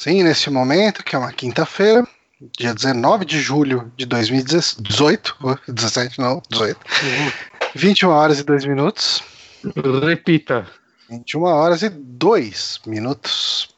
Sim, nesse momento, que é uma quinta-feira, dia 19 de julho de 2018, 17 não, 18, 21 horas e 2 minutos. Repita. 21 horas e 2 minutos.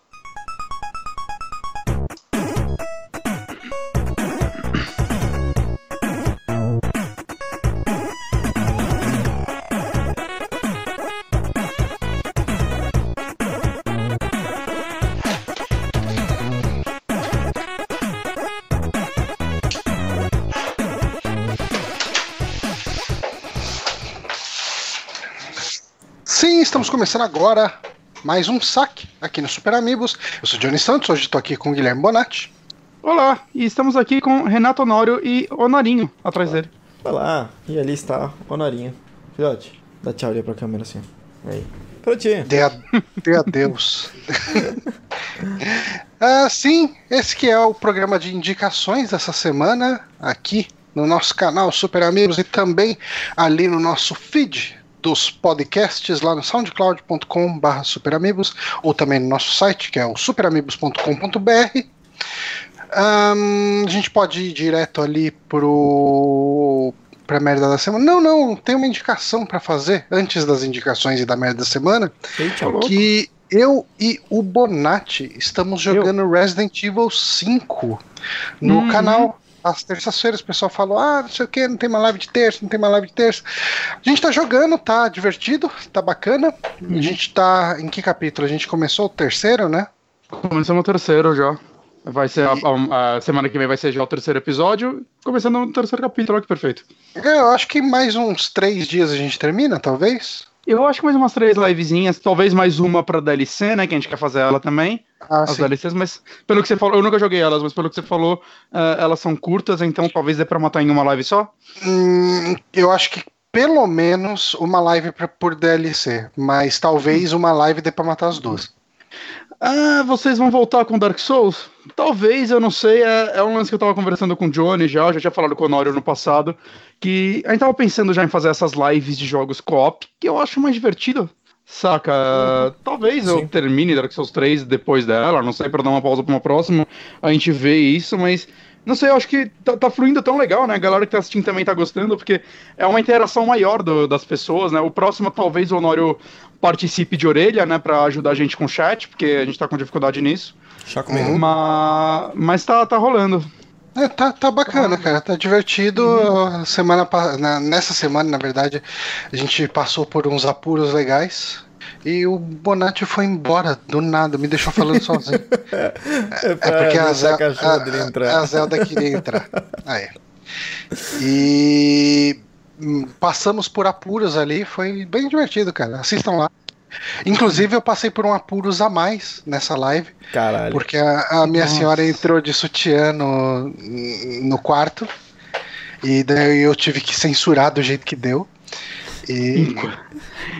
Começando agora mais um saque aqui no Super Amigos. Eu sou Johnny Santos, hoje estou aqui com o Guilherme Bonatti. Olá, e estamos aqui com Renato Honório e Honorinho atrás dele. Olá, e ali está Honorinho. Filhote, dá tchau ali pra câmera assim. Aí. Prontinho. Dê, a, dê adeus. ah, sim, esse que é o programa de indicações dessa semana, aqui no nosso canal Super Amigos e também ali no nosso feed dos podcasts lá no soundcloud.com.br superamigos ou também no nosso site que é o superamigos.com.br. Um, a gente pode ir direto ali pro pra merda da semana. Não, não, tem uma indicação para fazer antes das indicações e da merda da semana. Eita, que eu e o Bonatti estamos jogando Resident Evil 5 no Uhum. canal. Às terças-feiras o pessoal falou: ah, não sei o que, não tem uma live de terça, não tem uma live de terça. A gente tá jogando, tá divertido, tá bacana. A gente tá. Em que capítulo? A gente começou o terceiro, né? Começamos o terceiro já. Vai ser a, a- a semana que vem vai ser já o terceiro episódio. Começando o terceiro capítulo, olha que perfeito. Eu acho que mais uns três dias a gente termina, talvez. Eu acho que mais umas três livezinhas, talvez mais uma pra DLC, né? Que a gente quer fazer ela também. Ah, as sim. DLCs, mas pelo que você falou, eu nunca joguei elas, mas pelo que você falou, eh, elas são curtas, então talvez dê pra matar em uma live só. Hum, eu acho que pelo menos uma live pra, por DLC, mas talvez uma live dê pra matar as duas. Ah, vocês vão voltar com Dark Souls? Talvez, eu não sei. É, é um lance que eu tava conversando com o Johnny já, eu já tinha falado com o Honório no passado, que a gente tava pensando já em fazer essas lives de jogos co-op, que eu acho mais divertido. Saca? Talvez eu Sim. termine Dark Souls 3 depois dela, não sei, pra dar uma pausa pra uma próxima, a gente vê isso, mas. Não sei, eu acho que tá, tá fluindo tão legal, né? A galera que tá assistindo também tá gostando, porque é uma interação maior do- das pessoas, né? O próximo, talvez o Honório participe de orelha, né? Pra ajudar a gente com o chat, porque a gente tá com dificuldade nisso. Chá comigo. Mas, mas tá, tá rolando. É, tá, tá bacana, cara, tá divertido. A Semana, na- nessa semana, na verdade, a gente passou por uns apuros legais. E o Bonatti foi embora do nada, me deixou falando sozinho. É, É porque a, Zel- a a- Zelda queria entrar. Aí. E passamos por apuros ali, foi bem divertido, cara. Assistam lá. Inclusive, eu passei por um apuros a mais nessa live, Caralho. porque a, a minha Nossa. senhora entrou de sutiã no, no quarto, e daí eu tive que censurar do jeito que deu. E,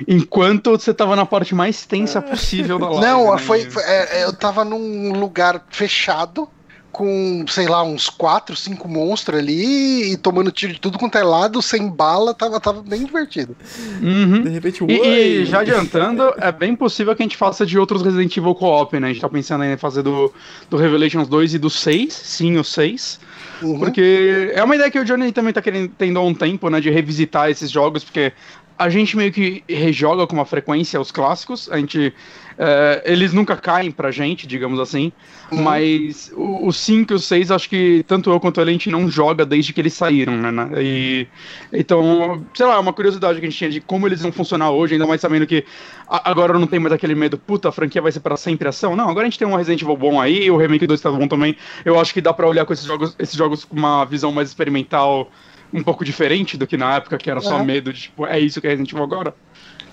Enquanto você tava na parte mais tensa possível da live. Não, né? foi, foi- é, eu tava num lugar fechado com, sei lá, uns quatro, cinco monstros ali e tomando tiro de tudo quanto é lado, sem bala, tava, tava bem divertido. Uhum. De repente, E, e já adiantando, é bem possível que a gente faça de outros Resident Evil Co-op, né? A gente tá pensando em fazer do, do Revelations 2 e do 6, sim, o 6. Uhum. Porque é uma ideia que o Johnny também tá querendo, tendo há um tempo, né? De revisitar esses jogos, porque a gente meio que rejoga com uma frequência os clássicos, a gente. É, eles nunca caem pra gente, digamos assim. Uhum. Mas o, o 5 e o 6, acho que tanto eu quanto ele a gente não joga desde que eles saíram, né? né? E, então, sei lá, uma curiosidade que a gente tinha de como eles vão funcionar hoje, ainda mais sabendo que agora não tem mais aquele medo, puta, a franquia vai ser pra sempre ação. Não, agora a gente tem um Resident Evil bom aí, o Remake 2 tá bom também. Eu acho que dá pra olhar com esses jogos, esses jogos com uma visão mais experimental, um pouco diferente do que na época, que era só É. medo de, tipo, é isso que é Resident Evil agora.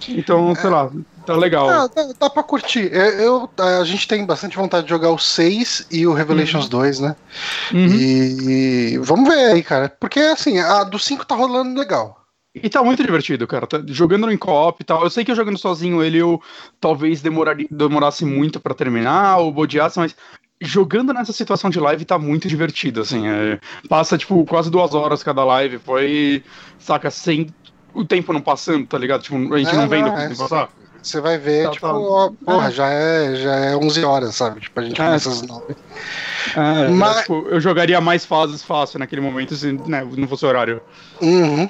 Então, sei lá, tá legal. Ah, dá, dá pra curtir. Eu, eu- a gente tem bastante vontade de jogar o 6 e o Revelations 2, né? Uhum. E, vamos ver aí, cara. Porque assim, a do 5 tá rolando legal. E tá muito divertido, cara. Tá jogando em co-op e tal. Eu sei que eu jogando sozinho ele eu talvez demoraria, demorasse muito pra terminar ou bodeasse, mas jogando nessa situação de live tá muito divertido, assim. é, passa, tipo, quase duas horas cada live. Foi, saca, sem o tempo não passando, tá ligado? Tipo, a gente É, não vendo não, o é, tempo passar. Você vai ver, Tá, tipo, tá. ó, porra, já é, já é 11 horas, sabe? Tipo, a gente É. começa às 9. É, Mas- tipo, eu jogaria mais fases fácil naquele momento se né, não fosse horário. Uhum.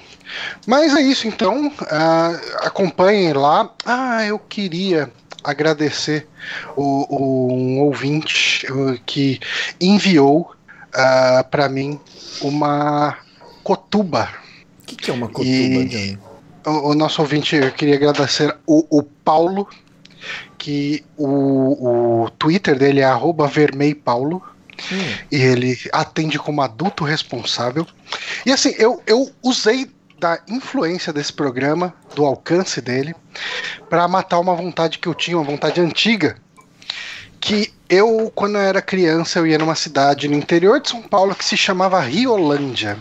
Mas é isso, então. ah, acompanhem lá. Ah, eu queria agradecer o, o- um ouvinte uh, que enviou ah, para mim uma cotuba. O que, que é uma cotuba, E- Johnny? O, o nosso ouvinte, eu queria agradecer o, o Paulo, que o, o Twitter dele é arroba vermeipaulo. Hum, e ele atende como adulto responsável. E assim, eu, eu usei da influência desse programa, do alcance dele, para matar uma vontade que eu tinha, uma vontade antiga. Que eu, quando eu era criança, eu ia numa cidade no interior de São Paulo que se chamava Riolândia.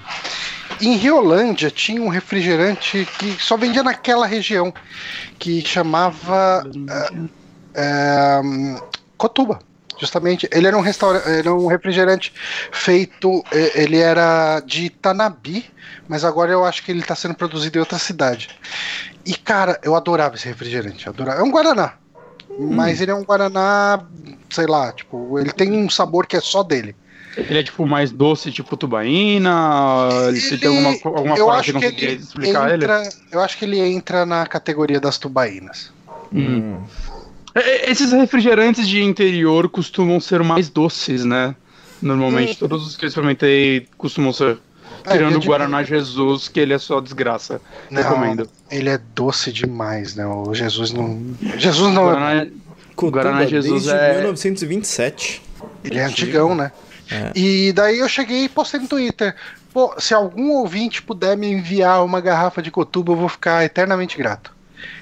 Em Riolândia tinha um refrigerante que só vendia naquela região, que chamava é, hum, Cotuba. Justamente, ele era um restaurante, era um refrigerante feito, eh, ele era de Tanabi, mas agora eu acho que ele está sendo produzido em outra cidade. E cara, eu adorava esse refrigerante, adorava. É um guaraná, mas ele é um guaraná, sei lá, tipo, ele tem um sabor que é só dele. Ele é tipo mais doce, tipo tubaína. Ele, Ele- tem alguma, alguma acho que não que conseguia ele explicar ele? entra, eu acho que ele entra na categoria das tubaínas. hum. É, é, Esses refrigerantes de interior costumam ser mais doces, né? Normalmente, Hum. todos os que eu experimentei costumam ser. É, Tirando o Guaraná Jesus, que ele é só desgraça. Não, Recomendo. ele é doce demais, né? O Jesus não, Jesus não, Guaraná, Cotuba Guaraná Jesus desde é- 1927. Ele é antigão, né? É. E daí eu cheguei e postei no Twitter. Pô, se algum ouvinte puder me enviar uma garrafa de cotuba, eu vou ficar eternamente grato.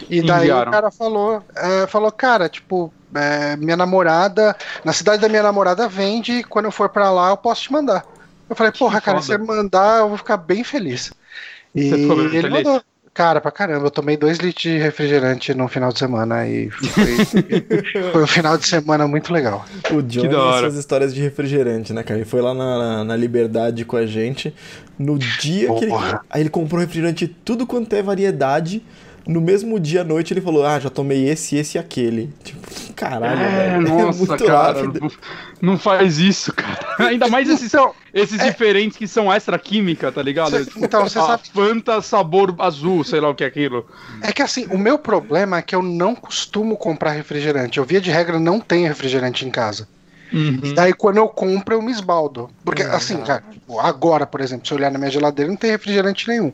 E daí Enviaram. o cara falou, é, falou, cara, tipo, é, minha namorada, na cidade da minha namorada vende, quando eu for pra lá eu posso te mandar. Eu falei, porra, cara, se você mandar, eu vou ficar bem feliz. E Você ficou bem ele feliz? mandou. Cara, pra caramba, eu tomei dois litros de refrigerante no final de semana e foi, foi um final de semana muito legal. O Johnny da e suas histórias de refrigerante, né, cara? Ele foi lá na, na, na Liberdade com a gente. No dia que ele. Porra. Aí ele comprou refrigerante tudo quanto é variedade. No mesmo dia à noite ele falou: Ah, já tomei esse, esse e aquele. Tipo, caralho, É, velho. nossa, muito cara. rápido. Não, não faz isso, cara. Ainda mais esses, Então, esses diferentes que são extra química, tá ligado? Cê- então, você a sabe- Fanta sabor azul, sei lá o que é aquilo. É que assim, o meu problema é que eu não costumo comprar refrigerante. Eu via de regra não tenho refrigerante em casa. Uhum. E daí quando eu compro, eu me esbaldo. Porque assim, cara, tipo, agora, por exemplo, se eu olhar na minha geladeira, não tem refrigerante nenhum.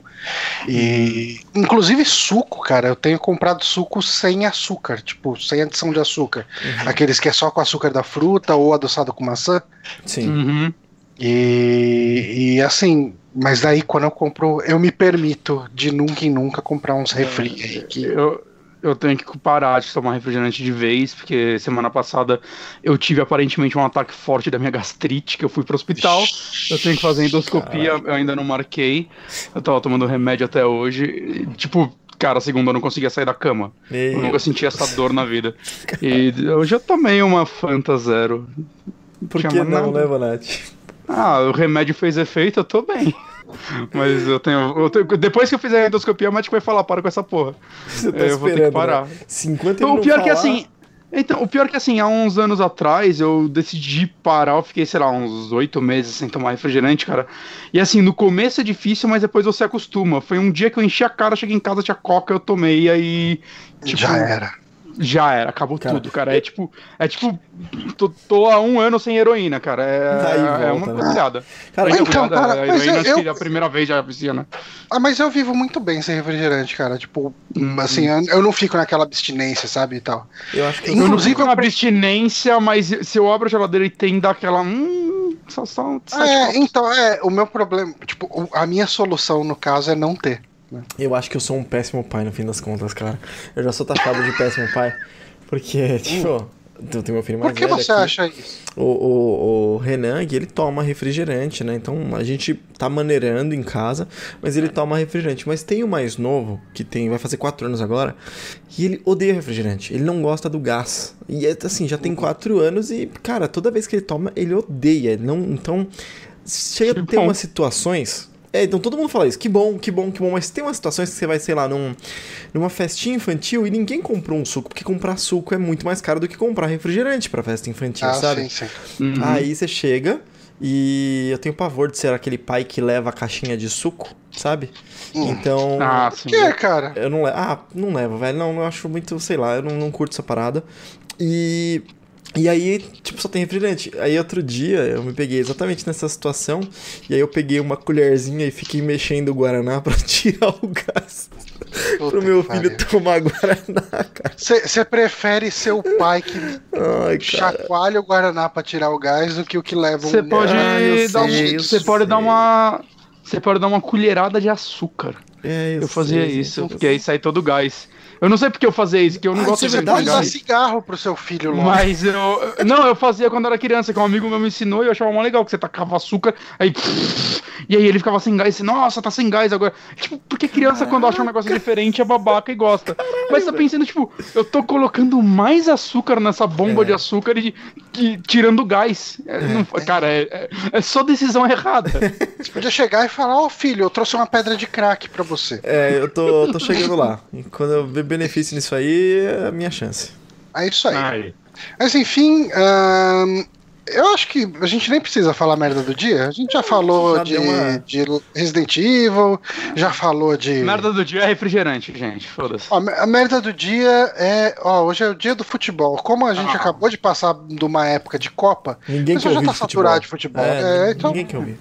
E inclusive suco, cara, eu tenho comprado suco sem açúcar, tipo, sem adição de açúcar. Aqueles que é só com açúcar da fruta ou adoçado com maçã. Sim. Uhum. E, e assim, mas daí quando eu compro, eu me permito de nunca em nunca comprar uns refri aí que Eu, eu tenho que parar de tomar refrigerante de vez, porque semana passada eu tive aparentemente um ataque forte da minha gastrite, que eu fui pro hospital. Eu tenho que fazer endoscopia, eu ainda não marquei. Eu tava tomando remédio até hoje. e, tipo, cara, segunda eu não conseguia sair da cama. Eu Meu, nunca senti essa dor na vida. E eu já tomei uma Fanta Zero. por que não, nada. né, Bonatti? Ah, o remédio fez efeito, eu tô bem. Mas eu tenho, eu tenho- Depois que eu fizer a endoscopia, o médico vai falar, para com essa porra. Você tá É, eu vou ter que esperando, parar. né? 50 ele Então, o pior que falar, assim. Então, o pior que assim, há uns anos atrás eu decidi parar, eu fiquei, sei lá, uns oito meses sem tomar refrigerante, cara. E assim, no começo é difícil, mas depois você acostuma. Foi um dia que eu enchi a cara, cheguei em casa, tinha coca, eu tomei, e aí. tipo, já era. Já era, acabou Cara, tudo, cara. É tipo. É tipo. Tô, tô há um ano sem heroína, cara. É, é uma né? piada. Cara, Mas é então, cara, a mas heroína eu- acho que eu- a primeira vez já vicia, né? Ah, mas eu vivo muito bem sem refrigerante, cara. Tipo, assim, eu, eu não fico naquela abstinência, sabe? E tal. Eu acho que eu Eu não fico na abstinência, mas se eu abro a geladeira e tem daquela. Hum, só são sete É, então, é, o meu problema, tipo, a minha solução no caso é não ter. Eu acho que eu sou um péssimo pai no fim das contas, cara. Eu já sou taxado de péssimo pai. Porque, tipo, eu tenho meu filho mais Por que velho você aqui. acha isso? O, o, o Renan, ele toma refrigerante, né? Então a gente tá maneirando em casa, mas ele toma refrigerante. Mas tem o mais novo, que tem, vai fazer 4 anos agora, e ele odeia refrigerante. Ele não gosta do gás. E é assim, já tem 4 anos e, cara, toda vez que ele toma, ele odeia. Ele Não, então, chega a ter umas situações É, então todo mundo fala isso. Que bom, que bom, que bom. Mas tem umas situações que você vai, sei lá, num, numa festinha infantil e ninguém comprou um suco, porque comprar suco é muito mais caro do que comprar refrigerante pra festa infantil, Ah, sabe? sim, sim. Uhum. Aí você chega e eu tenho pavor de ser aquele pai que leva a caixinha de suco, sabe? Hum. Então. Ah, sim. Que é, cara? Eu não levo. Ah, não levo, velho. Não, eu acho muito, sei lá, eu não, não curto essa parada. E. E aí, tipo, só tem refrigerante. Aí outro dia eu me peguei exatamente nessa situação. E aí eu peguei uma colherzinha e fiquei mexendo o Guaraná pra tirar o gás. Puta pro meu filho pariu. tomar Guaraná, cara. Você prefere ser o pai que Ai, chacoalha o Guaraná pra tirar o gás do que o que leva Você um... pode Ah, eu dar sei, um, eu você pode dar uma você pode dar uma colherada de açúcar. É, Eu fazia sei, isso, gente, porque aí sai todo o gás. Eu não sei porque eu fazia isso, que eu não Ah, gosto é de verdade? dar gás. cigarro pro seu filho logo. Mas eu. Não, eu fazia quando era criança, que um amigo meu me ensinou e eu achava mó legal, que você tacava açúcar, aí. E aí ele ficava sem gás, e, nossa, tá sem gás agora. Tipo, porque criança, quando acha um negócio diferente, é babaca e gosta. Mas tá pensando, tipo, eu tô colocando mais açúcar nessa bomba É. de açúcar e, e tirando gás. É, não- cara, é, é- é só decisão errada. Você podia chegar e falar, ó filho, eu trouxe uma pedra de crack pra você. É, eu tô, tô chegando lá. E quando eu ver benefício nisso aí, é a minha chance. É isso aí. Ai. Mas enfim, eu acho que a gente nem precisa falar merda do dia. A gente já falou Já de, uma- de Resident Evil, já falou de. Merda do dia é refrigerante, gente. Foda-se. A merda do dia é. Ó, hoje é o dia do futebol. Como a gente Ah. acabou de passar de uma época de Copa, Ninguém pessoal já ouvir tá de futebol. saturado de futebol. É, então, Ninguém quer ouvir.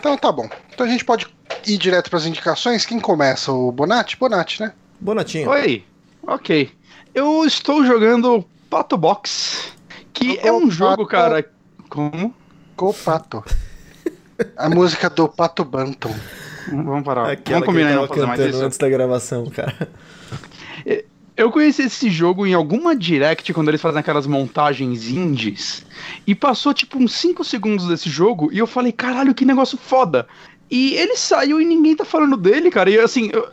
então tá bom. Então a gente pode ir direto pras indicações. Quem começa? O Bonatti? Bonatti, né? Bonatinho. Oi, ok. Eu estou jogando Pato Box, que é um jogo, Pato. cara. Como? Go Pato. A música do Pato Bantam. Vamos parar. Aquela Vamos combinar que eu não tava fazer mais isso. antes da gravação, cara. Eu conheci esse jogo em alguma direct quando eles fazem aquelas montagens indies. E passou tipo uns 5 segundos desse jogo e eu falei, caralho, que negócio foda. E ele saiu e ninguém tá falando dele, cara. E assim, eu,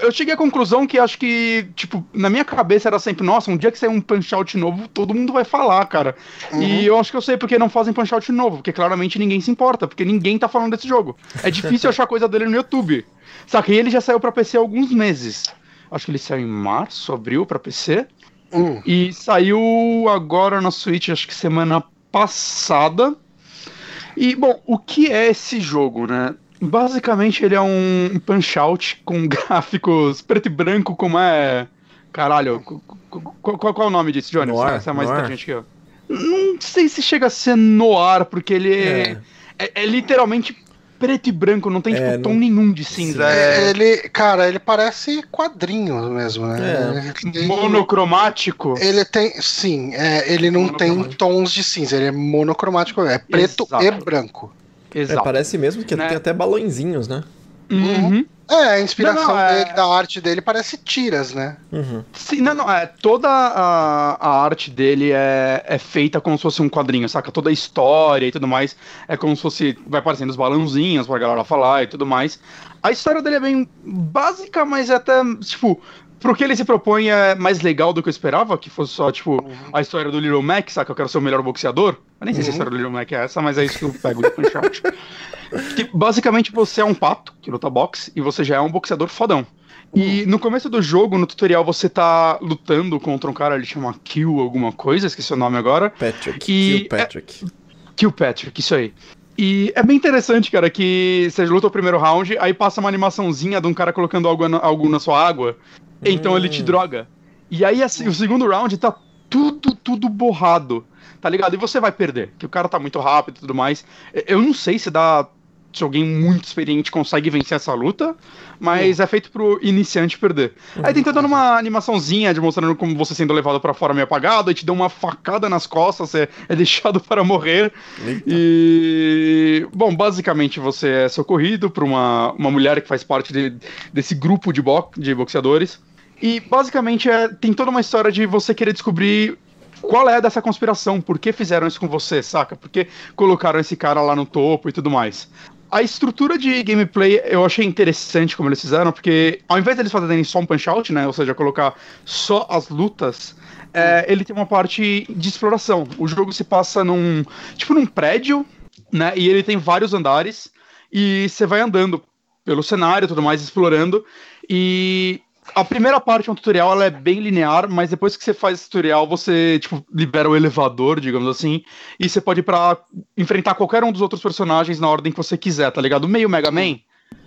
eu cheguei à conclusão que acho que, tipo, na minha cabeça era sempre, nossa, um dia que sair um punch out novo, todo mundo vai falar, cara. E eu acho que eu sei porque não fazem punch out novo, porque claramente ninguém se importa, porque ninguém tá falando desse jogo. É difícil achar coisa dele no YouTube. Saca? E ele já saiu pra PC há alguns meses. Acho que ele saiu em março, abril pra PC. Hum. E saiu agora na Switch, acho que semana passada. E, bom, o que é esse jogo, né? Basicamente, ele é um punch-out com gráficos preto e branco, como é. Caralho, qu- qu- qual, qual é o nome disso, Johnny? Noir, Você é mais noir. inteligente que eu. Não sei se chega a ser noir, porque ele é, é, é literalmente preto e branco, não tem É, tipo, tom não- nenhum de cinza. Sim. É, Ele, cara, ele parece quadrinho mesmo, né? É. Ele monocromático. Ele tem, sim, é, ele não tem tons de cinza, ele é monocromático, é preto Exato. e branco. É, Exato. parece mesmo que Né? tem até balõezinhos, né? Uhum. É, a inspiração Não, não, é- dele, da arte dele parece tiras, né? Uhum. Sim, não, não, é, toda a, a arte dele é, é feita como se fosse um quadrinho, saca? Toda a história e tudo mais é como se fosse. Vai aparecendo os balãozinhos pra galera falar e tudo mais. A história dele é bem básica, mas é até, tipo, pro que ele se propõe é mais legal do que eu esperava, que fosse só, tipo, a história do Little Mac, saca? Eu quero ser o melhor boxeador. Eu nem sei se a Uhum. história do Little Mac é essa, mas é isso que eu pego de punch out. que basicamente você é um pato que luta boxe e você já é um boxeador fodão. E no começo do jogo, no tutorial, você tá lutando contra um cara, ele chama Kill alguma coisa, esqueci o nome agora. Patrick. E- Kill Patrick. Kill Patrick, isso aí. E é bem interessante, cara, que você luta o primeiro round, aí passa uma animaçãozinha de um cara colocando algo na, algo na sua água, então ele te Hum. droga. E aí assim, o segundo round tá tudo, tudo borrado, tá ligado? E você vai perder, que o cara tá muito rápido e tudo mais. Eu não sei se dá. Se alguém muito experiente consegue vencer essa luta, mas é feito pro iniciante perder. Aí tem toda uma animaçãozinha de mostrando como você sendo levado pra fora meio apagado, aí te dá uma facada nas costas, você é deixado para morrer. Eita. E. Bom, basicamente você é socorrido por uma, uma mulher que faz parte de- desse grupo de, bo de boxeadores. E basicamente é, tem toda uma história de você querer descobrir qual é dessa conspiração, por que fizeram isso com você, saca? Por que colocaram esse cara lá no topo e tudo mais. A estrutura de gameplay eu achei interessante como eles fizeram, porque ao invés deles fazerem só um punch-out, né? Ou seja, colocar só as lutas, é, ele tem uma parte de exploração. O jogo se passa num. Tipo num prédio, né? E ele tem vários andares. e você vai andando pelo cenário e tudo mais, explorando. E a primeira parte é um tutorial, ela é bem linear, mas depois que você faz esse tutorial, você, tipo, libera o elevador, digamos assim, e você pode ir pra enfrentar qualquer um dos outros personagens na ordem que você quiser, tá ligado? Meio Mega Man.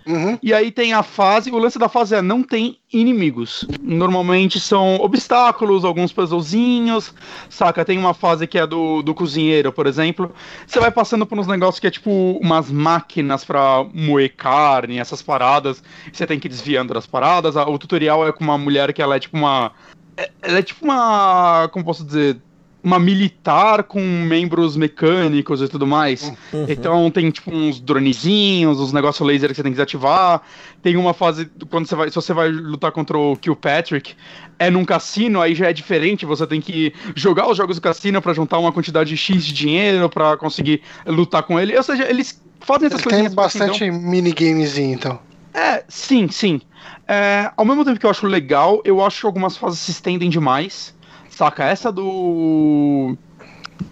Uhum. E aí tem a fase, o lance da fase é não tem inimigos. Normalmente são obstáculos, alguns puzzlezinhos, saca? Tem uma fase que é do, do cozinheiro, por exemplo. Você vai passando por uns negócios que é tipo umas máquinas pra moer carne, essas paradas. Você tem que ir desviando das paradas. O tutorial é com uma mulher que ela é tipo uma. é- Ela é tipo uma. Como posso dizer? Uma militar com membros mecânicos e tudo mais. Então tem tipo uns dronezinhos, uns negócios laser que você tem que desativar. Tem uma fase quando você vai, se você vai lutar contra o Killpatrick, é num cassino, aí já é diferente, você tem que jogar os jogos do cassino pra juntar uma quantidade X de dinheiro pra conseguir lutar com ele. Ou seja, eles fazem essas Ele tem bastante então- minigamezinho, então. é, sim, sim. É, ao mesmo tempo que eu acho legal, eu acho que algumas fases se estendem demais. Saca? Essa do.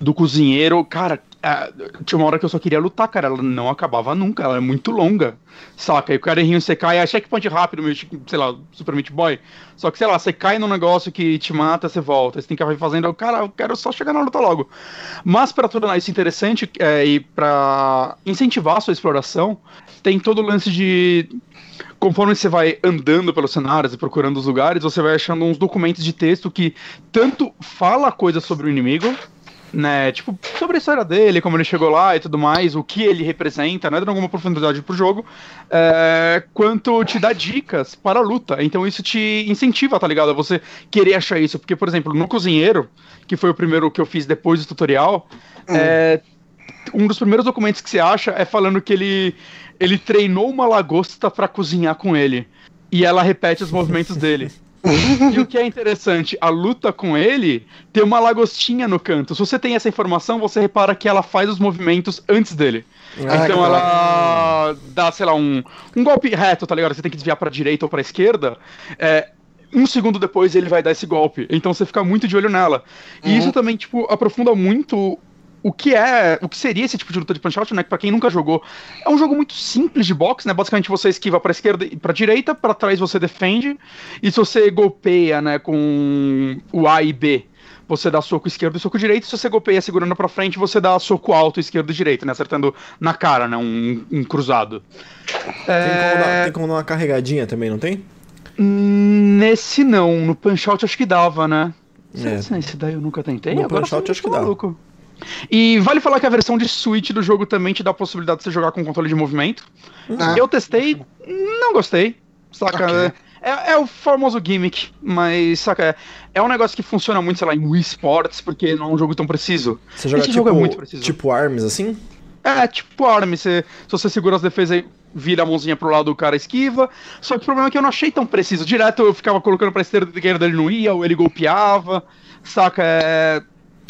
Do cozinheiro, cara, tinha uma hora que eu só queria lutar, cara. Ela não acabava nunca, ela é muito longa. Saca? E o carrinho você cai, é checkpoint rápido, meio tipo, sei lá, Super Meat Boy. Só que, sei lá, você cai num negócio que te mata, você volta. Você tem que ir fazendo. Cara, eu quero só chegar na luta logo. Mas pra tornar isso interessante é, e pra incentivar a sua exploração, tem todo o lance de conforme você vai andando pelos cenários e procurando os lugares, você vai achando uns documentos de texto que tanto fala coisas sobre o inimigo, né? Tipo, sobre a história dele, como ele chegou lá e tudo mais, o que ele representa, né? Dando alguma profundidade pro jogo, é, quanto te dá dicas para a luta. Então isso te incentiva, tá ligado? A você querer achar isso. Porque, por exemplo, no Cozinheiro, que foi o primeiro que eu fiz depois do tutorial, é, um dos primeiros documentos que você acha é falando que ele, ele treinou uma lagosta pra cozinhar com ele. E ela repete os movimentos dele. e o que é interessante, a luta com ele tem uma lagostinha no canto. Se você tem essa informação, você repara que ela faz os movimentos antes dele. Ah, então ela dá, sei lá, um, um golpe reto, tá ligado? Você tem que desviar pra direita ou pra esquerda. É, um segundo depois ele vai dar esse golpe. Então você fica muito de olho nela. E Uhum. isso também, tipo, aprofunda muito o que é, o que seria esse tipo de luta de punch out, né? Que pra quem nunca jogou, é um jogo muito simples de boxe, né? Basicamente você esquiva pra esquerda e pra direita, pra trás você defende, e se você golpeia, né, com o A e B, você dá soco esquerdo e soco direito, se você golpeia segurando pra frente, você dá soco alto, esquerdo e direito, né? Acertando na cara, né? Um, um cruzado. Tem, como dar, tem como dar uma carregadinha também, não tem? Nesse não, no Punch Out acho que dava, né? É. Se- daí eu nunca tentei. No agora Punch Out você me acho que dá. maluco. E vale falar que a versão de Switch do jogo também te dá a possibilidade de você jogar com controle de movimento. Ah. Eu testei, não gostei. Saca? Ok. É, é o famoso gimmick, mas saca? É, um negócio que funciona muito, sei lá, em Wii Sports, porque não é um jogo tão preciso. Você joga Esse tipo, jogo é muito preciso. tipo ARMS assim? É, tipo Arm, você, se você segura as defesas e vira a mãozinha pro lado, o cara esquiva. Só que o problema é que eu não achei tão preciso. Direto eu ficava colocando pra esquerda e esquerda ele não ia, ou ele golpeava. Saca? É,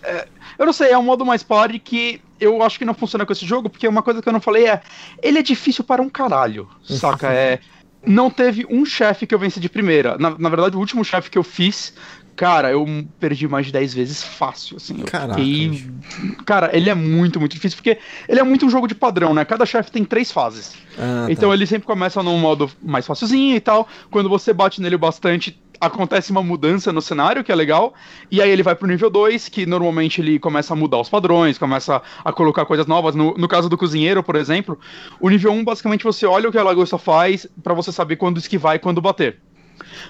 é- eu não sei, é um modo mais party que eu acho que não funciona com esse jogo, porque uma coisa que eu não falei é. Ele é difícil para um caralho. Saca? É. Não teve um chefe que eu venci de primeira. Na, na verdade, o último chefe que eu fiz, cara, eu perdi mais de 10 vezes fácil, assim. Caraca, fiquei-. Cara, ele é muito, muito difícil, porque ele é muito um jogo de padrão, né? Cada chefe tem três fases. Ah, então tá. ele sempre começa num modo mais facilzinho e tal. Quando você bate nele bastante, acontece uma mudança no cenário, que é legal. E aí ele vai pro nível 2, que normalmente ele começa a mudar os padrões, começa a colocar coisas novas. No, no caso do cozinheiro, por exemplo, o nível 1, basicamente, você olha o que a lagosta faz pra você saber quando esquivar e quando bater.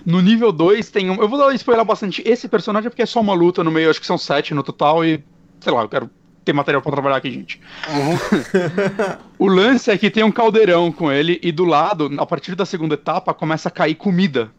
No nível 2 tem um. Eu vou spoiler bastante esse personagem porque é só uma luta no meio, acho que são sete no total e. Sei lá, eu quero ter material pra trabalhar aqui, gente. Uhum. O lance é que tem um caldeirão com ele e do lado, a partir da segunda etapa, começa a cair comida.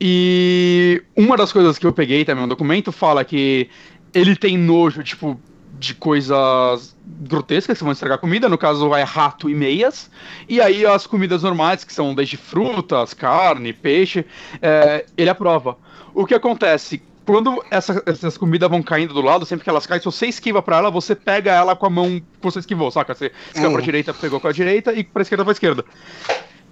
E uma das coisas que eu peguei também no documento fala que ele tem nojo, tipo, de coisas grotescas que vão estragar a comida, no caso é rato e meias, e aí as comidas normais, que são desde frutas, carne, peixe, é, ele aprova. O que acontece? Quando essa- essas comidas vão caindo do lado, sempre que elas caem, se você esquiva pra ela, você pega ela com a mão que você esquivou, saca? Você esquiva Hum. pra direita, pegou com a direita, e pra esquerda, pra esquerda.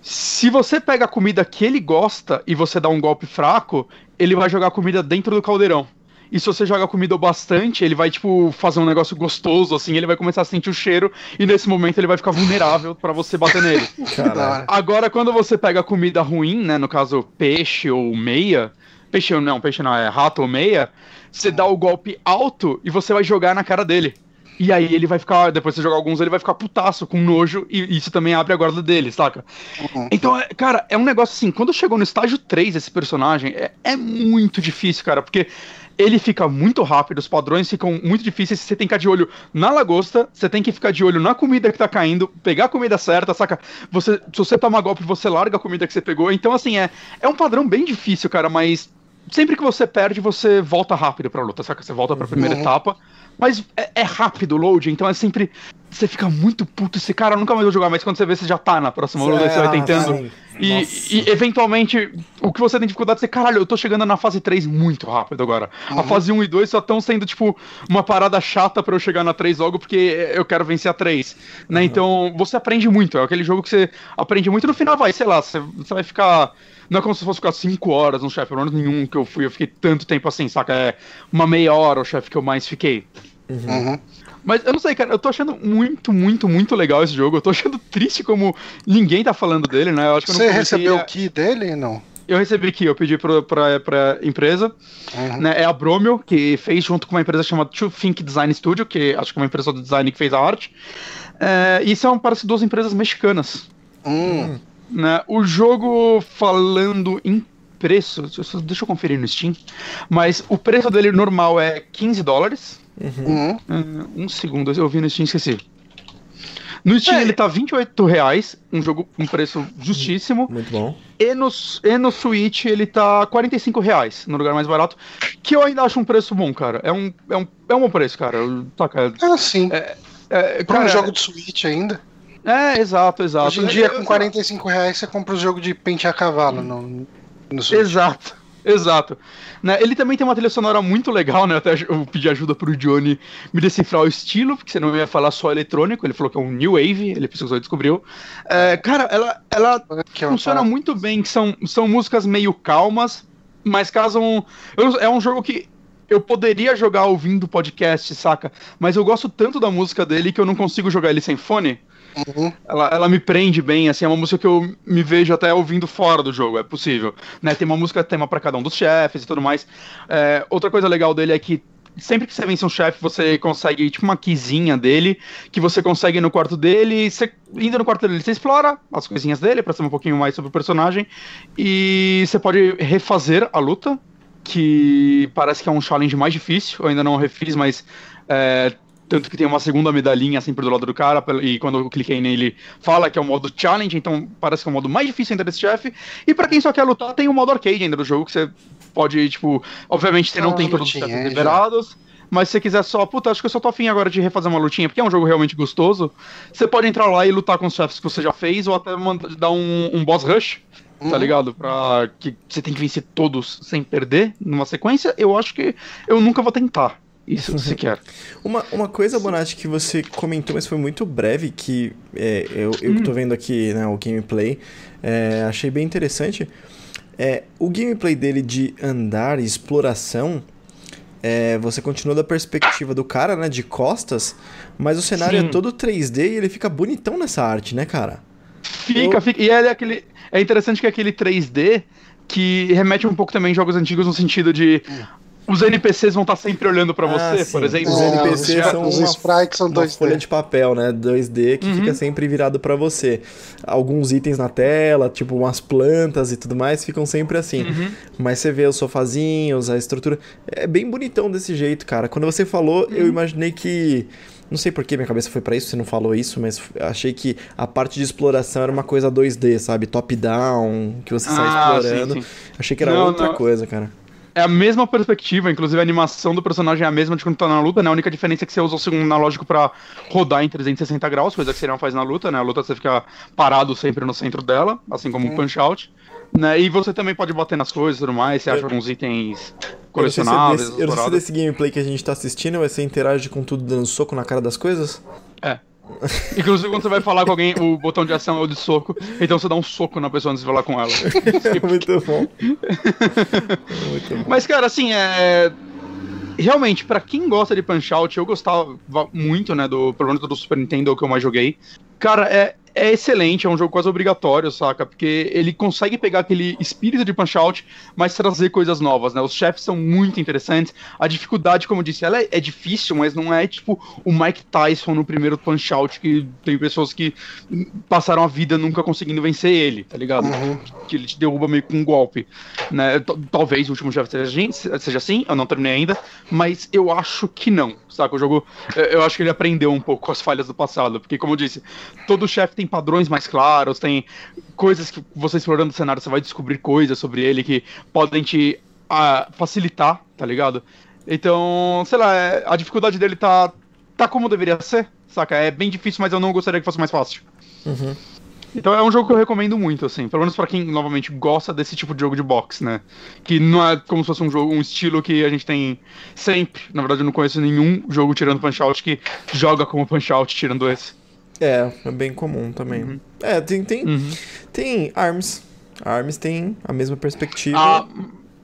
Se você pega a comida que ele gosta e você dá um golpe fraco, ele vai jogar a comida dentro do caldeirão. e se você joga comida bastante, ele vai, tipo, fazer um negócio gostoso, assim, ele vai começar a sentir o cheiro, e nesse momento ele vai ficar vulnerável para você bater nele. Caralho. Agora, quando você pega comida ruim, né, no caso, peixe ou meia, peixe não, peixe não, é rato ou meia, você dá o golpe alto e você vai jogar na cara dele. E aí ele vai ficar, depois de você jogar alguns, ele vai ficar putaço, com nojo, e isso também abre a guarda dele, saca? Uhum. Então, é- cara, é um negócio assim, quando chegou no estágio 3 esse personagem, é, é muito difícil, cara, porque ele fica muito rápido, os padrões ficam muito difíceis, você tem que ficar de olho na lagosta, você tem que ficar de olho na comida que tá caindo, pegar a comida certa, saca? Você, se você toma golpe, você larga a comida que você pegou, então assim, é, é um padrão bem difícil, cara, mas sempre que você perde, você volta rápido pra luta, saca? Você volta pra primeira Uhum. etapa, mas é, é rápido o load, então é sempre. Você fica muito puto, esse cara nunca mais vou jogar, mas quando você vê, você já tá na próxima luta, aí você vai Ah, tentando. sim. E, e, eventualmente, o que você tem dificuldade é você, caralho, eu tô chegando na fase 3 muito rápido agora. A fase 1 e 2 só estão sendo, tipo, uma parada chata pra eu chegar na 3 logo, porque eu quero vencer a 3. Né? Então, você aprende muito. É aquele jogo que você aprende muito. No final, vai, sei lá, você, você vai ficar. Não é como se fosse ficar 5 horas no chefe, pelo menos nenhum que eu fui, eu fiquei tanto tempo assim, saca? É uma meia hora o chefe que eu mais fiquei. Uhum. Mas eu não sei, cara, eu tô achando muito, muito, muito legal esse jogo. Eu tô achando triste como ninguém tá falando dele, né? Eu acho que Você recebeu a- o key dele? Não. eu recebi aqui, eu pedi pro, pra, pra empresa, Uhum. né? É a Bromio, que fez junto com uma empresa chamada To Think Design Studio, que acho que é uma empresa de design que fez a arte. É, e são, parece, duas empresas mexicanas. Hum. Né? O jogo, falando em preço, deixa eu conferir no Steam, mas o preço dele normal é 15 dólares. Uhum. Ah, um segundo, eu vi no Steam, esqueci. No Steam É. ele tá 28 reais, um jogo com preço justíssimo. Muito bom. E no, e no Switch ele tá 45 reais, no lugar mais barato. Que eu ainda acho um preço bom, cara. É um, é um, é um bom preço, cara. Eu- Saca? Ah, sim. É, Pra um cara, jogo de Switch ainda. é, exato, exato. Hoje em dia, Eu- com eu- 45 reais, você compra o jogo de pente a cavalo no, no Switch. Exato, exato. Né, ele também tem uma trilha sonora muito legal, né? Até eu pedi ajuda pro Johnny me decifrar o estilo, porque senão eu ia falar só eletrônico. Ele falou que é um New Wave, ele pesquisou e descobriu. É, cara, ela, ela funciona muito bem, que são, são músicas meio calmas, mas casam. eu- é um jogo que eu poderia jogar ouvindo podcast, saca? Mas eu gosto tanto da música dele que eu não consigo jogar ele sem fone. Uhum. Ela, ela me prende bem, assim, é uma música que eu me vejo até ouvindo fora do jogo, é possível. Né? Tem uma música tema pra cada um dos chefes e tudo mais. É, outra coisa legal dele é que sempre que você vence um chefe, você consegue, tipo, uma quizinha dele, que você consegue no quarto dele, você, indo no quarto dele, você explora as coisinhas dele pra saber um pouquinho mais sobre o personagem, e você pode refazer a luta, que parece que é um challenge mais difícil, eu ainda não refiz, mas é, tanto que tem uma segunda medalhinha sempre do lado do cara, e quando eu cliquei nele, fala que é o modo challenge, então parece que é o modo mais difícil ainda desse chefe. E pra quem só quer lutar, tem o modo arcade ainda do jogo, que você pode, tipo, obviamente você não Ah, tem todos os chefes já. liberados. Mas se você quiser só, puta, acho que eu só tô afim agora de refazer uma lutinha, porque é um jogo realmente gostoso. Você pode entrar lá e lutar com os chefes que você já fez, ou até dar um, um boss rush, tá Uhum. ligado? Pra que você tem que vencer todos sem perder numa sequência. Eu acho que eu nunca vou tentar isso sequer. Uma, uma coisa, Bonatti, que você comentou, mas foi muito breve, que é, eu, eu que tô vendo aqui né, o gameplay, é, achei bem interessante. É, o gameplay dele de andar e exploração, é, você continua da perspectiva do cara, né, de costas, mas o cenário Sim. é todo 3D e ele fica bonitão nessa arte, né, cara? Fica, Eu- fica. E ele é aquele. É interessante que é aquele 3D que remete um pouco também a jogos antigos no sentido de. Os NPCs vão estar sempre olhando pra Ah, você, sim. por exemplo. Os NPCs são os uma- sprites são Uma 2D. folha de papel, né? 2D que Uhum. fica sempre virado pra você. Alguns itens na tela, tipo umas plantas e tudo mais, ficam sempre assim. Uhum. Mas você vê os sofazinhos, a estrutura. É bem bonitão desse jeito, cara. Quando você falou, eu Uhum. imaginei que. Não sei por que minha cabeça foi pra isso, você não falou isso, mas achei que a parte de exploração era uma coisa 2D, sabe? Top-down, que você sai Ah, sim, explorando. sim. Achei que era Não, outra não. coisa, cara. É a mesma perspectiva, inclusive a animação do personagem é a mesma de quando tá na luta, né? A única diferença é que você usa o segundo analógico pra rodar em 360 graus, coisa que você não faz na luta, né? A luta você fica parado sempre no centro dela, assim como o Punch Out. Né? E você também pode bater nas coisas e tudo mais, você acha alguns itens Eu não sei se é colecionáveis. desse- eu não sei se dourados. desse gameplay que a gente tá assistindo, você interage com tudo dando soco na cara das coisas? É. Inclusive, quando você vai falar com alguém, o botão de ação é o de soco, então você dá um soco na pessoa antes de falar com ela. Muito bom. Muito bom. Mas, cara, assim, é. realmente, para quem gosta de Punch Out, eu gostava muito, né, do, pelo menos do Super Nintendo que eu mais joguei. Cara, é, é excelente, é um jogo quase obrigatório, saca? Porque ele consegue pegar aquele espírito de Punch-Out, mas trazer coisas novas, né? Os chefes são muito interessantes. A dificuldade, como eu disse, ela é, é difícil, mas não é tipo o Mike Tyson no primeiro Punch-Out, que tem pessoas que passaram a vida nunca conseguindo vencer ele, tá ligado? Uhum. Que ele te derruba meio com um golpe, né? Talvez o último chefe seja, seja assim, eu não terminei ainda, mas eu acho que não, saca? O jogo, eu acho que ele aprendeu um pouco com as falhas do passado, porque como eu disse, todo chefe tem padrões mais claros, tem coisas que você explorando o cenário, você vai descobrir coisas sobre ele que podem te uh, facilitar, tá ligado? Então, sei lá, é, a dificuldade dele tá, tá como deveria ser, saca? É bem difícil, mas eu não gostaria que fosse mais fácil. Uhum. Então é um jogo que eu recomendo muito, assim, pelo menos para quem novamente gosta desse tipo de jogo de boxe, né? Que não é como se fosse um jogo, um estilo que a gente tem sempre. Na verdade, eu não conheço nenhum jogo tirando Punch Out que joga como Punch Out tirando esse. É, é bem comum também. Uhum. É, tem, tem, uhum. tem ARMS. ARMS tem a mesma perspectiva. Ah,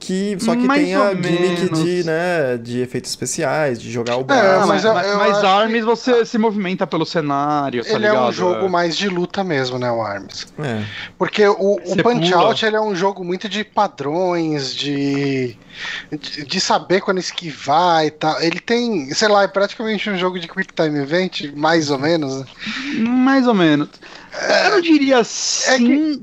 que, só que tem a gimmick menos. de, né, de efeitos especiais, de jogar o é, braço. É, mas, eu, eu mas Arms que... você se movimenta pelo cenário, tá Ele ligado? é um jogo é. mais de luta mesmo, né, o Arms. É. Porque o, o Punch-Out ele é um jogo muito de padrões, de, de, de saber quando esquivar e tal. Ele tem, sei lá, é praticamente um jogo de Quick Time Event, mais ou menos. Né? Mais ou menos. Eu não diria sim é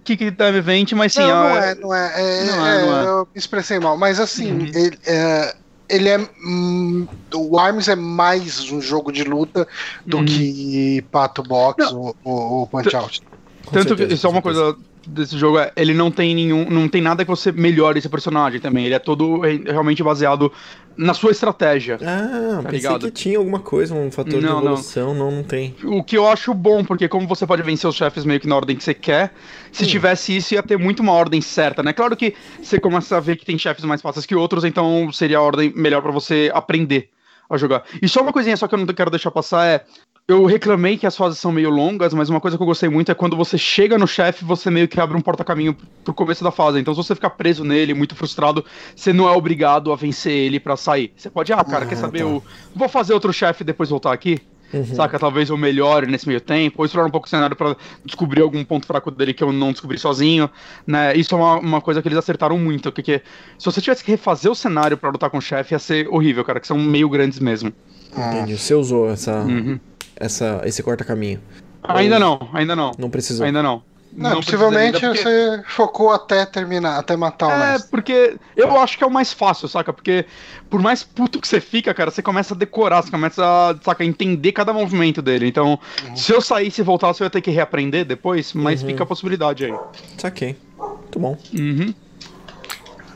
que... que Time Event, mas sim. Não, não é, não é. é, não é, não é. Eu me expressei mal, mas assim, uhum. ele, é, ele é. Hum, o Arms é mais um jogo de luta do uhum. que Pato Box ou, ou Punch Out. Tanto certeza, que isso é uma coisa desse jogo é, ele não tem nenhum, não tem nada que você melhore esse personagem também. Ele é todo realmente baseado na sua estratégia. Ah, tá pensei ligado? que tinha alguma coisa, um fator não, de evolução, não. não, não tem. O que eu acho bom, porque como você pode vencer os chefes meio que na ordem que você quer, se hum. tivesse isso ia ter muito uma ordem certa, né? Claro que você começa a ver que tem chefes mais fáceis que outros, então seria a ordem melhor para você aprender a jogar. E só uma coisinha só que eu não quero deixar passar é eu reclamei que as fases são meio longas, mas uma coisa que eu gostei muito é quando você chega no chefe, você meio que abre um porta-caminho pro começo da fase. Então, se você ficar preso nele, muito frustrado, você não é obrigado a vencer ele para sair. Você pode, ah, cara, quer ah, saber? Tá. Eu vou fazer outro chefe e depois voltar aqui. Uhum. Saca? Talvez eu melhore nesse meio tempo, ou explorar um pouco o cenário para descobrir algum ponto fraco dele que eu não descobri sozinho, né? Isso é uma, uma coisa que eles acertaram muito, porque se você tivesse que refazer o cenário para lutar com o chefe, ia ser horrível, cara, que são meio grandes mesmo. Entendi. Você usou essa. Uhum essa, esse corta-caminho? Ainda não, ainda não. Não precisou. Ainda não. Não, não possivelmente porque... você focou até terminar, até matar o É, mestre. porque eu acho que é o mais fácil, saca? Porque por mais puto que você fica, cara, você começa a decorar, você começa a, saca, entender cada movimento dele. Então, uhum. se eu saísse e voltasse, eu ia ter que reaprender depois, mas uhum. fica a possibilidade aí. Saquei. Muito bom. Uhum.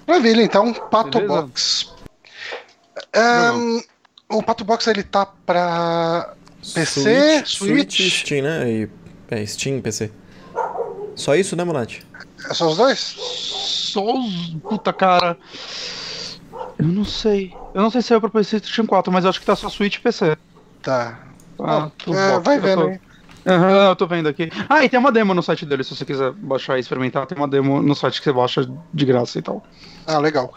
Maravilha, então, Pato Beleza. Box. Um, o Pato Box ele tá pra PC, Switch, Switch, Steam, né? E, é, Steam, PC. Só isso, né, Monati? É só os dois? Só os. Puta cara. Eu não sei. Eu não sei se saiu pra PlayStation 4, mas eu acho que tá só Switch e PC. Tá. Ah, é, vai vendo aí. Aham, uhum, eu tô vendo aqui. Ah, e tem uma demo no site dele, se você quiser baixar e experimentar, tem uma demo no site que você baixa de graça e tal. Ah, legal.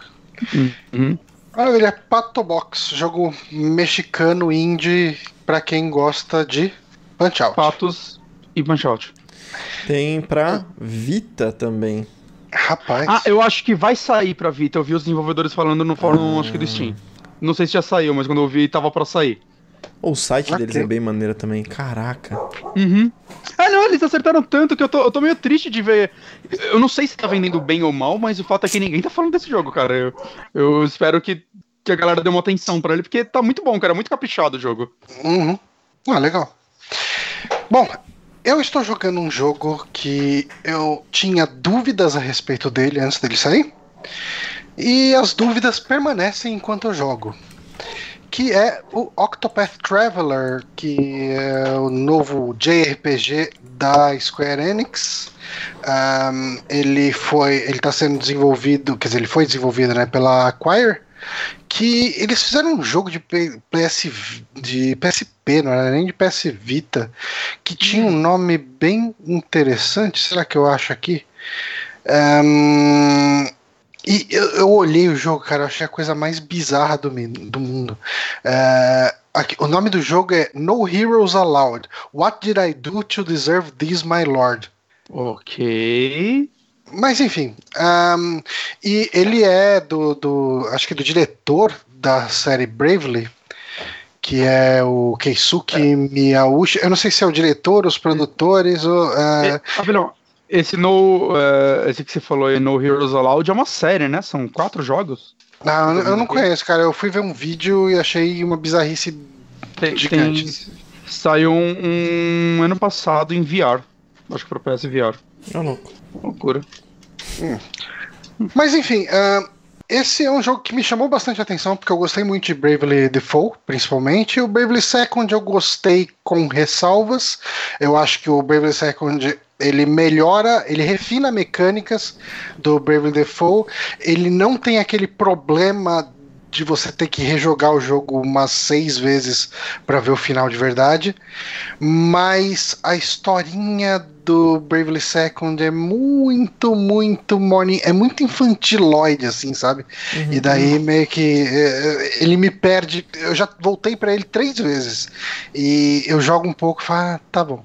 Uhum. Maravilha, é Pato Box, jogo mexicano indie para quem gosta de Punch Out. Patos e Punch Out. Tem pra Vita também. Rapaz. Ah, eu acho que vai sair pra Vita. Eu vi os desenvolvedores falando no fórum, ah. acho que do Steam. Não sei se já saiu, mas quando eu vi, tava pra sair. O site deles é bem maneiro também. Caraca. Uhum. Ah, não, eles acertaram tanto que eu tô, eu tô meio triste de ver. Eu não sei se tá vendendo bem ou mal, mas o fato é que ninguém tá falando desse jogo, cara. Eu, eu espero que que a galera deu uma atenção para ele, porque tá muito bom, cara. Muito caprichado o jogo. Uhum. Ah, legal. Bom, eu estou jogando um jogo que eu tinha dúvidas a respeito dele antes dele sair. E as dúvidas permanecem enquanto eu jogo. Que é o Octopath Traveler, que é o novo JRPG da Square Enix. Um, ele foi, ele está sendo desenvolvido, quer dizer, ele foi desenvolvido né, pela Acquire, que eles fizeram um jogo de PS, de PSP, não era nem de PS Vita, que tinha um nome bem interessante. Será que eu acho aqui? Um, E eu, eu, olhei o jogo, cara, eu achei a coisa mais bizarra do, do mundo. É, aqui, o nome do jogo é No Heroes Allowed. What did I do to deserve this, my lord? Ok. Mas enfim, um, e ele é do, do, acho que do diretor da série Bravely, que é o Keisuke é. Miyauchi. Eu não sei se é o diretor, os produtores, ou. Uh... Esse no, uh, esse que você falou aí, No Heroes Allowed, é uma série, né? São quatro jogos. Não, eu, eu não conheço, cara. Eu fui ver um vídeo e achei uma bizarrice tem, gigante. Tem, saiu um, um, ano passado em VR. Acho que pro PS VR. É louco. Loucura. Hum. Mas enfim, uh, esse é um jogo que me chamou bastante atenção, porque eu gostei muito de Bravely Default, principalmente. O Bravely Second eu gostei com ressalvas. Eu acho que o Bravely Second ele melhora, ele refina mecânicas do Bravely Default. Ele não tem aquele problema de você ter que rejogar o jogo umas seis vezes para ver o final de verdade. Mas a historinha do Bravely Second é muito, muito morning, é muito infantiloide, assim, sabe? Uhum. E daí meio que é, ele me perde. Eu já voltei para ele três vezes e eu jogo um pouco e falo, ah, tá bom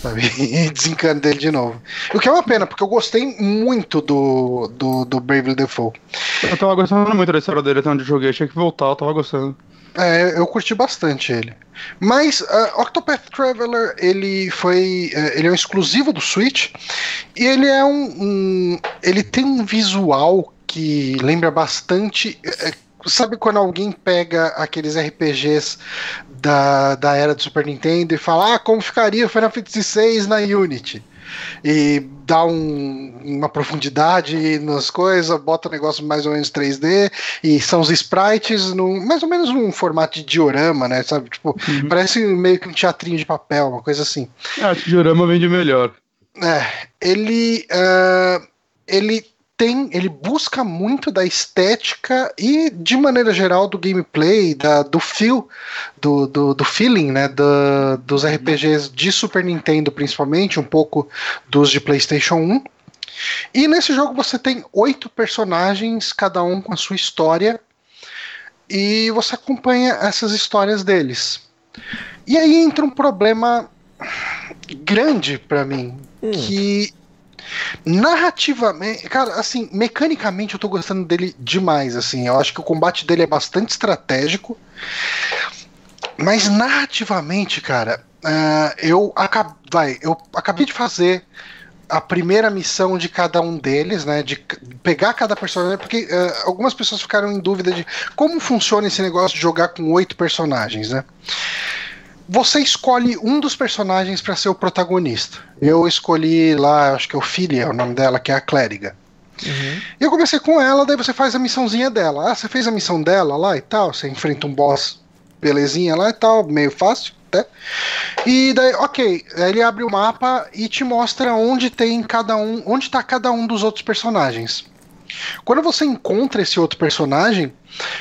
sabe? E desencano dele de novo. O que é uma pena, porque eu gostei muito do, do, do Bravely Default. Eu tava gostando muito da história dele até onde eu joguei, tinha que voltar, eu tava gostando. É, eu curti bastante ele. Mas uh, Octopath Traveler, ele foi. Uh, ele é um exclusivo do Switch. E ele é um. um ele tem um visual que lembra bastante. Uh, sabe quando alguém pega aqueles RPGs da, da era do Super Nintendo e fala, ah, como ficaria o Final Fantasy VI na Unity? E dá um, uma profundidade nas coisas, bota o negócio mais ou menos 3D, e são os sprites num, mais ou menos num formato de diorama, né? Sabe? Tipo, uhum. parece meio que um teatrinho de papel, uma coisa assim. Ah, diorama vende melhor. É, ele. Uh, ele tem, ele busca muito da estética e, de maneira geral, do gameplay, da, do feel, do, do, do feeling, né, do, dos RPGs de Super Nintendo, principalmente, um pouco dos de PlayStation 1. E nesse jogo você tem oito personagens, cada um com a sua história, e você acompanha essas histórias deles. E aí entra um problema grande para mim, hum. que Narrativamente, cara, assim, mecanicamente eu tô gostando dele demais, assim. Eu acho que o combate dele é bastante estratégico. Mas narrativamente, cara, uh, eu, acab vai, eu acabei de fazer a primeira missão de cada um deles, né? De pegar cada personagem, porque uh, algumas pessoas ficaram em dúvida de como funciona esse negócio de jogar com oito personagens, né? Você escolhe um dos personagens para ser o protagonista. Eu escolhi lá, acho que é o Ophelia, é o nome dela, que é a clériga. Uhum. E eu comecei com ela, daí você faz a missãozinha dela. Ah, você fez a missão dela lá e tal, você enfrenta um boss belezinha lá e tal, meio fácil, né? E daí, ok, ele abre o mapa e te mostra onde tem cada um, onde tá cada um dos outros personagens. Quando você encontra esse outro personagem,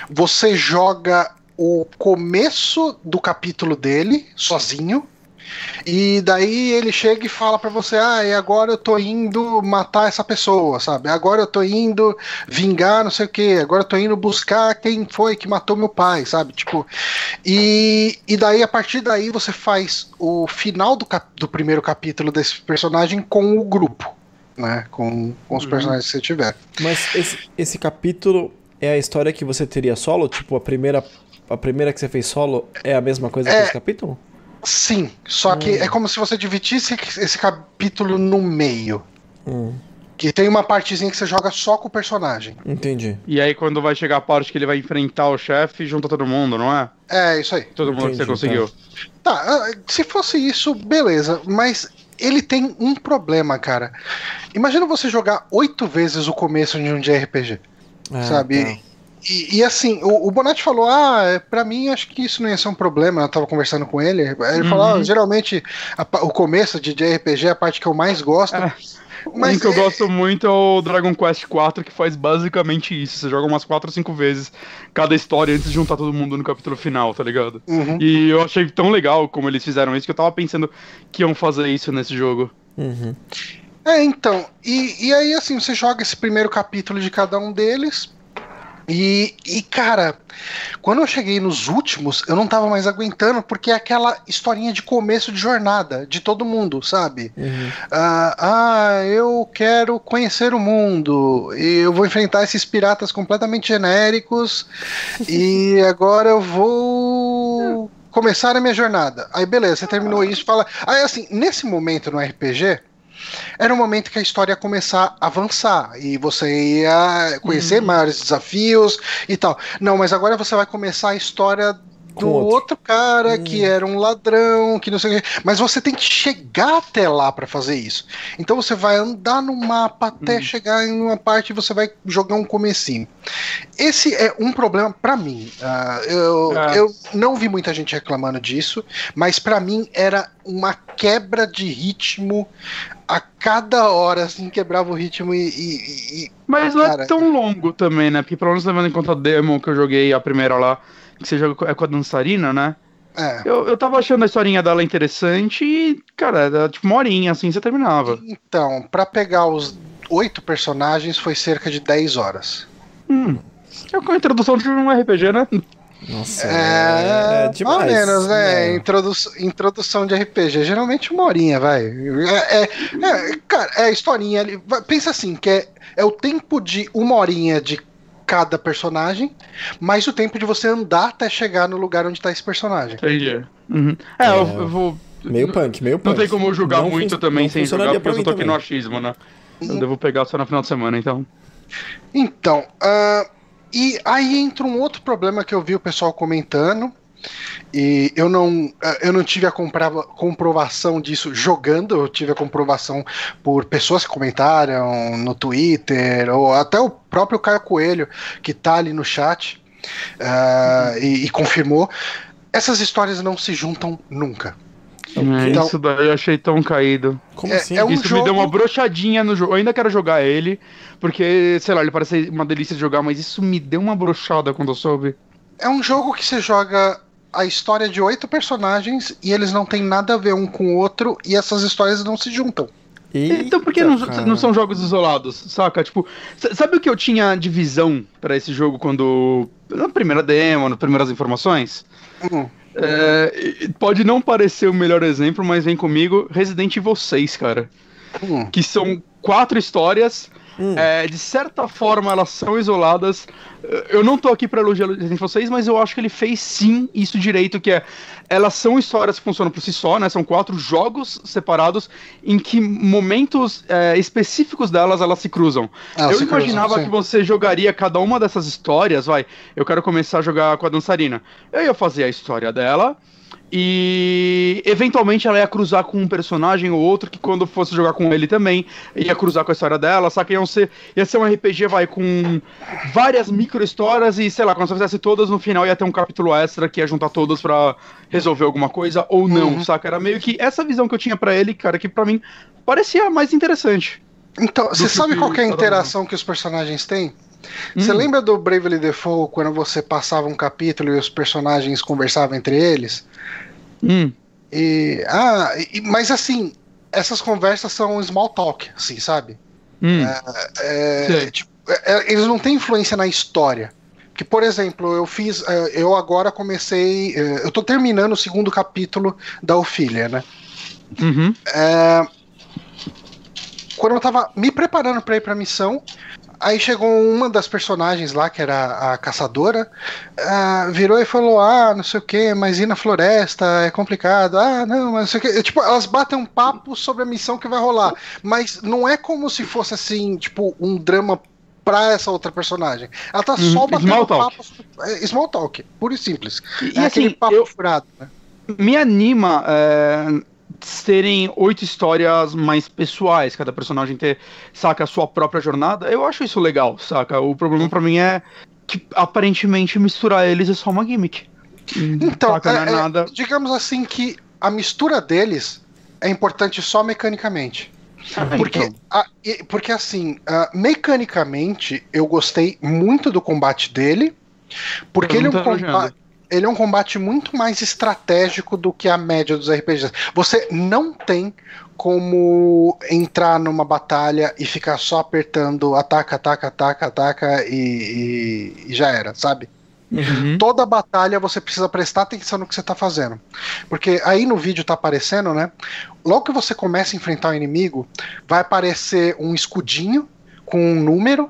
você joga o começo do capítulo dele, sozinho. E daí ele chega e fala para você: Ah, e agora eu tô indo matar essa pessoa, sabe? Agora eu tô indo vingar não sei o que, agora eu tô indo buscar quem foi que matou meu pai, sabe? Tipo, e, e daí a partir daí você faz o final do, cap, do primeiro capítulo desse personagem com o grupo, né? Com, com os uhum. personagens que você tiver. Mas esse, esse capítulo é a história que você teria solo? Tipo, a primeira a primeira que você fez solo é a mesma coisa é, que esse capítulo? Sim, só hum. que é como se você dividisse esse capítulo no meio. Hum. Que tem uma partezinha que você joga só com o personagem. Entendi. E aí, quando vai chegar a parte que ele vai enfrentar o chefe, junta todo mundo, não é? É, isso aí. Todo mundo Entendi, que você conseguiu. Tá. tá, se fosse isso, beleza. Mas ele tem um problema, cara. Imagina você jogar oito vezes o começo de um JRPG. É, sabe? Tá. E, e, assim, o, o Bonatti falou: ah, é, pra mim acho que isso não ia ser um problema. Eu tava conversando com ele. Ele uhum. falou: ah, geralmente a, o começo de JRPG é a parte que eu mais gosto. É. Mas um que eu é... gosto muito é o Dragon Quest IV, que faz basicamente isso. Você joga umas 4 ou 5 vezes cada história antes de juntar todo mundo no capítulo final, tá ligado? Uhum. E eu achei tão legal como eles fizeram isso que eu tava pensando que iam fazer isso nesse jogo. Uhum. É, então, e, e aí assim, você joga esse primeiro capítulo de cada um deles, e, e, cara, quando eu cheguei nos últimos, eu não tava mais aguentando, porque é aquela historinha de começo de jornada de todo mundo, sabe? Uhum. Ah, ah, eu quero conhecer o mundo, e eu vou enfrentar esses piratas completamente genéricos, e agora eu vou começar a minha jornada. Aí beleza, você terminou isso e fala. Aí assim, nesse momento no RPG era um momento que a história ia começar a avançar e você ia conhecer uhum. maiores desafios e tal. Não, mas agora você vai começar a história do outro. outro. cara hum. que era um ladrão, que não sei o que. Mas você tem que chegar até lá para fazer isso. Então você vai andar no mapa até hum. chegar em uma parte e você vai jogar um comecinho. Esse é um problema para mim. Uh, eu, é. eu não vi muita gente reclamando disso, mas para mim era uma quebra de ritmo a cada hora, assim, quebrava o ritmo e. e, e Mas não é tão longo também, né? Porque pelo menos levando em conta a demo que eu joguei a primeira lá, que você joga é com a dançarina, né? É. Eu, eu tava achando a historinha dela interessante e, cara, era tipo uma horinha assim você terminava. Então, para pegar os oito personagens foi cerca de 10 horas. Hum. É com a introdução de um RPG, né? Nossa, é, é demais. Mais ou menos, né? É. Introdu introdução de RPG. Geralmente uma horinha, vai. É, é, é cara, é a historinha ali. Pensa assim, que é, é o tempo de uma horinha de cada personagem, mais o tempo de você andar até chegar no lugar onde tá esse personagem. Entendi. Uhum. É, eu, eu, vou. Meio punk, meio punk. Não tem como eu jogar não muito também sem jogar, porque eu tô aqui no achismo, né? Eu devo pegar só no final de semana, então. Então, uh, e aí entra um outro problema que eu vi o pessoal comentando. E eu não, eu não tive a comprovação disso jogando, eu tive a comprovação por pessoas que comentaram no Twitter, ou até o próprio Caio Coelho, que tá ali no chat uh, e, e confirmou. Essas histórias não se juntam nunca. É, então, isso daí eu achei tão caído. Como é, assim? É um isso jogo... me deu uma brochadinha no jogo. Eu ainda quero jogar ele, porque, sei lá, ele parece uma delícia de jogar, mas isso me deu uma brochada quando eu soube. É um jogo que você joga a história de oito personagens e eles não têm nada a ver um com o outro e essas histórias não se juntam. Eita, então por que não, não, são jogos isolados, saca? Tipo, sabe o que eu tinha de visão para esse jogo quando. Na primeira demo, nas primeiras informações? Uhum. É, pode não parecer o melhor exemplo, mas vem comigo Resident Evil 6, cara. Hum. Que são quatro histórias. Hum. É, de certa forma, elas são isoladas. Eu não tô aqui para elogiar Resident Evil 6, mas eu acho que ele fez sim isso direito, que é elas são histórias que funcionam por si só, né? São quatro jogos separados em que momentos é, específicos delas elas se cruzam. Ah, eu se imaginava cruzam, que você jogaria cada uma dessas histórias, vai. Eu quero começar a jogar com a dançarina. Eu ia fazer a história dela e eventualmente ela ia cruzar com um personagem ou outro que quando fosse jogar com ele também ia cruzar com a história dela, que ia ser, ia ser um RPG, vai, com várias micro histórias e, sei lá, quando você fizesse todas, no final ia ter um capítulo extra que ia juntar todas pra resolver alguma coisa ou não, uhum. saca? Era meio que essa visão que eu tinha para ele, cara, que para mim parecia mais interessante. Então, você sabe qual é a interação que os personagens têm? Você hum. lembra do Bravely Default quando você passava um capítulo e os personagens conversavam entre eles? Hum. E, ah, e, mas assim, essas conversas são small talk, assim, sabe? Hum. É, é, tipo, é, é, eles não têm influência na história. Que, por exemplo, eu fiz. É, eu agora comecei. Eu tô terminando o segundo capítulo da Ofília, né? Uhum. quando eu tava me preparando para ir pra missão, Aí chegou uma das personagens lá, que era a caçadora, uh, virou e falou: Ah, não sei o que, mas ir na floresta é complicado. Ah, não, mas não sei o que. Tipo, elas batem um papo sobre a missão que vai rolar. Mas não é como se fosse assim, tipo, um drama pra essa outra personagem. Ela tá só uhum. batendo small papo. É, small talk, puro e simples. E, é assim, aquele papo eu, furado, né? Me anima. É serem oito histórias mais pessoais, cada personagem ter, saca, a sua própria jornada, eu acho isso legal, saca? O problema para mim é que aparentemente misturar eles é só uma gimmick. Então, saca, é, é, nada... digamos assim que a mistura deles é importante só mecanicamente. Ah, porque, então. a, porque assim, uh, mecanicamente eu gostei muito do combate dele, porque ele é um combate ele é um combate muito mais estratégico do que a média dos RPGs. Você não tem como entrar numa batalha e ficar só apertando ataca, ataca, ataca, ataca e, e, e já era, sabe? Uhum. Toda batalha você precisa prestar atenção no que você está fazendo. Porque aí no vídeo tá aparecendo, né? Logo que você começa a enfrentar o inimigo, vai aparecer um escudinho com um número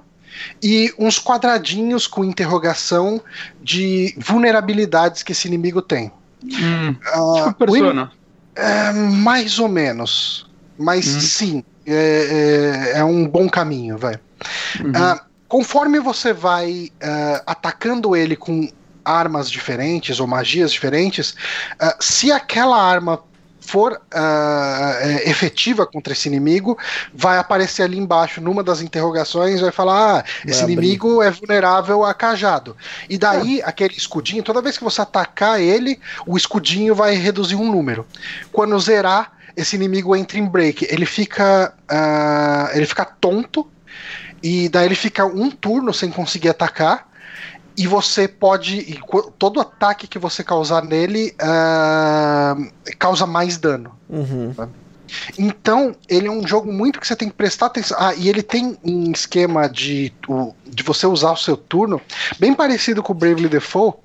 e uns quadradinhos com interrogação de vulnerabilidades que esse inimigo tem. Hum, uh, tipo persona. É, mais ou menos. Mas hum. sim, é, é, é, um bom caminho, vai. Uhum. Uh, conforme você vai uh, atacando ele com armas diferentes ou magias diferentes, se aquela arma for uh, efetiva contra esse inimigo, vai aparecer ali embaixo, numa das interrogações, vai falar: ah, esse vai inimigo é vulnerável a cajado. E daí, é. aquele escudinho, toda vez que você atacar ele, o escudinho vai reduzir um número. Quando zerar, esse inimigo entra em break. Ele fica. Uh, ele fica tonto. E daí ele fica um turno sem conseguir atacar e você pode. Todo ataque que você causar nele uh, causa mais dano. Uhum. Então, ele é um jogo muito que você tem que prestar atenção. Ah, e ele tem um esquema de, de você usar o seu turno, bem parecido com o Bravely Default,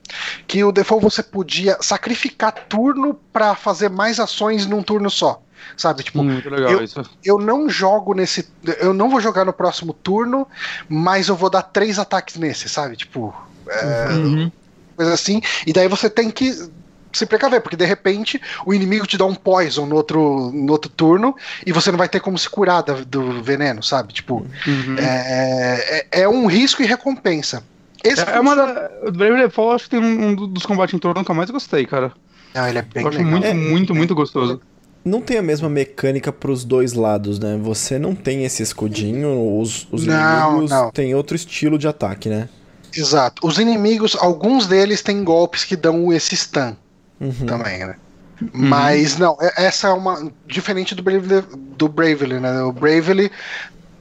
que o Default você podia sacrificar turno para fazer mais ações num turno só. Sabe, tipo, legal eu, eu não jogo nesse. Eu não vou jogar no próximo turno, mas eu vou dar três ataques nesse, sabe? Tipo, é, uhum. Coisa assim. E daí você tem que se precaver, porque de repente o inimigo te dá um poison no outro, no outro turno e você não vai ter como se curar do, do veneno, sabe? Tipo, uhum. é, é, é, um risco e recompensa. Esse é, é uma da, o Brave Default acho que tem um, um, dos combates em turno que eu mais gostei, cara. Não, ele é bem eu acho legal. muito, é, muito, muito gostoso. Não tem a mesma mecânica pros dois lados, né? Você não tem esse escudinho, os, os não, inimigos não. têm outro estilo de ataque, né? Exato. Os inimigos, alguns deles têm golpes que dão esse stun uhum. também, né? Uhum. Mas não, é, essa é uma. Diferente do Bravely, do Bravely, né? O Bravely,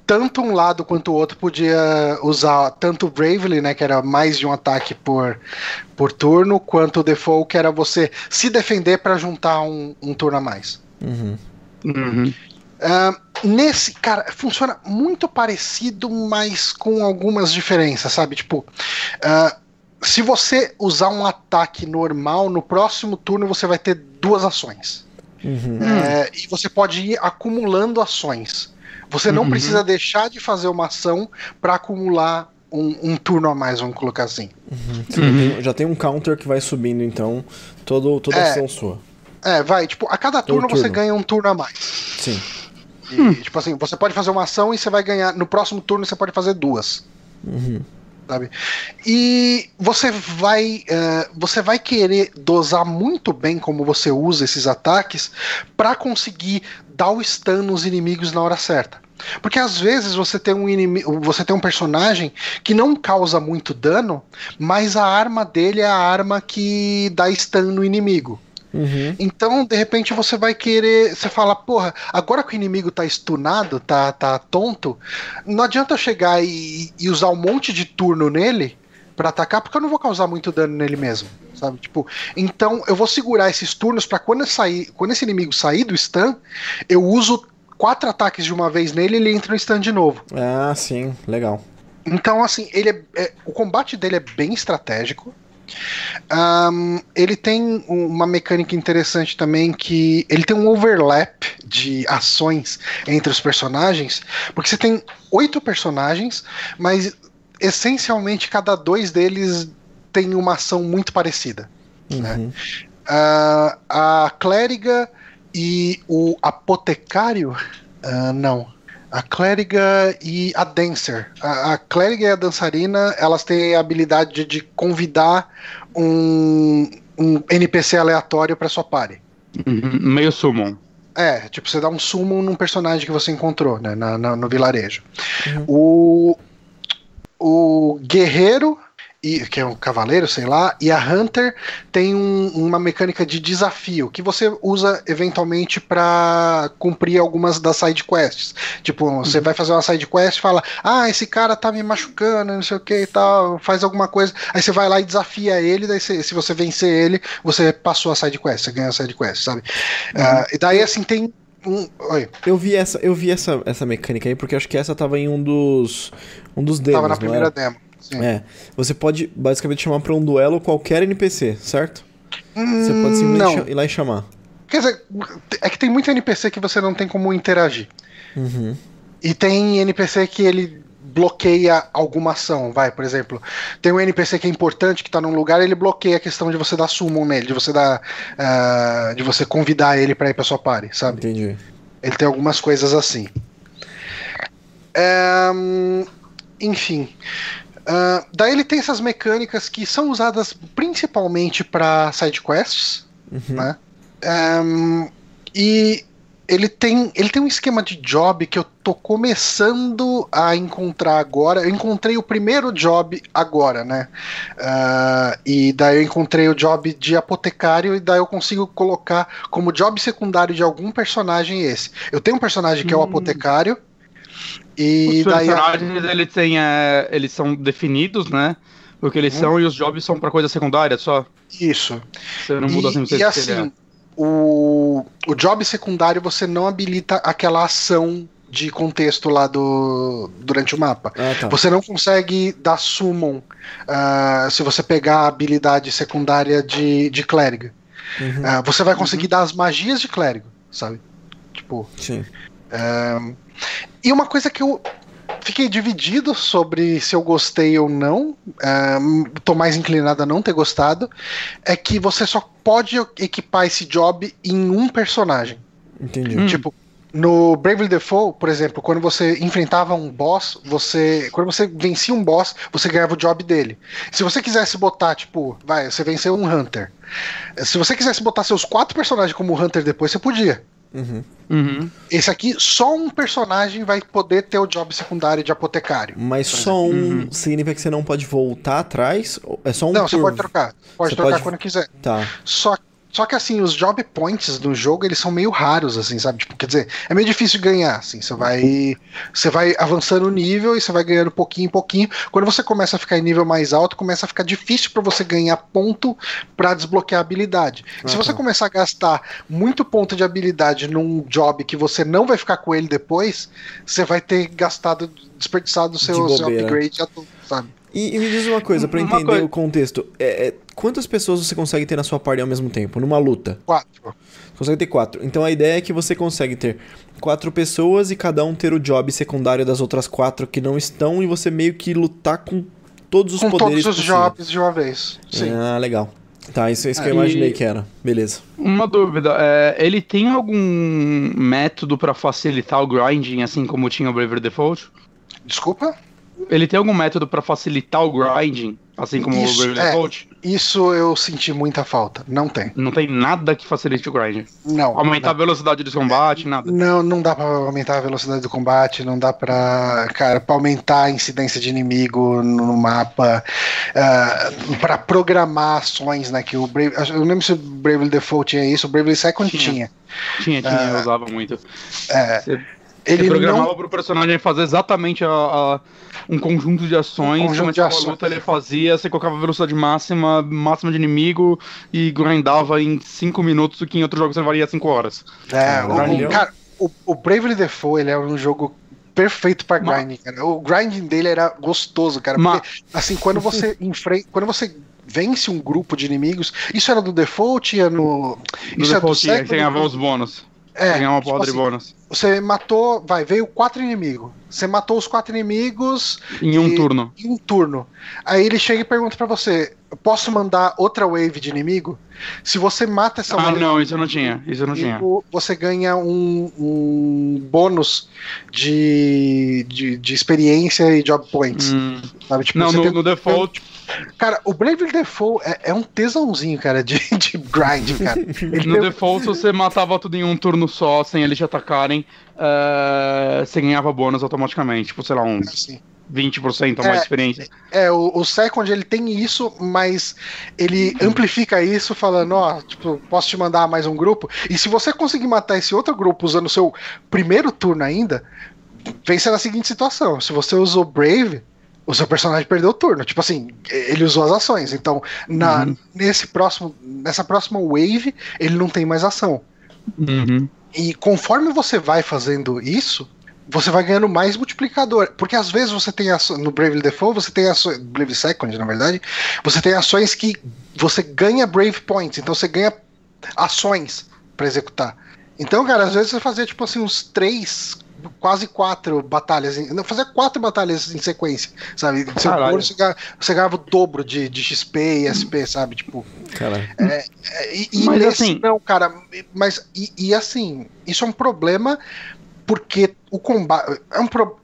tanto um lado quanto o outro podia usar tanto o Bravely, né? Que era mais de um ataque por, por turno, quanto o Default, que era você se defender para juntar um, um turno a mais. Uhum. Uhum. Uh, nesse, cara, funciona muito parecido, mas com algumas diferenças, sabe? Tipo, uh, se você usar um ataque normal, no próximo turno você vai ter duas ações. Uhum. Uh, e você pode ir acumulando ações. Você não uhum. precisa deixar de fazer uma ação para acumular um, um, turno a mais, vamos colocar assim. Uhum. Já, tem, já, tem, um counter que vai subindo, então, todo, toda é, ação sua. É, vai, tipo, a cada turno, turno, você ganha um turno a mais. Sim. E, hum. Tipo assim, você pode fazer uma ação e você vai ganhar. No próximo turno você pode fazer duas. Uhum. Sabe? E você vai, uh, você vai querer dosar muito bem como você usa esses ataques para conseguir dar o stun nos inimigos na hora certa. Porque às vezes você tem um inimigo, você tem um personagem que não causa muito dano, mas a arma dele é a arma que dá stun no inimigo. Uhum. Então, de repente, você vai querer. Você fala, porra, agora que o inimigo tá estunado, tá, tá tonto, não adianta eu chegar e, e usar um monte de turno nele para atacar, porque eu não vou causar muito dano nele mesmo, sabe? Tipo, então eu vou segurar esses turnos para quando sair, quando esse inimigo sair do stun, eu uso quatro ataques de uma vez nele e ele entra no stun de novo. Ah, sim, legal. Então, assim, ele é, é, o combate dele é bem estratégico. Um, ele tem uma mecânica interessante também que ele tem um overlap de ações entre os personagens, porque você tem oito personagens, mas essencialmente cada dois deles tem uma ação muito parecida. Uhum. Né? Uh, a clériga e o apotecário, uh, não. A clériga e a dancer. A, a clériga e a dançarina, elas têm a habilidade de, convidar um, um NPC aleatório para sua party. Uhum, meio summon. É, tipo, você dá um summon num personagem que você encontrou, né, na, na no vilarejo. Uhum. O, o guerreiro e, que é um cavaleiro, sei lá, e a Hunter tem um, uma mecânica de desafio que você usa eventualmente para cumprir algumas das side quests. Tipo, você uhum. vai fazer uma side quest e fala: "Ah, esse cara tá me machucando, não sei o que e tal", faz alguma coisa. Aí você vai lá e desafia ele, daí você, se você vencer ele, você passou a side quest, você ganha a side quest, sabe? Uhum. Uh, e daí assim tem um, eu vi essa, eu vi essa, essa mecânica aí porque acho que essa tava em um dos um dos demos, Tava na primeira demo. Sim. É. Você pode basicamente chamar para um duelo qualquer NPC, certo? Hum, você pode simplesmente ir lá e chamar. Quer dizer, é que tem muito NPC que você não tem como interagir. Uhum. E tem NPC que ele bloqueia alguma ação, vai, por exemplo, tem um NPC que é importante que tá num lugar, ele bloqueia a questão de você dar summon nele, de você dar uh, de você convidar ele para ir para sua party, sabe? Entendi. Ele tem algumas coisas assim. Um, enfim, Uh, daí ele tem essas mecânicas que são usadas principalmente para side quests, uhum. né? Um, e ele tem, ele tem um esquema de job que eu tô começando a encontrar agora. Eu encontrei o primeiro job agora, né? Uh, e daí eu encontrei o job de apotecário e daí eu consigo colocar como job secundário de algum personagem esse. Eu tenho um personagem que hum. é o hum. apotecário e os personagens daí, eles, têm, é, eles são definidos, né? O que eles hum. são e os jobs são para coisa secundária só. Isso. Você não muda e, e assim, o, o job secundário você não habilita aquela ação de contexto lá do durante o mapa. Ah, tá. Você não consegue dar summon uh, se você pegar a habilidade secundária de, de clérigo. Uhum. Uh, você vai conseguir uhum. dar as magias de clérigo, sabe? Tipo. Sim. Uh, e uma coisa que eu fiquei dividido sobre se eu gostei ou não, um, tô mais inclinado a não ter gostado, é que você só pode equipar esse job em um personagem. Entendi. Hum. Tipo, no Bravely Default, por exemplo, quando você enfrentava um boss, você. Quando você vencia um boss, você ganhava o job dele. Se você quisesse botar, tipo, vai, você venceu um Hunter. Se você quisesse botar seus quatro personagens como Hunter depois, você podia. Uhum. Uhum. Esse aqui, só um personagem vai poder ter o job secundário de apotecário. Mas só um uhum. significa que você não pode voltar atrás? É só um Não, por... você pode trocar. Pode você trocar pode... quando quiser. Tá. Só só que assim, os job points do jogo, eles são meio raros, assim, sabe? Tipo, quer dizer, é meio difícil ganhar, assim. Você vai. Você vai avançando o nível e você vai ganhando pouquinho em pouquinho. Quando você começa a ficar em nível mais alto, começa a ficar difícil para você ganhar ponto para desbloquear a habilidade. Se você começar a gastar muito ponto de habilidade num job que você não vai ficar com ele depois, você vai ter gastado, desperdiçado o seu, seu upgrade, sabe? E, e, me diz uma coisa, para entender coisa... o contexto. É, é, quantas pessoas você consegue ter na sua party ao mesmo tempo, numa luta? Quatro. Consegue ter quatro. Então a ideia é que você consegue ter quatro pessoas e cada um ter o job secundário das outras quatro que não estão e você meio que lutar com todos os com poderes todos os possíveis. jobs de uma vez. Sim. Ah, legal. Tá, isso é isso que eu imaginei que era. Beleza. Uma dúvida, é, ele tem algum método para facilitar o grinding, assim como tinha o Braver Default? Desculpa? Ele tem algum método para facilitar o grinding, assim como isso, o Bravely é, Default? Isso eu senti muita falta. Não tem. Não tem nada que facilite o grinding. Não. Aumentar não. a velocidade do combate, nada. Não, não dá para aumentar a velocidade do combate, não dá para, cara, para aumentar a incidência de inimigo no mapa, uh, ah, para programar ações, né? Que o Brave, eu não lembro se o Bravely Default tinha isso, o Bravely Second tinha. Tinha, tinha, tinha uh, eu usava muito. É. Você ele Você programava não... pro personagem fazer exatamente a, a, um conjunto de ações. Um conjunto de ações. luta ele fazia, você colocava velocidade máxima, máxima de inimigo e grindava em 5 minutos, o que em outros jogos você varia 5 horas. É, o, cara, o, o Bravely Default ele é um jogo perfeito para grinding, cara. O grinding dele era gostoso, cara. Porque, assim, quando você enfrenta. Quando você vence um grupo de inimigos. Isso era do default? Ia no. no isso default, é do tinha, ganhava os bônus. É, ganhar uma tipo assim, de bônus. Você matou, vai, veio quatro inimigos. Você matou os quatro inimigos em um e, turno. Em um turno. Aí ele chega e pergunta para você: posso mandar outra wave de inimigo? Se você mata essa ah, wave. Não, isso eu não tinha. Isso eu não inimigo, tinha. Você ganha um, um bônus de, de, de, experiência e job points. Hum. Tipo, não, no, tem, no default. Cara, o Bravely Default é, é, um tesãozinho, cara, de, de grind, cara. Ele no tem... default, você matava tudo em um turno só, sem eles te atacarem, uh, você ganhava bônus automaticamente. Tipo, sei lá, um. Sim. 20% a mais É, experiência. É, o, o Second ele tem isso, mas ele amplifica isso falando, ó, tipo, posso te mandar mais um grupo? E se você conseguir matar esse outro grupo usando o seu primeiro turno ainda, pensa na seguinte situação: se você usou Brave, o seu personagem perdeu o turno. Tipo assim, ele usou as ações. Então, na, Uhum. nesse próximo, nessa próxima wave, ele não tem mais ação. Uhum. E conforme você vai fazendo isso, você vai ganhando mais multiplicador. Porque às vezes você tem aço- no Brave Default, você tem ações. Brave Second, na verdade, você tem ações que você ganha Brave Points, então você ganha ações pra executar. Então, cara, às vezes você fazia tipo assim uns três, quase quatro batalhas. em- Não, fazia quatro batalhas em sequência, sabe? Seu turno você ganhava, você ganhava o dobro de, de XP e SP, sabe? Tipo. Caralho. É, E, e Mas nesse, assim- não, cara, mas e, e assim, isso é um problema porque o combate é um pro...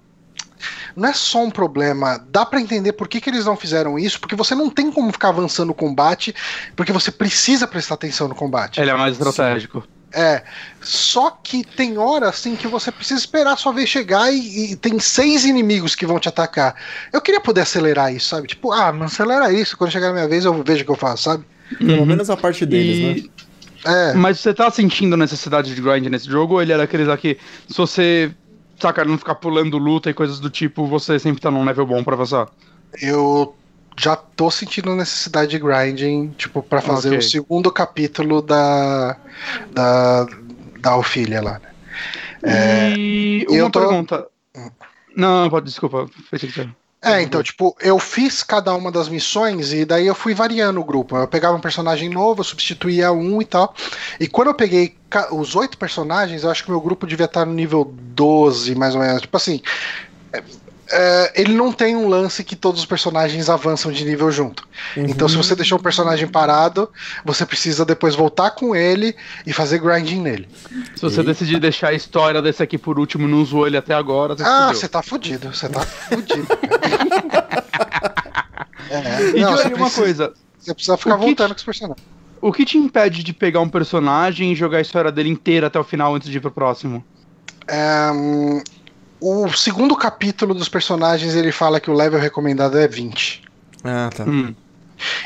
não é só um problema, dá pra entender por que, que eles não fizeram isso, porque você não tem como ficar avançando o combate, porque você precisa prestar atenção no combate. Ele é mais estratégico. É, só que tem hora assim que você precisa esperar a sua vez chegar e, e tem seis inimigos que vão te atacar. Eu queria poder acelerar isso, sabe? Tipo, ah, não acelera isso, quando chegar a minha vez eu vejo o que eu faço, sabe? Pelo Uhum. menos a parte deles, E- né? É. Mas você tá sentindo necessidade de grind nesse jogo ou ele é daqueles aqui, se você, saca, não ficar pulando luta e coisas do tipo, você sempre tá num level bom pra avançar? eu já tô sentindo necessidade de grinding, tipo, pra fazer Ok. o segundo capítulo da da, da Ophelia lá. né? e eu uma tô- pergunta. Não, pode, desculpa. É, então, tipo, eu fiz cada uma das missões e daí eu fui variando o grupo. Eu pegava um personagem novo, eu substituía um e tal. E quando eu peguei os oito personagens, eu acho que meu grupo devia estar no nível 12, mais ou menos. Tipo assim. É, ele não tem um lance que todos os personagens avançam de nível junto. Então, se você deixou um personagem parado, você precisa depois voltar com ele e fazer grinding nele. Se você Eita. decidir deixar a história desse aqui por último, não usou ele até agora, você Ah, você tá fudido, você tá fudido. é, E não, Johnny, uma coisa, Você precisa ficar O que voltando te- com os personagens. o que te impede de pegar um personagem e jogar a história dele inteira até o final antes de ir pro próximo? É, hum, o segundo capítulo dos personagens ele fala que o level recomendado é 20. Ah, tá. Hum.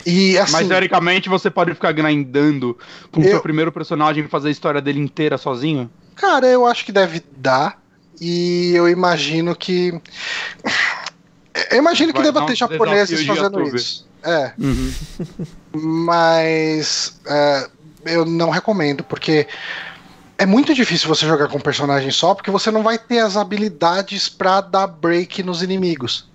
E assim, Mas teoricamente você pode ficar grindando com o Eu- seu primeiro personagem e fazer a história dele inteira sozinho? cara, eu acho que deve dar. E eu imagino que. Eu imagino que deva ter japoneses de fazendo YouTube. isso. É, Uhum. mas é, eu não recomendo, porque é muito difícil você jogar com um personagem só, porque você não vai ter as habilidades pra dar break nos inimigos.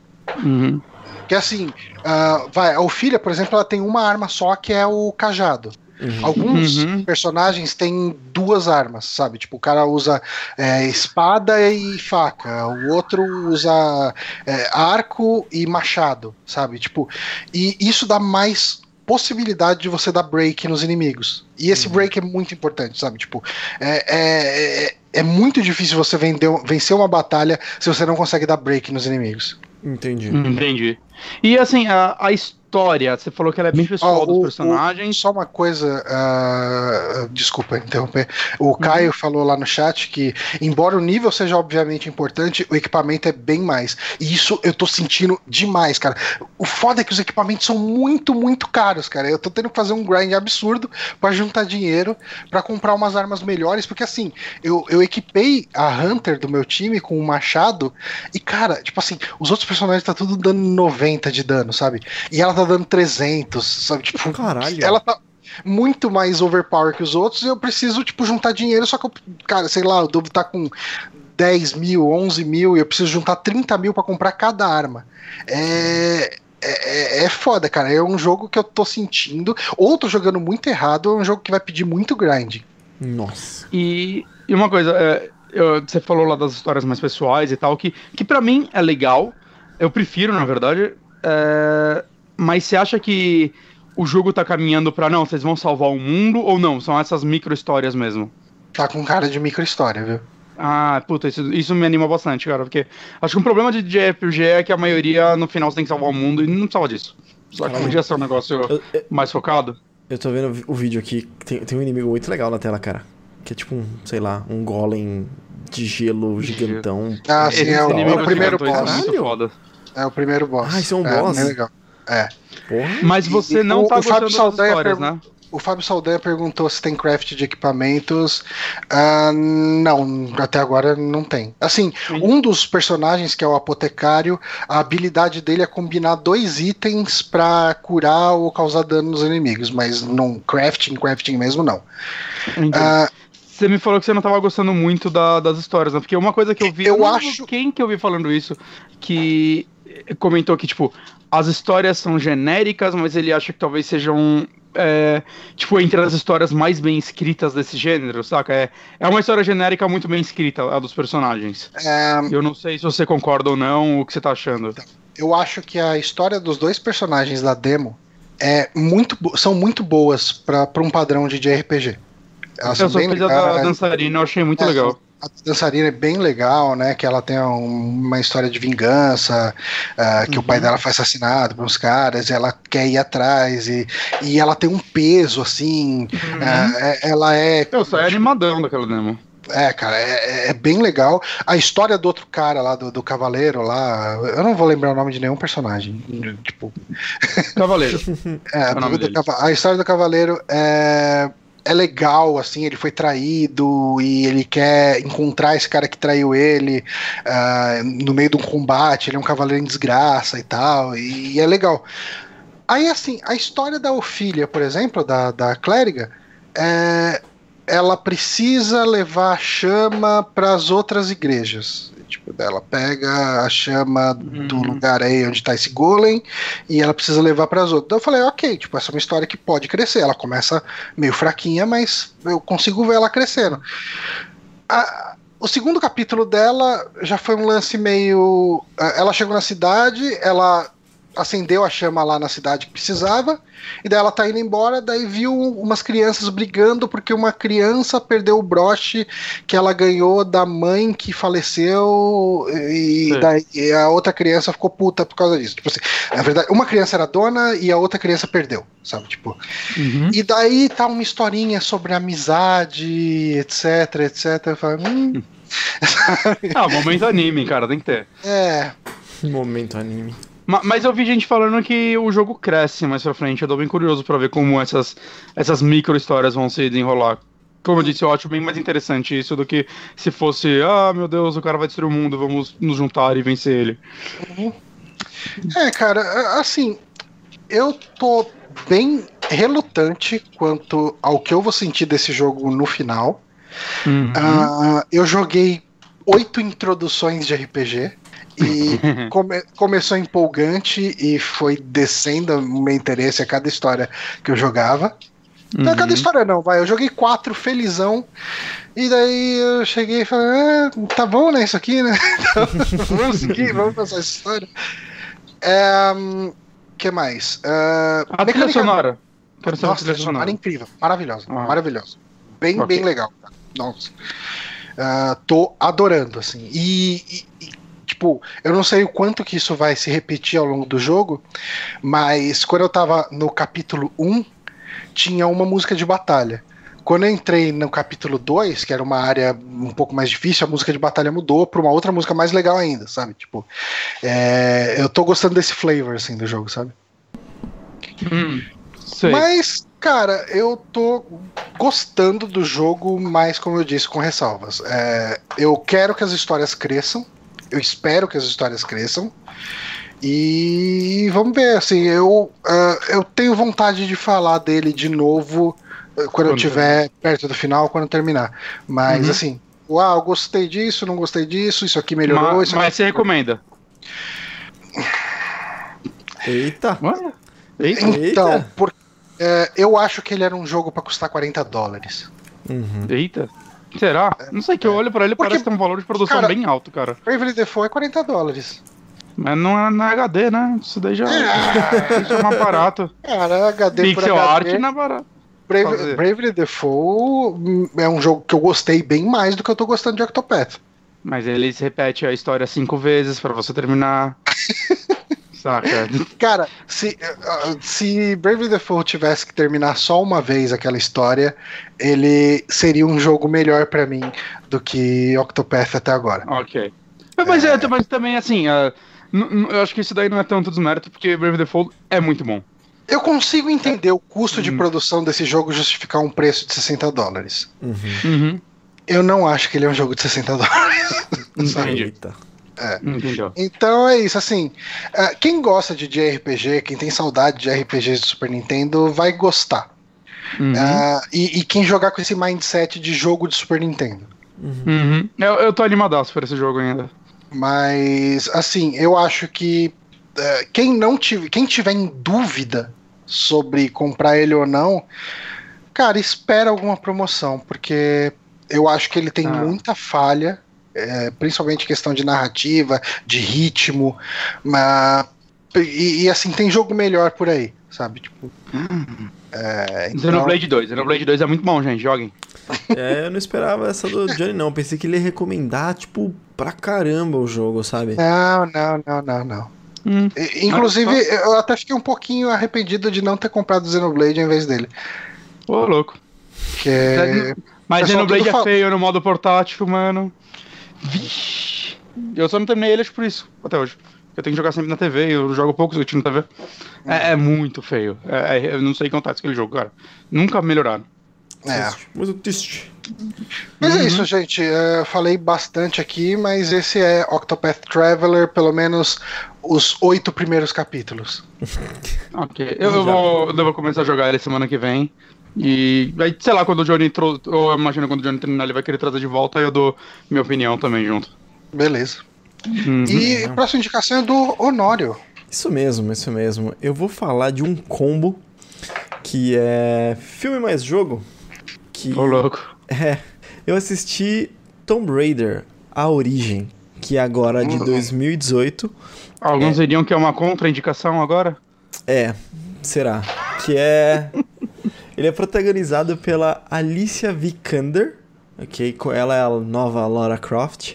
Uhum. Que assim, ah, vai, a Ophelia, por exemplo, ela tem uma arma só que é o cajado. Uhum. Alguns Uhum. personagens têm duas armas, sabe? Tipo, o cara usa é, espada e faca, o outro usa é, arco e machado, sabe? Tipo, e isso dá mais possibilidade de você dar break nos inimigos. E esse break é muito importante, sabe? Tipo, é, é, é- é muito difícil você vender, vencer uma batalha se você não consegue dar break nos inimigos. Entendi. Entendi. E assim, a, a história, você falou que ela é bem pessoal Ó, dos o- personagens. Só uma coisa, ah, desculpa interromper. O Caio falou lá no chat que, embora o nível seja obviamente importante, o equipamento é bem mais. E isso eu tô sentindo demais, cara. O foda é que os equipamentos são muito, muito caros, cara. Eu tô tendo que fazer um grind absurdo pra juntar dinheiro pra comprar umas armas melhores, porque assim, eu, eu equipei a Hunter do meu time com um machado e, cara, tipo assim, os outros personagens tá tudo dando 90 de dano, sabe? E ela tá dando 300, sabe? Tipo, Caralho. ela tá muito mais overpower que os outros e eu preciso, tipo, juntar dinheiro, só que eu, cara, sei lá, eu devo estar com 10 mil, 11 mil e eu preciso juntar 30 mil pra comprar cada arma. É. É, é foda, cara. É um jogo que eu tô sentindo. Ou tô jogando muito errado, ou é um jogo que vai pedir muito grind. Nossa. E, e uma coisa, é, eu- você falou lá das histórias mais pessoais e tal, que, que para mim é legal. Eu prefiro, na verdade. é, mas você acha que o jogo tá caminhando pra não, vocês vão salvar o mundo ou não? São essas micro histórias mesmo? Tá com cara de micro história, viu? Ah, puta, isso, isso me anima bastante, cara, porque acho que um problema de JRPG é que a maioria no final você tem que salvar o mundo e não precisava disso. Só que podia ser um negócio Eu, eu- mais focado. eu tô vendo o vídeo aqui. Tem, tem um inimigo muito legal na tela, cara. Que é tipo um, sei lá, um golem de gelo gigantão. Ah, sim, é o, inimigo é o primeiro é boss. É o primeiro boss. Ah, isso é um é, boss? bem legal. É. Porra. Mas você E- não o- tá o Fábio gostando das Saldanha histórias, pergun- né? O Fábio Saldanha perguntou se tem craft de equipamentos. Ah, não, até agora não tem. Assim, um dos personagens, que é o apotecário, a habilidade dele é combinar dois itens pra curar ou causar dano nos inimigos, mas não crafting, crafting mesmo não. Ah, Você me falou que você não tava gostando muito da- das histórias, né? Porque uma coisa que eu vi. Eu não acho- Quem que eu vi falando isso? Que comentou que, tipo, as histórias são genéricas, mas ele acha que talvez sejam. é, tipo, entre as histórias mais bem escritas desse gênero, saca? É, é uma história genérica muito bem escrita, a dos personagens. é, Eu não sei se você concorda ou não, o que você tá achando. eu acho que a história dos dois personagens da demo é muito, são muito boas pra um padrão de JRPG. Elas eu só bem da dançarina, eu achei muito É, legal. A dançarina é bem legal, né? Que ela tem um- uma história de vingança, ah, que o Uhum. pai dela foi assassinado por uns caras, e ela quer ir atrás, e, e ela tem um peso, assim. Uhum. é- ela é. Eu saí animadão daquela demo. É, cara, é, é bem legal. A história do outro cara lá, do, do cavaleiro lá, eu não vou lembrar o nome de nenhum personagem. Tipo, Cavaleiro. é, o nome do- a história do cavaleiro é, é legal, assim, ele foi traído e ele quer encontrar esse cara que traiu ele ah, no meio de um combate, ele é um cavaleiro em desgraça e tal, e, é legal. Aí, assim, a história da Ofília, por exemplo, da, da clériga, é, ela precisa levar a chama para as outras igrejas. Tipo, ela pega a chama do Uhum. lugar aí onde tá esse golem e ela precisa levar para as outras. Então eu falei, ok, tipo, essa é uma história que pode crescer. Ela começa meio fraquinha, mas eu consigo ver ela crescendo. A- o segundo capítulo dela já foi um lance meio. ah, Ela chegou na cidade, ela acendeu a chama lá na cidade que precisava, e daí ela tá indo embora, daí viu umas crianças brigando porque uma criança perdeu o broche que ela ganhou da mãe que faleceu, e Sim. daí e a outra criança ficou puta por causa disso. Tipo assim, na verdade, uma criança era dona e a outra criança perdeu, sabe? Tipo, Uhum. e daí tá uma historinha sobre amizade, etc, etc. Eu falo, hum, Ah, momento anime, cara, tem que ter. é, Momento anime. Ma- Mas eu vi gente falando que o jogo cresce mais pra frente. Eu tô bem curioso pra ver como essas, essas micro histórias vão se desenrolar. Como eu disse, eu acho bem mais interessante isso do que se fosse, ah, meu Deus, o cara vai destruir o mundo, vamos nos juntar e vencer ele. É, cara, assim, eu tô bem relutante quanto ao que eu vou sentir desse jogo no final. Uhum. Ah, eu joguei oito introduções de RPG e come- começou empolgante e foi descendo o meu interesse a cada história que eu jogava. Não é cada Uhum. história não, vai. Eu joguei quatro felizão. E daí eu cheguei e falei, ah, tá bom, né? Isso aqui, né? Então, vamos seguir, vamos passar essa história. É, que mais? Ah, A trilha sonora. Quero Nossa, trilha sonora sonora. incrível, maravilhosa, Ah. maravilhosa. Bem, Ok. bem legal. Nossa. Ah, tô adorando, assim. E, e- e, tipo, eu não sei o quanto que isso vai se repetir ao longo do jogo, mas quando eu tava no capítulo 1, tinha uma música de batalha. Quando eu entrei no capítulo 2, que era uma área um pouco mais difícil, a música de batalha mudou pra uma outra música mais legal ainda, sabe? Tipo, é, eu tô gostando desse flavor, assim, do jogo, sabe? Hum. Mas, cara, eu tô gostando do jogo, mas como eu disse, com ressalvas. É, eu quero que as histórias cresçam. Eu espero que as histórias cresçam. E vamos ver, assim, eu, ah, eu tenho vontade de falar dele de novo ah, quando eu Quando estiver perto do final, quando eu terminar. Mas Uhum. assim, uau, gostei disso, não gostei disso, isso aqui melhorou, Ma- isso mas aqui... você recomenda. Eita! Eita. Então, por- é, eu acho que ele era um jogo pra custar 40 dólares. Uhum. Eita. Será? Não sei que eu olho pra ele Porque, parece ter um valor de produção cara, bem alto, cara. Bravely Default é 40 dólares. Mas não é na HD, né? Isso daí já, isso é mais barato. Cara, HD por Pixel HD. art não é barato. Brave, fazer. Bravely Default hum, é um jogo que eu gostei bem mais do que eu tô gostando de Octopath. Mas eles repetem a história cinco vezes pra você terminar. Saca? Cara, se, uh, se Bravely Default tivesse que terminar só uma vez aquela história, ele seria um jogo melhor pra mim do que Octopath até agora. Ok. Mas, é, mas também, assim, n- Eu acho que isso daí não é tanto desmérito, porque Brave Default é muito bom. Eu consigo entender o custo de Hum. produção desse jogo justificar um preço de 60 dólares. Uhum. Eu não acho que ele é um jogo de 60 dólares. Entendi. Eita. Entendeu? Então é isso, assim. ah, quem gosta de JRPG, quem tem saudade de RPGs do Super Nintendo, vai gostar. Uhum. Ah, e, e quem jogar com esse mindset de jogo de Super Nintendo. Uhum. Eu, eu tô animadaço por esse jogo ainda. Mas, assim, eu acho que eh, quem não tiver, quem tiver em dúvida sobre comprar ele ou não, cara, espera alguma promoção, porque eu acho que ele tem Ah. muita falha, eh, principalmente questão de narrativa, de ritmo, mas, e, e, assim, tem jogo melhor por aí, sabe? Tipo, é, então, Xenoblade 2. Xenoblade 2 é muito bom, gente. Joguem. É, eu não esperava essa do Johnny, não. Pensei que ele ia recomendar, tipo, pra caramba o jogo, sabe? não, não, não, não, não. Hum. Inclusive, eu até fiquei um pouquinho arrependido de não ter comprado o Xenoblade em vez dele. Ô, louco. Que é... Mas Xenoblade é feio no modo portátil, mano. Vixe. Eu só não terminei ele acho, por isso, até hoje. Eu tenho que jogar sempre na TV, eu jogo poucos Switch na TV. É, é muito feio. É- é- eu não sei contar aquele jogo, cara. Nunca melhoraram. é. Triste, Muito triste. Mas Uhum. é isso, gente. É, Eu falei bastante aqui, mas esse é Octopath Traveler, pelo menos os oito primeiros capítulos. Ok. Eu, eu vou, eu vou começar a jogar ele semana que vem. E aí, sei lá, quando o Johnny trouxe. Eu imagino quando o Johnny terminar, ele vai querer trazer de volta e eu dou minha opinião também junto. Beleza. Uhum. E a próxima indicação é do Honório. Isso mesmo, isso mesmo. Eu vou falar de um combo que é filme mais jogo. Que Ô, louco. é. Eu assisti Tomb Raider, A Origem, que é agora de Uhum. 2018. Alguns diriam que é uma contraindicação agora? É, será? Que é. Ele é protagonizado pela Alicia Vikander, ok? Ela é a nova Lara Croft.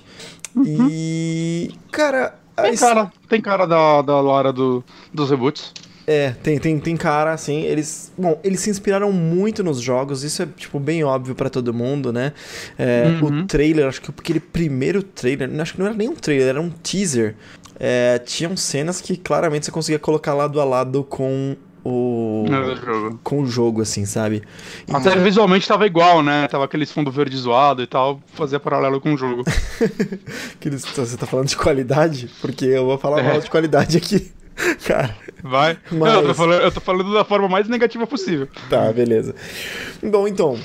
E. Cara. Tem cara, tem cara da, da Lara do, dos reboots. É, tem, tem, tem cara, assim, eles... Bom, eles se inspiraram muito nos jogos, isso é, tipo, bem óbvio pra todo mundo, né? É, Uhum. O trailer, acho que aquele primeiro trailer, acho que não era nem um trailer, era um teaser. É, tinham cenas que claramente você conseguia colocar lado a lado com o... No jogo. com o jogo, assim, sabe? E- Até visualmente tava igual, né? Tava aqueles fundo verde zoado e tal, fazia paralelo com o jogo. você tá falando de qualidade? Porque eu vou falar É. mal de qualidade aqui. Cara, Vai? Mas- Não, eu, tô falando, eu tô falando da forma mais negativa possível. Tá, beleza. Bom, então.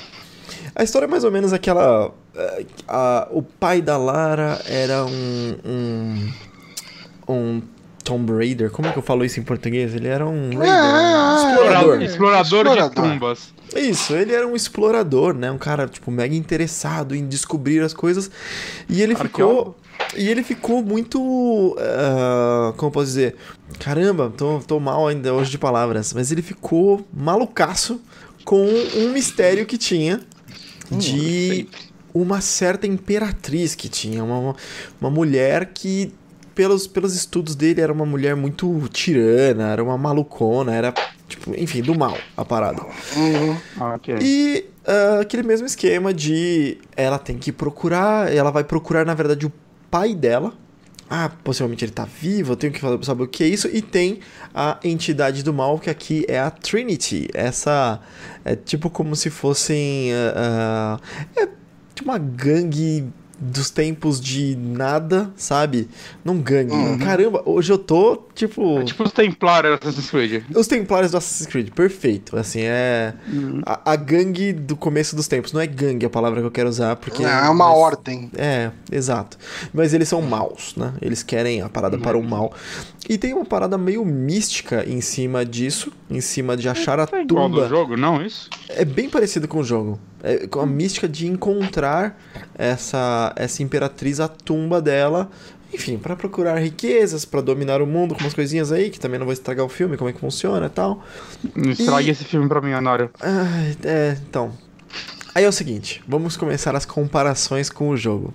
A história é mais ou menos aquela. eh, a- o pai da Lara era um. um. um Tomb Raider. Como é que eu falo isso em português? Ele era um. Raider, Ah, um explorador. Explorador, de Explorador. tumbas. Isso, ele era um explorador, né? Um cara, tipo, mega interessado em descobrir as coisas. E ele ficou. E ele ficou muito. ah, como eu posso dizer? Caramba, tô, tô mal ainda hoje de palavras. Mas ele ficou malucaço com um mistério que tinha de uma certa imperatriz que tinha. Uma, uma mulher que. Pelos, pelos estudos dele, era uma mulher muito tirana, era uma malucona, era, tipo, enfim, do mal a parada. Uhum. Ok. E ah, aquele mesmo esquema de ela tem que procurar, ela vai procurar, na verdade, o pai dela. Ah, possivelmente ele tá vivo, eu tenho que saber o que é isso. E tem a entidade do mal, que aqui é a Trinity. Essa é tipo como se fossem. ah, ah, é uma gangue dos tempos de nada, sabe? Não gangue. Uhum. Caramba, hoje eu tô tipo. É tipo os Templários do Assassin's Creed. Os Templários do Assassin's Creed, perfeito. Assim, é. A, a gangue do começo dos tempos. Não é gangue a palavra que eu quero usar, porque. É uma mas- ordem. É, exato. Mas eles são maus, né? Eles querem a parada para o mal. E tem uma parada meio mística em cima disso, em cima de achar a É igual do tumba. jogo, não isso? É bem parecido com o jogo. É com a mística de encontrar essa, essa imperatriz, a tumba dela. Enfim, para procurar riquezas, para dominar o mundo com umas coisinhas aí, que também não vou estragar o filme, como é que funciona e tal. Não estrague E- esse filme pra mim, Honório. Ai, é, então. Aí é o seguinte, vamos começar as comparações com o jogo.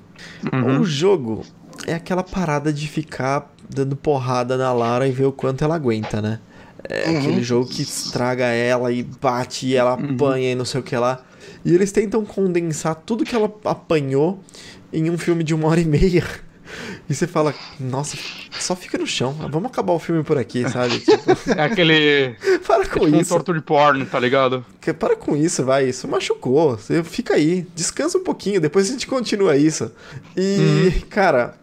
Uhum. O jogo é aquela parada de ficar dando porrada na Lara e ver o quanto ela aguenta, né? É Uhum. aquele jogo que estraga ela e bate e ela apanha e não sei o que lá. E eles tentam condensar tudo que ela apanhou em um filme de uma hora e meia. E você fala, nossa, só fica no chão. Vamos acabar o filme por aqui, sabe? Tipo, É aquele. para é com tipo um isso. torture porn, tá ligado? Para com isso, vai. Isso machucou. Você fica aí, descansa um pouquinho, depois a gente continua isso. E, cara,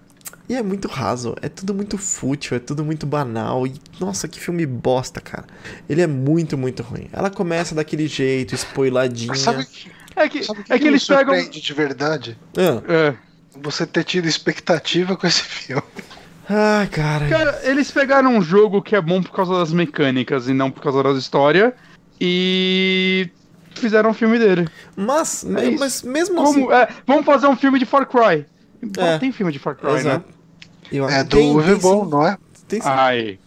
e é muito raso. É tudo muito fútil, é tudo muito banal. E, nossa, que filme bosta, cara. Ele é muito, muito ruim. Ela começa daquele jeito, spoiladinha. Mas sabe, É que, sabe o é que me eles pegam. surpreende de verdade? Ah, É. Você ter tido expectativa com esse filme. Ai, cara. Cara, eles pegaram um jogo que é bom por causa das mecânicas e não por causa da história e fizeram um filme dele. Mas, É mas mesmo Como, assim. é, vamos fazer um filme de Far Cry. Bom, É. Tem filme de Far Cry, né? Eu- É do tem- Uwe tem Boll, sim, não é? tem sim. Ai.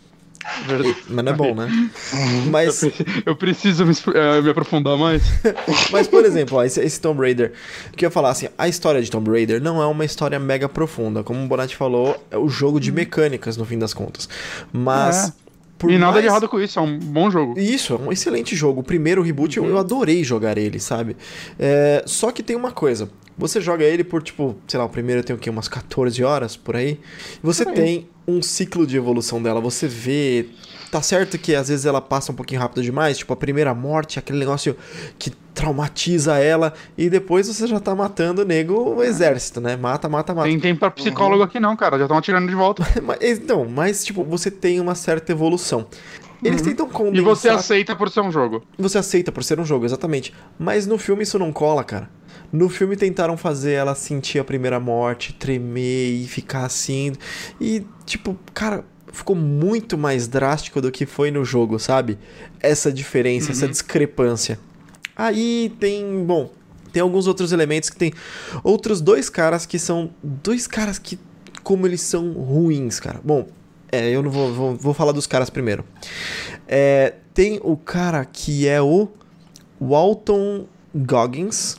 Verdade. Mas não é bom, né? Eu, Mas, preciso, eu preciso me, eh, me aprofundar mais. mas, por exemplo, ó, esse, esse Tomb Raider, que eu ia falar assim, a história de Tomb Raider não é uma história mega profunda. Como o Bonatti falou, é o jogo de mecânicas, no fim das contas. Mas. É. por e nada mais- de errado com isso, é um bom jogo. Isso, é um excelente jogo. O primeiro reboot eu- eu adorei jogar ele, sabe? É, só que tem uma coisa. Você joga ele por, tipo, sei lá, o primeiro tem o quê? Umas 14 horas por aí. Você Por aí. tem um ciclo de evolução dela. Você vê. Tá certo que às vezes ela passa um pouquinho rápido demais, tipo a primeira morte, aquele negócio que traumatiza ela, e depois você já tá matando o nego, o exército, né? Mata, mata, mata. Tem tempo pra psicólogo aqui não, cara. Já estão atirando de volta. Mas, então, mas, tipo, você tem uma certa evolução. Eles tentam condensar... E você aceita por ser um jogo. Você aceita por ser um jogo, exatamente. Mas no filme isso não cola, cara. No filme tentaram fazer ela sentir a primeira morte, tremer e ficar assim. E, tipo, cara, ficou muito mais drástico do que foi no jogo, sabe? Essa diferença, essa discrepância. Aí tem, bom, tem alguns outros elementos que tem outros dois caras que são dois caras que como eles são ruins, cara. Bom, é, eu não vou, vou, vou falar dos caras primeiro. É, tem o cara que é o Walton Goggins.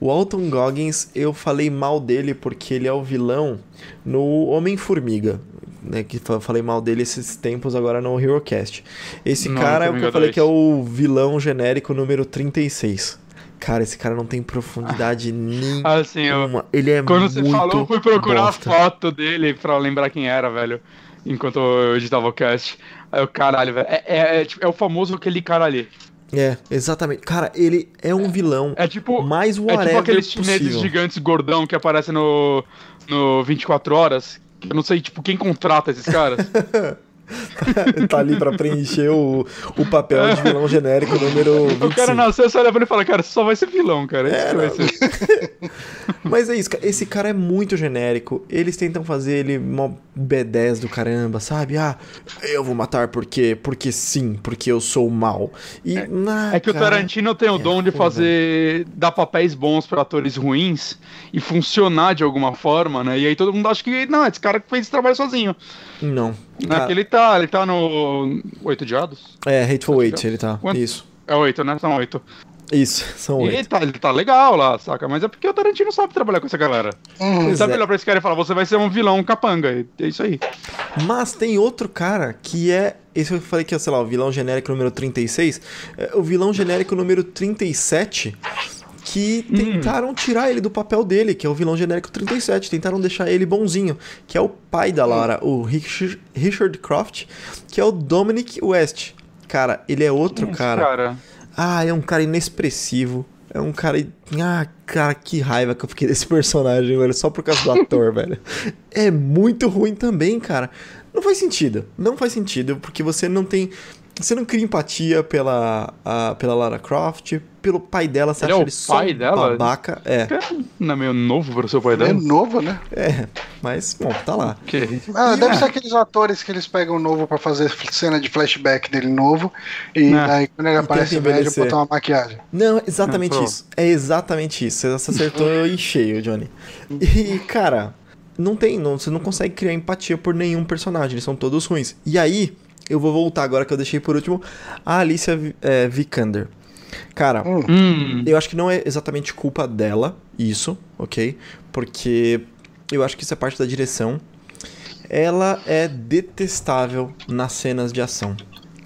O Walton Goggins, eu falei mal dele porque ele é o vilão no Homem-Formiga. Né, que fa- falei mal dele esses tempos agora no HeroCast. Esse No cara é o que eu falei 2. que é o vilão genérico número 36. Cara, esse cara não tem profundidade nenhuma. Assim, eu, Ele é quando muito você falou, eu fui procurar bosta. a foto dele pra lembrar quem era, velho. Enquanto eu editava o cast. Aí eu, caralho, velho. É, é, é, tipo, é o famoso aquele cara ali. É, exatamente. Cara, ele é um vilão É tipo. mais É whatever tipo aqueles chineses gigantes gordão que aparecem no, no 24 horas. Eu não sei, tipo, quem contrata esses caras. tá ali pra preencher o, o papel de vilão genérico número 25. o cara nasceu, você olha pra ele e fala, cara, só vai ser vilão, cara. É, ser. Mas é isso. Esse cara é muito genérico. Eles tentam fazer ele mó B10 do caramba, sabe? Ah, eu vou matar porque porque sim, porque eu sou mal. E na É que o cara, Tarantino tem o é dom de foda. fazer. dar papéis bons pra atores ruins e funcionar de alguma forma, né? E aí todo mundo acha que, não, esse cara fez esse trabalho sozinho. Não. Cara, Que ele tá, ele tá no. Oito diados? É, Hateful Eight, ele tá. Quanto? Isso. É oito, né? São oito. Isso, são oito. ele tá, ele tá legal lá, saca? Mas é porque o Tarantino sabe trabalhar com essa galera. Hum, Ele sabe é. olhar pra esse cara e falar, você vai ser um vilão, um capanga. É isso aí. Mas tem outro cara que é. Esse eu falei que é, sei lá, o vilão genérico número 36. É o vilão genérico número 37. Que Hum. tentaram tirar ele do papel dele, que é o vilão genérico 37. Tentaram deixar ele bonzinho. Que é o pai da Lara, o Richard, Richard Croft, que é o Dominic West. Cara, ele é outro cara. cara. Ah, é um cara inexpressivo. É um cara. Ah, cara, que raiva que eu fiquei desse personagem, velho. Só por causa do ator, velho. É muito ruim também, cara. Não faz sentido. Não faz sentido, porque você não tem. Você não cria empatia pela, a- pela Lara Croft, pelo pai dela, você Ele acha é o ele só pai dela? babaca. É, Não é meio novo pro seu pai é dela? novo, né? é. Mas, bom, tá lá. Que? Ah, E, deve ah, ser aqueles atores que eles pegam novo pra fazer cena de flashback dele novo. E É. daí quando ele aparece velho, botar uma maquiagem. Não, exatamente Não, tô. isso. É exatamente isso. Você acertou em cheio, Johnny. E, cara, não tem, não, você não consegue criar empatia por nenhum personagem, eles são todos ruins. E aí, eu vou voltar agora que eu deixei por último, a Alicia é, Vikander. Cara, Hum. Hum. eu acho que não é exatamente culpa dela, isso, ok? Porque eu acho que isso é parte da direção. Ela é detestável nas cenas de ação.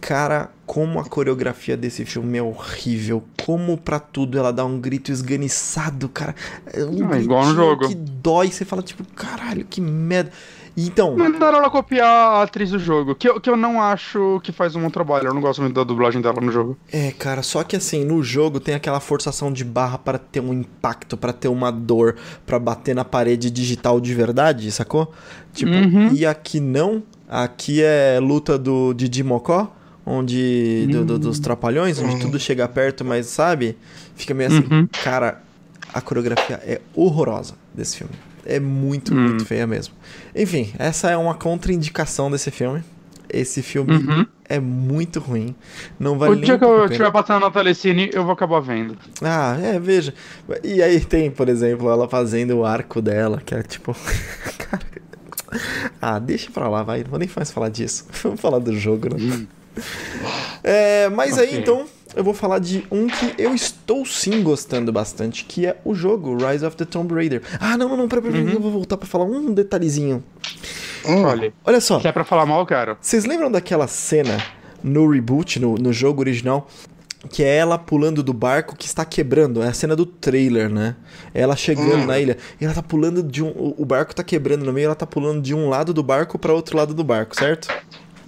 Cara, como a coreografia desse filme é horrível. Como pra tudo ela dá um grito esganiçado, cara. É um Ah, igual no jogo. que dói. Você fala, tipo, caralho, que merda. Então, Mandaram ela copiar a atriz do jogo, que eu, que eu não acho que faz um bom trabalho. Eu não gosto muito da dublagem dela no jogo. É, cara, só que assim, no jogo tem aquela forçação de barra para ter um impacto, para ter uma dor, para bater na parede digital de verdade, sacou? Tipo, Uhum. e aqui não. Aqui é luta do Didi Mocó, onde do- do- dos trapalhões, onde tudo chega perto, mas sabe? Fica meio assim, Uhum. cara, a coreografia é horrorosa desse filme. É muito, Hum. muito feia mesmo. Enfim, essa é uma contraindicação desse filme. Esse filme Uhum. é muito ruim. Não vale o dia que eu estiver passando na Telecine, eu vou acabar vendo. Ah, é, veja. E aí tem, por exemplo, ela fazendo o arco dela, que é tipo. Cara. Ah, deixa pra lá, vai. Não vou nem mais falar disso. Vamos falar do jogo, né? É, mas aí Ok. então eu vou falar de um que eu estou sim gostando bastante, que é o jogo Rise of the Tomb Raider. Ah, não, não, não, peraí, peraí, eu vou voltar pra falar um detalhezinho. Hum. Olha, Olha só, se é pra falar mal, quero. vocês lembram daquela cena no reboot, no, no jogo original, que é ela pulando do barco que está quebrando? É a cena do trailer, né? É Ela chegando Hum. na ilha e ela tá pulando de um. o- O barco tá quebrando no meio, ela tá pulando de um lado do barco para outro lado do barco, certo?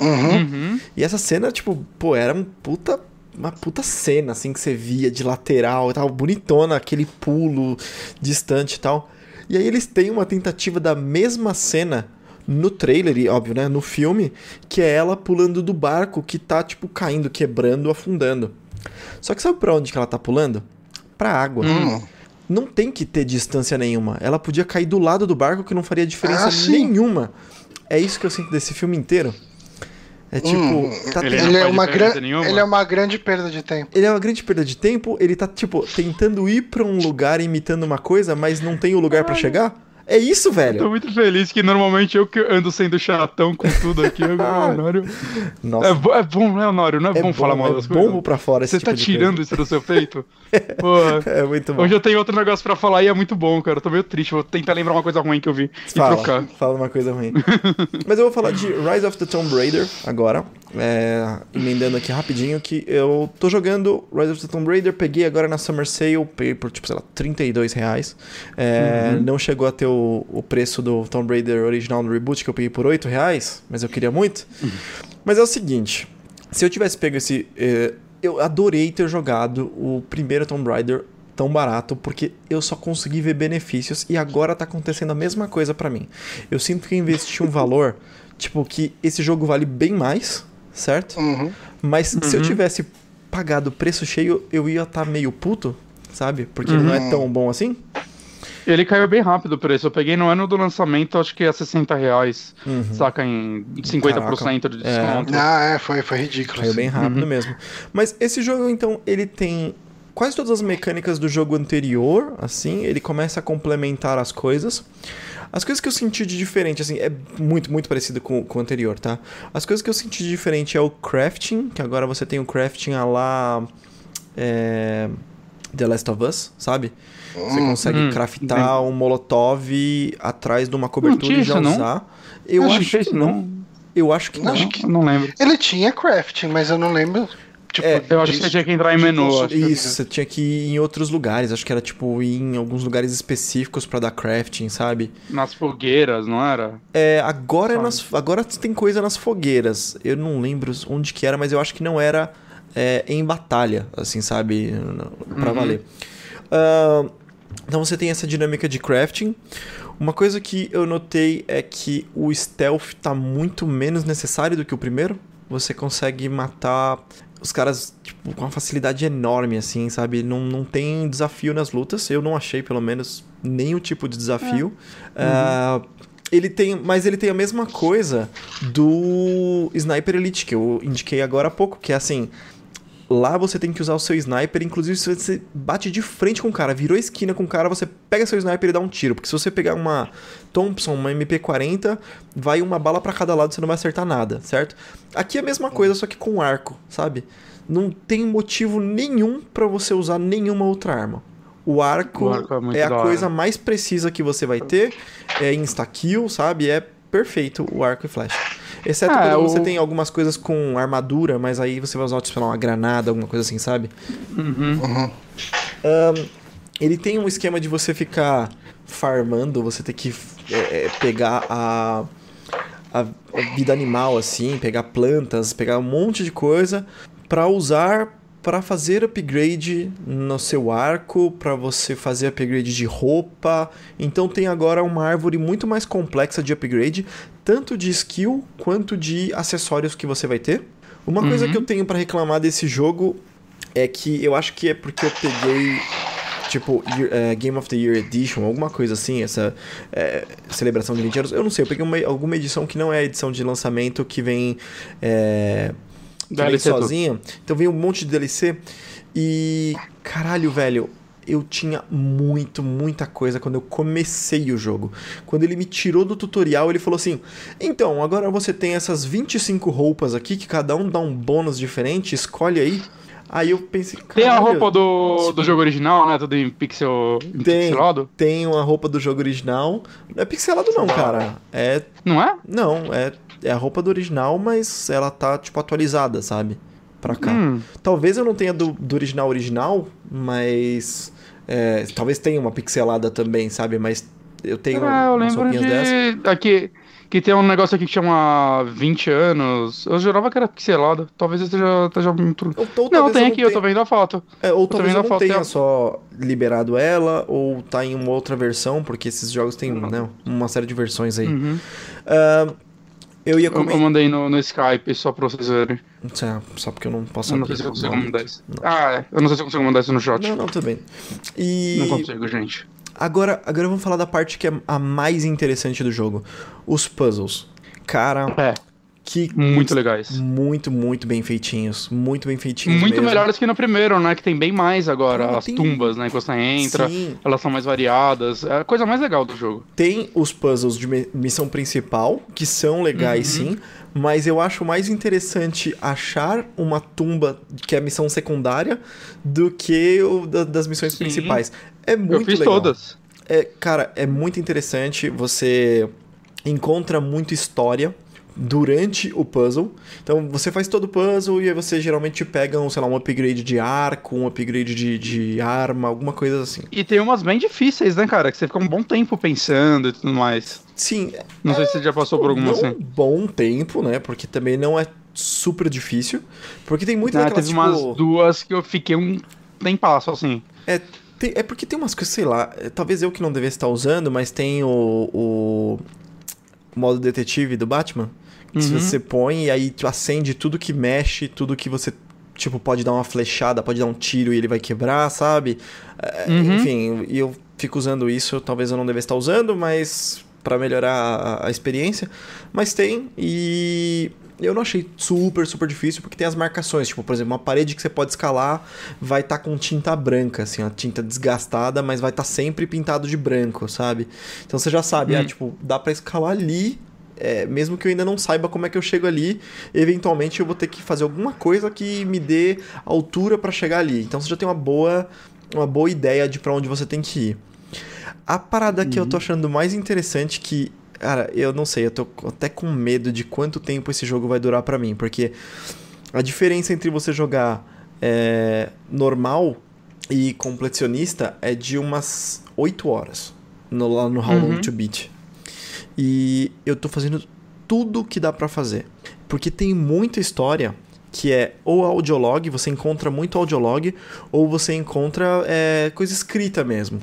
Uhum. Uhum. E essa cena, tipo, pô, era um puta. Uma puta cena, assim, que você via de lateral e tal, bonitona, aquele pulo distante e tal. E aí eles têm uma tentativa da mesma cena no trailer, e óbvio, né, no filme, que é ela pulando do barco que tá, tipo, caindo, quebrando, afundando. Só que sabe pra onde que ela tá pulando? Pra água. Hum. Não tem que ter distância nenhuma. Ela podia cair do lado do barco que não faria diferença Ah, nenhuma. É isso que eu sinto desse filme inteiro. É tipo, Hum, tá ele Ele é, uma gran... ele é uma grande perda de tempo. ele é uma grande perda de tempo, ele tá, tipo, tentando ir pra um lugar imitando uma coisa, mas não tem o lugar pra chegar. É isso, Tô velho. muito feliz que normalmente eu que ando sendo chatão com tudo aqui. Agora, Honório. Nossa, É, bo- é bom, né, Honório? Não é, é bom, falar mal é das coisas. pra fora esse Você tipo tá tirando isso do seu peito? Coisa. É muito bom. Hoje eu tenho outro negócio pra falar e é muito bom, cara. Eu tô meio triste. Vou tentar lembrar uma coisa ruim que eu vi e Fala, trocar. fala uma coisa ruim. Mas eu vou falar de Rise of the Tomb Raider agora. É, emendando aqui rapidinho que eu tô jogando Rise of the Tomb Raider, peguei agora na Summer Sale, peguei por tipo, sei lá, 32 reais. É, Não chegou a ter o, o preço do Tomb Raider original no reboot, que eu peguei por 8 reais, mas eu queria muito. Mas é o seguinte, se eu tivesse pego esse... é, eu adorei ter jogado o primeiro Tomb Raider tão barato, porque eu só consegui ver benefícios e agora tá acontecendo a mesma coisa pra mim. Eu sinto que eu investi um valor, tipo, que esse jogo vale bem mais, certo? Uhum. Mas se eu Uhum. tivesse pagado o preço cheio, eu ia estar meio puto, sabe? Porque ele não é tão bom assim. Ele caiu bem rápido o preço. Eu peguei no ano do lançamento, acho que é 60 reais. Uhum. Saca em 50% de É. desconto. Ah, é, foi, foi ridículo. Caiu assim. bem rápido mesmo. Mas esse jogo, então, ele tem quase todas as mecânicas do jogo anterior, assim, ele começa a complementar as coisas. As coisas que eu senti de diferente, assim, é muito, muito parecido com, com o anterior, tá? As coisas que eu senti de diferente é o crafting, que agora você tem o crafting a lá. É, The Last of Us, sabe? Você consegue Hum, craftar um molotov atrás de uma cobertura tinha e já isso, não? usar. Eu Acho acho que não. não. Eu acho que não. Acho que- não lembro. Ele tinha crafting, mas eu não lembro. Tipo, É, Eu acho que você tinha que entrar em menu. Isso, você tinha que ir em outros lugares. Acho que era tipo ir em alguns lugares específicos pra dar crafting, sabe? Nas fogueiras, não era? É, agora, é nas, agora tem coisa nas fogueiras. Eu não lembro onde que era, mas eu acho que não era é, em batalha, assim, sabe? Pra Uhum. valer. Ah, então você tem essa dinâmica de crafting. Uma coisa que eu notei é que o stealth tá muito menos necessário do que o primeiro. Você consegue matar os caras tipo, com uma facilidade enorme, assim, sabe? Não, não tem desafio nas lutas. Eu não achei, pelo menos, nenhum tipo de desafio. Ah, ele tem, mas ele tem a mesma coisa do Sniper Elite, que eu indiquei agora há pouco, que é assim. Lá você tem que usar o seu sniper, inclusive se você bate de frente com o cara, virou esquina com o cara, você pega seu sniper e dá um tiro. Porque se você pegar uma Thompson, uma MP40, vai uma bala pra cada lado, você não vai acertar nada, certo? Aqui é a mesma coisa, só que com arco, sabe? Não tem motivo nenhum pra você usar nenhuma outra arma. O arco, O arco é é a coisa mais precisa que você vai ter, é insta-kill, sabe? É perfeito o arco e flecha. Exceto Ah, quando você o- tem algumas coisas com armadura, mas aí você vai usar, tipo, uma granada, alguma coisa assim, sabe? Uhum. Uhum. Ele tem um esquema de você ficar farmando, você ter que é, é, pegar a, a, a vida animal, assim, pegar plantas, pegar um monte de coisa pra usar pra fazer upgrade no seu arco, pra você fazer upgrade de roupa. Então tem agora uma árvore muito mais complexa de upgrade, tanto de skill quanto de acessórios que você vai ter. Uma coisa Uhum. que eu tenho pra reclamar desse jogo é que eu acho que é porque eu peguei tipo eh, Game of the Year Edition, alguma coisa assim, essa eh, celebração de 20 anos. Eu não sei, eu peguei uma- alguma edição que não é a edição de lançamento que vem eh, que vem sozinha. Então vem um monte de DLC e caralho, velho. Eu tinha muito, muita coisa quando eu comecei o jogo. Quando ele me tirou do tutorial, ele falou assim: Então, agora você tem essas 25 roupas aqui, que cada um dá um bônus diferente, escolhe aí. Aí eu pensei, Tem a "Caralho, roupa do, do jogo original, né? Tudo em pixel em Tem. pixelado. Tem uma roupa do jogo original. Não é pixelado, não, cara. É. Não é? Não, é, é a roupa do original, mas ela tá, tipo, atualizada, sabe? Pra cá. Hum. Talvez eu não tenha do, do original original, mas. é, talvez tenha uma pixelada também, sabe? Mas eu tenho Ah, eu lembro de. Aqui, que tem um negócio aqui que chama 20 anos. Eu jurava que era pixelado. Talvez esteja, esteja muito. Ou, ou Não, tem eu aqui, eu tenha- tô vendo a foto. É, ou tô talvez eu não tenha a- só liberado ela, ou tá em uma outra versão, porque esses jogos têm né, uma série de versões aí. Uhum. Ah, eu ia Eu, eu comentar. mandei no, no Skype só pra vocês verem. Só porque eu não posso Eu não sei se eu consigo aqui. isso. Ah, é. Eu não sei se eu consigo mandar isso no chat. Não, não, bem. E Não consigo, gente. agora, agora vamos falar da parte que é a mais interessante do jogo: os puzzles. Cara, É, que muito legais. muito, muito bem feitinhos, muito bem feitinhos. Muito mesmo. melhores que no primeiro, né? Que tem bem mais agora. As tem- tumbas, né? Que você entra. Sim, Elas são mais variadas. É a coisa mais legal do jogo. tem os puzzles de mi- missão principal, que são legais Uhum. sim, mas eu acho mais interessante achar uma tumba que é a missão secundária do que o da- das missões Sim. principais. É muito eu fiz legal. todas. É, cara, é muito interessante. Você encontra muita história durante o puzzle. Então você faz todo o puzzle e aí você geralmente pega, um, sei lá, um upgrade de arco, um upgrade de, de arma, alguma coisa assim. E tem umas bem difíceis, né, cara? Que você fica um bom tempo pensando e tudo mais. Sim, Não sei se você já passou por alguma não assim. um bom tempo, né? Porque também não é super difícil. Porque tem muito Ah, daquelas, teve tipo... umas duas que eu fiquei um tempasso, assim. É, tem- é porque tem umas coisas, sei lá, é, talvez eu que não devesse estar usando, mas tem o, o modo detetive do Batman. Que se Uhum. você põe e aí tu acende tudo que mexe, tudo que você, tipo, pode dar uma flechada, pode dar um tiro e ele vai quebrar, sabe? É, Uhum. Enfim, e eu fico usando isso, talvez eu não devesse estar usando, mas para melhorar a, a experiência. Mas tem e eu não achei super, super difícil, porque tem as marcações. Tipo, por exemplo, uma parede que você pode escalar vai estar com tinta branca, assim, a tinta desgastada, mas vai estar sempre pintado de branco, sabe? Então você já sabe, Hum. ah, tipo, dá pra escalar ali. é, mesmo que eu ainda não saiba como é que eu chego ali, eventualmente eu vou ter que fazer alguma coisa que me dê altura pra chegar ali. Então você já tem uma boa, uma boa ideia de pra onde você tem que ir. A parada que eu tô achando mais interessante que Cara, eu não sei, eu tô até com medo de quanto tempo esse jogo vai durar pra mim, porque a diferença entre você jogar é, normal e completionista é de umas 8 horas no, lá no How Long Uhum. to Beat. E eu tô fazendo tudo que dá pra fazer. Porque tem muita história que é ou audiolog, você encontra muito audiolog, ou você encontra é, coisa escrita mesmo.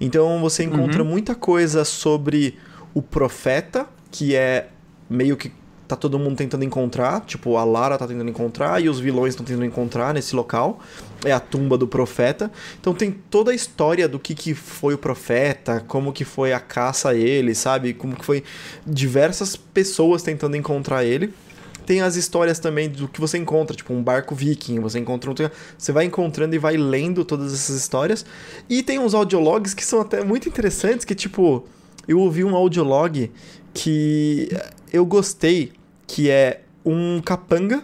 Então você encontra Uhum. muita coisa sobre o profeta, que é meio que tá todo mundo tentando encontrar, tipo, a Lara tá tentando encontrar e os vilões estão tentando encontrar nesse local. É a tumba do profeta. Então tem toda a história do que, que foi o profeta, como que foi a caça a ele, sabe? Como que foi diversas pessoas tentando encontrar ele. Tem as histórias também do que você encontra, tipo um barco viking, você encontra um... Você vai encontrando e vai lendo todas essas histórias. E tem uns audiologs que são até muito interessantes, que tipo... Eu ouvi um audiolog que eu gostei, que é um capanga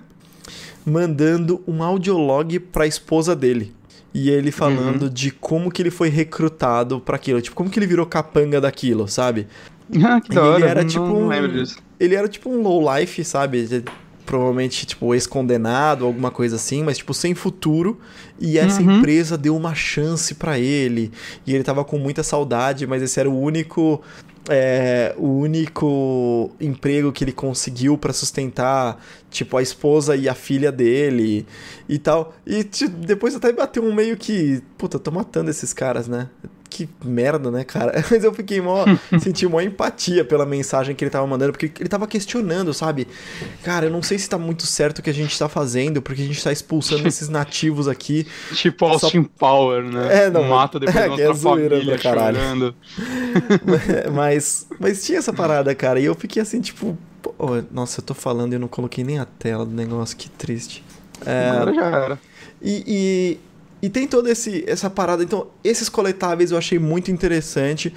mandando um audiolog pra esposa dele. E ele falando de como que ele foi recrutado pra aquilo, tipo, como que ele virou capanga daquilo, sabe? Ah, que da E ele hora. era não, tipo Não lembro disso. Ele era tipo um low life, sabe? Provavelmente, tipo, ex-condenado, alguma coisa assim, mas, tipo, sem futuro. E essa Uhum. empresa deu uma chance pra ele. E ele tava com muita saudade, mas esse era o único. é, o único emprego que ele conseguiu pra sustentar, tipo, a esposa e a filha dele e tal. E tipo, depois até bateu um meio que, puta, tô matando esses caras, né? Que merda, né, cara? Mas eu fiquei mó. senti mó empatia pela mensagem que ele tava mandando, porque ele tava questionando, sabe? Cara, eu não sei se tá muito certo o que a gente tá fazendo, porque a gente tá expulsando esses nativos aqui. Tipo Só- Austin Power, né? É, não, Mata depois é, que é zoeira família pra caralho. chorando. mas, mas tinha essa parada, cara. E eu fiquei assim, tipo. nossa, eu tô falando e eu não coloquei nem a tela do negócio, que triste. É, Agora já era. E, e, e tem toda esse, essa parada. Então, esses coletáveis eu achei muito interessante.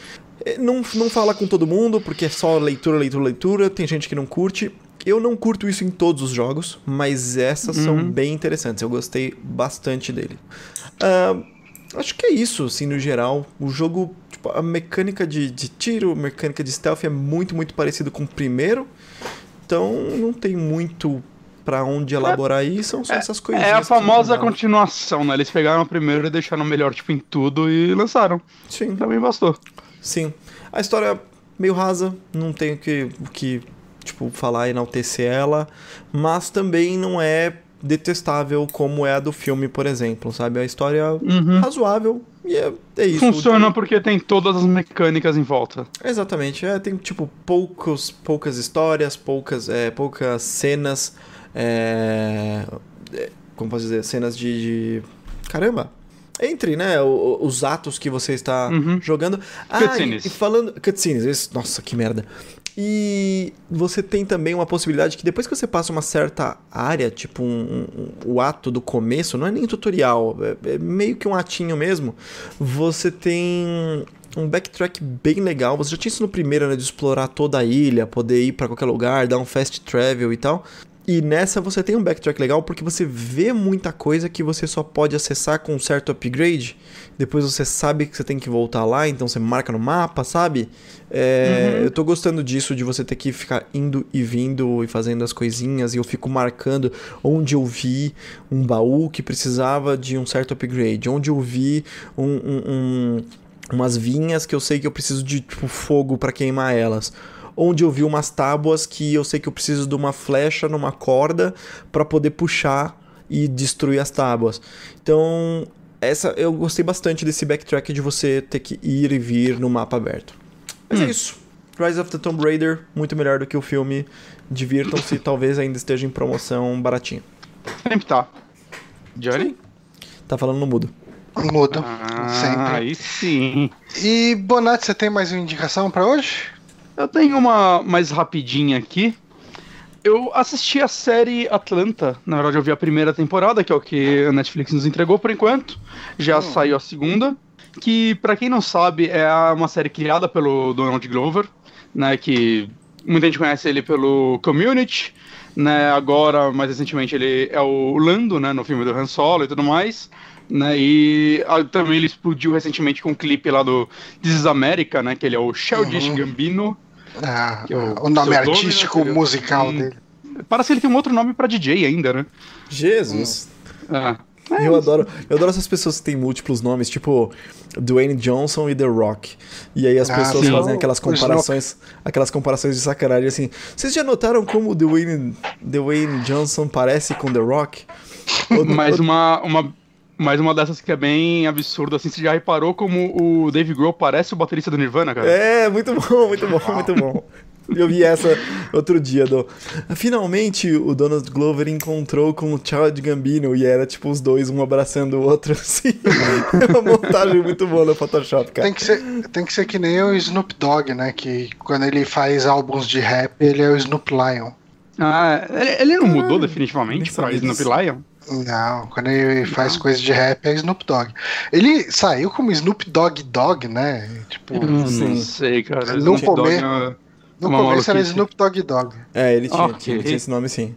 Eh, Não, não fala com todo mundo, porque é só leitura, leitura, leitura. Tem gente que não curte. Eu não curto isso em todos os jogos, mas essas são Uhum. bem interessantes. Eu gostei bastante dele. Ah, acho que é isso, assim, no geral. O jogo, tipo, a mecânica de, de tiro, a mecânica de stealth é muito, muito parecido com o primeiro. Então, não tem muito pra onde elaborar aí, são só essas coisinhas. É a famosa continuação, né? Eles pegaram o primeiro e deixaram melhor, tipo, em tudo e lançaram. Sim, Também bastou. sim. A história é meio rasa, não tenho que, que tipo, falar, enaltecer ela, mas também não é detestável como é a do filme, por exemplo, sabe? A história é Uhum. razoável e é, é isso. Funciona porque tem todas as mecânicas em volta. Exatamente, é, tem tipo poucos, poucas histórias, poucas, é, poucas cenas, é, é, como posso dizer, cenas de, de- caramba, entre, né, o- os atos que você está Uhum. jogando. Ah, Cutscenes. e, e falando cutscenes, isso- nossa, que merda. E você tem também uma possibilidade que depois que você passa uma certa área, tipo um, um- o ato do começo, não é nem tutorial, é, é meio que um atinho mesmo, você tem um backtrack bem legal. Você já tinha isso no primeiro, né, de explorar toda a ilha, poder ir pra qualquer lugar, dar um fast travel e tal. E nessa você tem um backtrack legal porque você vê muita coisa que você só pode acessar com um certo upgrade. Depois você sabe que você tem que voltar lá, então você marca no mapa, sabe? É, Eu tô gostando disso, de você ter que ficar indo e vindo e fazendo as coisinhas. E eu fico marcando onde eu vi um baú que precisava de um certo upgrade. Onde eu vi um- um- um, umas vinhas que eu sei que eu preciso de tipo, fogo pra queimar elas. Onde eu vi umas tábuas que eu sei que eu preciso de uma flecha numa corda pra poder puxar e destruir as tábuas. Então, essa eu gostei bastante desse backtrack de você ter que ir e vir no mapa aberto. Mas é isso. Rise of the Tomb Raider, muito melhor do que o filme. Divirtam-se, talvez ainda esteja em promoção baratinho. Sempre tá. Johnny? Tá falando no mudo. Mudo. Ah, Sempre. aí sim. E Bonatti, você tem mais uma indicação pra hoje? Eu tenho uma mais rapidinha aqui. Eu assisti a série Atlanta. Na verdade, eu vi a primeira temporada, que é o que a Netflix nos entregou por enquanto. Já saiu a segunda. Que, pra quem não sabe, é uma série criada pelo Donald Glover, né? Que muita gente conhece ele pelo Community, né? Agora, mais recentemente, ele é o Lando, né? No filme do Han Solo e tudo mais. Né, e ah, também ele explodiu recentemente com um clipe lá do This is America, né? Que ele é o Childish Uhum. Gambino. Ah, Que o o nome artístico seria- musical Hum. dele. Parece que ele tem um outro nome pra DJ ainda, né? Jesus. Ah. Eu adoro, eu adoro essas pessoas que têm múltiplos nomes, tipo Dwayne Johnson e The Rock. E aí as Ah, pessoas sim. fazem aquelas comparações, aquelas comparações de sacanagem assim. Vocês já notaram como Dwayne, Dwayne Johnson parece com The Rock? Mais ou- uma, uma, mais uma dessas que é bem absurda, assim. Você já reparou como o Dave Grohl parece o baterista do Nirvana, cara? É, muito bom, muito bom, muito bom. Eu vi essa outro dia, do. Finalmente o Donald Glover encontrou com o Child Gambino e era tipo os dois, um abraçando o outro, assim. É uma montagem muito boa no Photoshop, cara. Tem que, ser, tem que ser que nem o Snoop Dogg, né? Que quando ele faz álbuns de rap, ele é o Snoop Lion. Ah, ele, ele não mudou definitivamente nem pra Snoop. Lion? Não, quando ele faz coisa de rap é Snoop Dogg. Ele saiu como Snoop Dogg Dogg, né? Tipo, não Sim. sei, cara. No Snoop Dogg começo- é- no começo era. Snoop Dogg Dogg. É, ele tinha, Ok. tinha, tinha esse nome sim.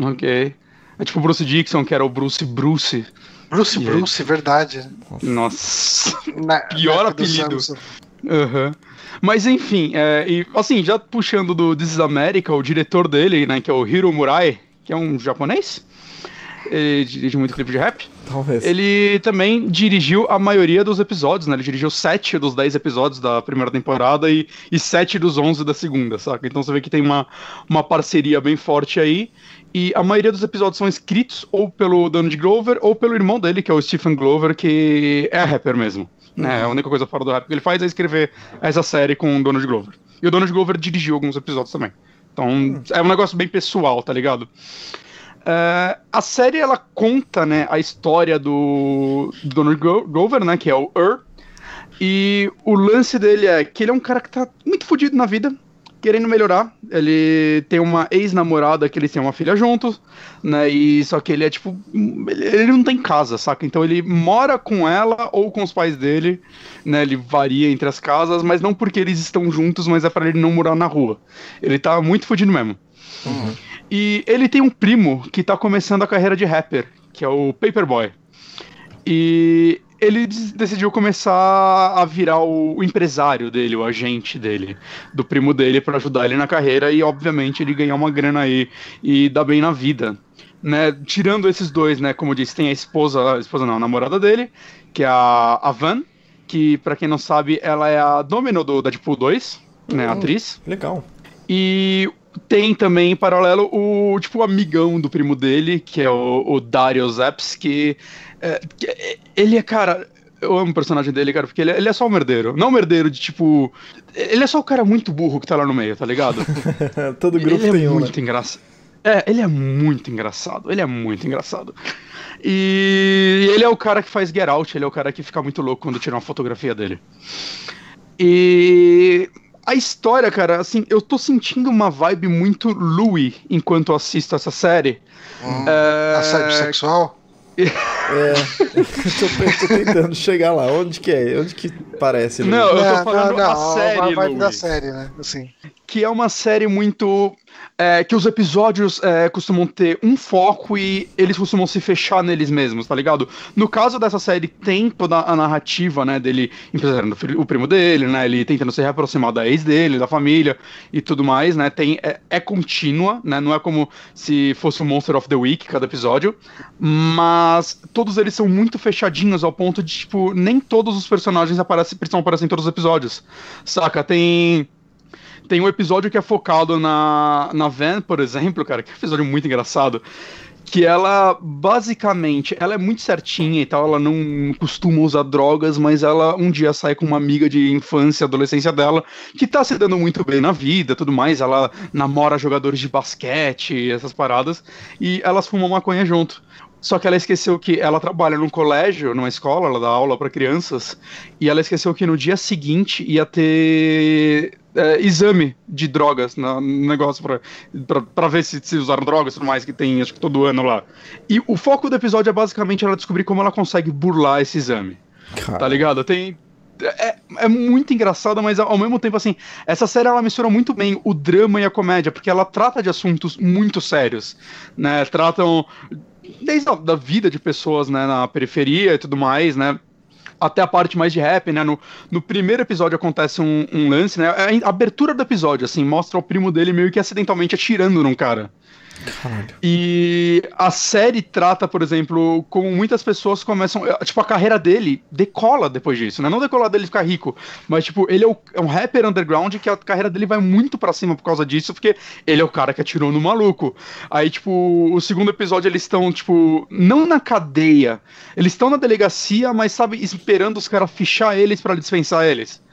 Ok. É tipo o Bruce Dixon, que era o Bruce Bruce. Bruce E? Bruce, verdade. Nossa. Na, Pior na apelido. Aham. Mas enfim, é, e, assim, já puxando do This is America, o diretor dele, né, que é o Hiro Murai, que é um japonês, ele dirige muito clipe de rap. Talvez. Ele também dirigiu a maioria dos episódios, né? Ele dirigiu sete dos dez episódios da primeira temporada e, e sete dos onze da segunda, saca? Então você vê que tem uma, uma parceria bem forte aí. E a maioria dos episódios são escritos ou pelo Donald Glover ou pelo irmão dele, que é o Stephen Glover, que é rapper mesmo. Né? A única coisa fora do rap que ele faz é escrever essa série com o Donald Glover. E o Donald Glover dirigiu alguns episódios também. Então é um negócio bem pessoal, tá ligado? É, a série ela conta né, a história do, do Donald né, que é o Ur. E o lance dele é que ele é um cara que tá muito fodido na vida, querendo melhorar. Ele tem uma ex-namorada que eles têm uma filha juntos, né? E só que ele é tipo. Ele, ele não tem casa, saca? Então ele mora com ela ou com os pais dele, né? Ele varia entre as casas, mas não porque eles estão juntos, mas é pra ele não morar na rua. Ele tá muito fodido mesmo. E ele tem um primo que tá começando a carreira de rapper, que é o Paperboy. E ele decidiu começar a virar o, empresário dele, o agente dele, do primo dele, pra ajudar ele na carreira e, obviamente, ele ganhar uma grana aí e dar bem na vida. Né? Tirando esses dois, né? Como eu disse, tem a esposa, a esposa não, a namorada dele, que é a, a Van, que, pra quem não sabe, ela é a Domino do Deadpool 2, né? A atriz. Legal. E tem também, em paralelo, o tipo o amigão do primo dele, que é o, o Dario Zaps, que, é, que é- ele é, cara. Eu amo o personagem dele, cara, porque ele, é- ele é só um merdeiro. Não um merdeiro de tipo. Ele é só o cara muito burro que tá lá no meio, tá ligado? Todo grupo ele tem é um. né? muito engraçado. É, ele é muito engraçado. Ele é muito engraçado. E ele é o cara que faz Get Out, ele é o cara que fica muito louco quando tira uma fotografia dele. E a história, cara, assim, eu tô sentindo uma vibe muito Louis enquanto eu assisto essa série. Hum, É, Assédio sexual? É, tô, tô tentando chegar lá. Onde que é? Onde que parece? Luiz? Não, eu tô falando a série, a vibe da Louis. série, né? Assim. Que é uma série muito. é, que os episódios é, costumam ter um foco e eles costumam se fechar neles mesmos, tá ligado? No caso dessa série, tem toda a narrativa, né, dele empresariando o primo dele, né, ele tentando se reaproximar da ex dele, da família e tudo mais, né, tem, é, é contínua, né, não é como se fosse o Monster of the Week cada episódio, mas todos eles são muito fechadinhos ao ponto de, tipo, nem todos os personagens aparecem, precisam aparecer em todos os episódios, saca? Tem... Tem um episódio que é focado na, na Van, por exemplo, cara, que é um episódio muito engraçado. Que ela, basicamente, ela é muito certinha e tal, ela não costuma usar drogas, mas ela um dia sai com uma amiga de infância, adolescência dela, que tá se dando muito bem na vida tudo mais. Ela namora jogadores de basquete, essas paradas, e elas fumam maconha junto. Só que ela esqueceu que ela trabalha num colégio, numa escola, ela dá aula para crianças, e ela esqueceu que no dia seguinte ia ter é, exame de drogas no negócio pra, pra, pra ver se, se usaram drogas e tudo mais, que tem acho que todo ano lá. E o foco do episódio é basicamente ela descobrir como ela consegue burlar esse exame. Cara, Tá ligado? Tem. É, é muito engraçada, mas ao mesmo tempo, assim, essa série ela mistura muito bem o drama e a comédia, porque ela trata de assuntos muito sérios, né? Tratam desde a da vida de pessoas, né, na periferia e tudo mais, né? Até a parte mais de rap, né? No, no primeiro episódio acontece um, um lance, né? A abertura do episódio, assim, mostra o primo dele meio que acidentalmente atirando num cara. Caralho. E a série trata, por exemplo, como muitas pessoas começam. Tipo, a carreira dele decola depois disso, né? Não decolar dele ficar rico, mas, tipo, ele é, o- é um rapper underground que a carreira dele vai muito pra cima por causa disso, porque ele é o cara que atirou no maluco. Aí, tipo, o segundo episódio eles estão, tipo, não na cadeia, eles estão na delegacia, mas, sabe, esperando os caras fichar eles pra dispensar eles.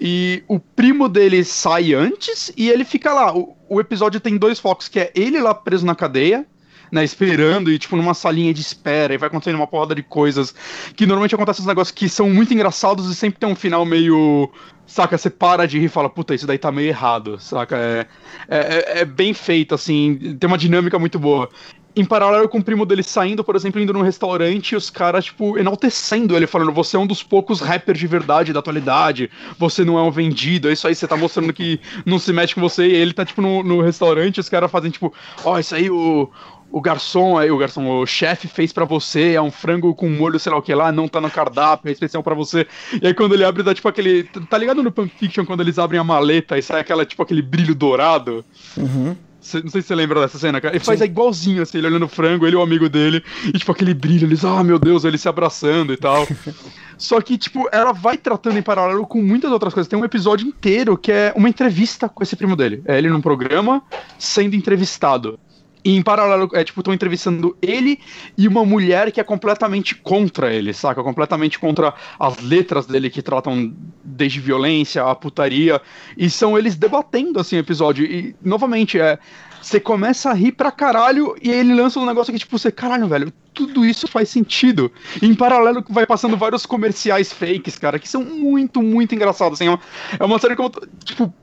E o primo dele sai antes e ele fica lá. O, o episódio tem dois focos, que é ele lá preso na cadeia, né, esperando e, tipo, numa salinha de espera, e vai acontecendo uma porrada de coisas, que normalmente acontecem uns negócios que são muito engraçados e sempre tem um final meio... Saca, você para de rir e fala, puta, isso daí tá meio errado, saca? É, é, é- é bem feito, assim, tem uma dinâmica muito boa. Em paralelo com o primo dele saindo, por exemplo, indo num restaurante os caras, tipo, enaltecendo ele, falando: você é um dos poucos rappers de verdade da atualidade, você não é um vendido, é isso aí, você tá mostrando que não se mete com você. E ele tá, tipo, no, no restaurante, os caras fazem, tipo, ó, isso aí, o, o garçom, o garçom, o chefe fez para você, é um frango com molho, sei lá o que lá, não tá no cardápio, é especial para você. E aí quando ele abre, dá tipo aquele. Tá ligado no Pulp Fiction quando eles abrem a maleta e sai aquela, tipo, aquele brilho dourado? Uhum. Não sei se você lembra dessa cena, cara. Ele faz igualzinho, assim, ele olhando o frango, ele e o amigo dele, e tipo, aquele brilho, eles, ah, meu Deus, eles se abraçando e tal. Só que, tipo, ela vai tratando em paralelo com muitas outras coisas. Tem um episódio inteiro que é uma entrevista com esse primo dele. É ele num programa sendo entrevistado. Em paralelo, é tipo, estão entrevistando ele e uma mulher que é completamente contra ele, saca? Completamente contra as letras dele que tratam desde violência a putaria. E são eles debatendo, assim, o episódio. E, novamente, é. Você começa a rir pra caralho e ele lança um negócio que, tipo, você, caralho, velho, tudo isso faz sentido. E em paralelo vai passando vários comerciais fakes, cara, que são muito, muito engraçados. Assim, é, uma, é uma série como, tipo,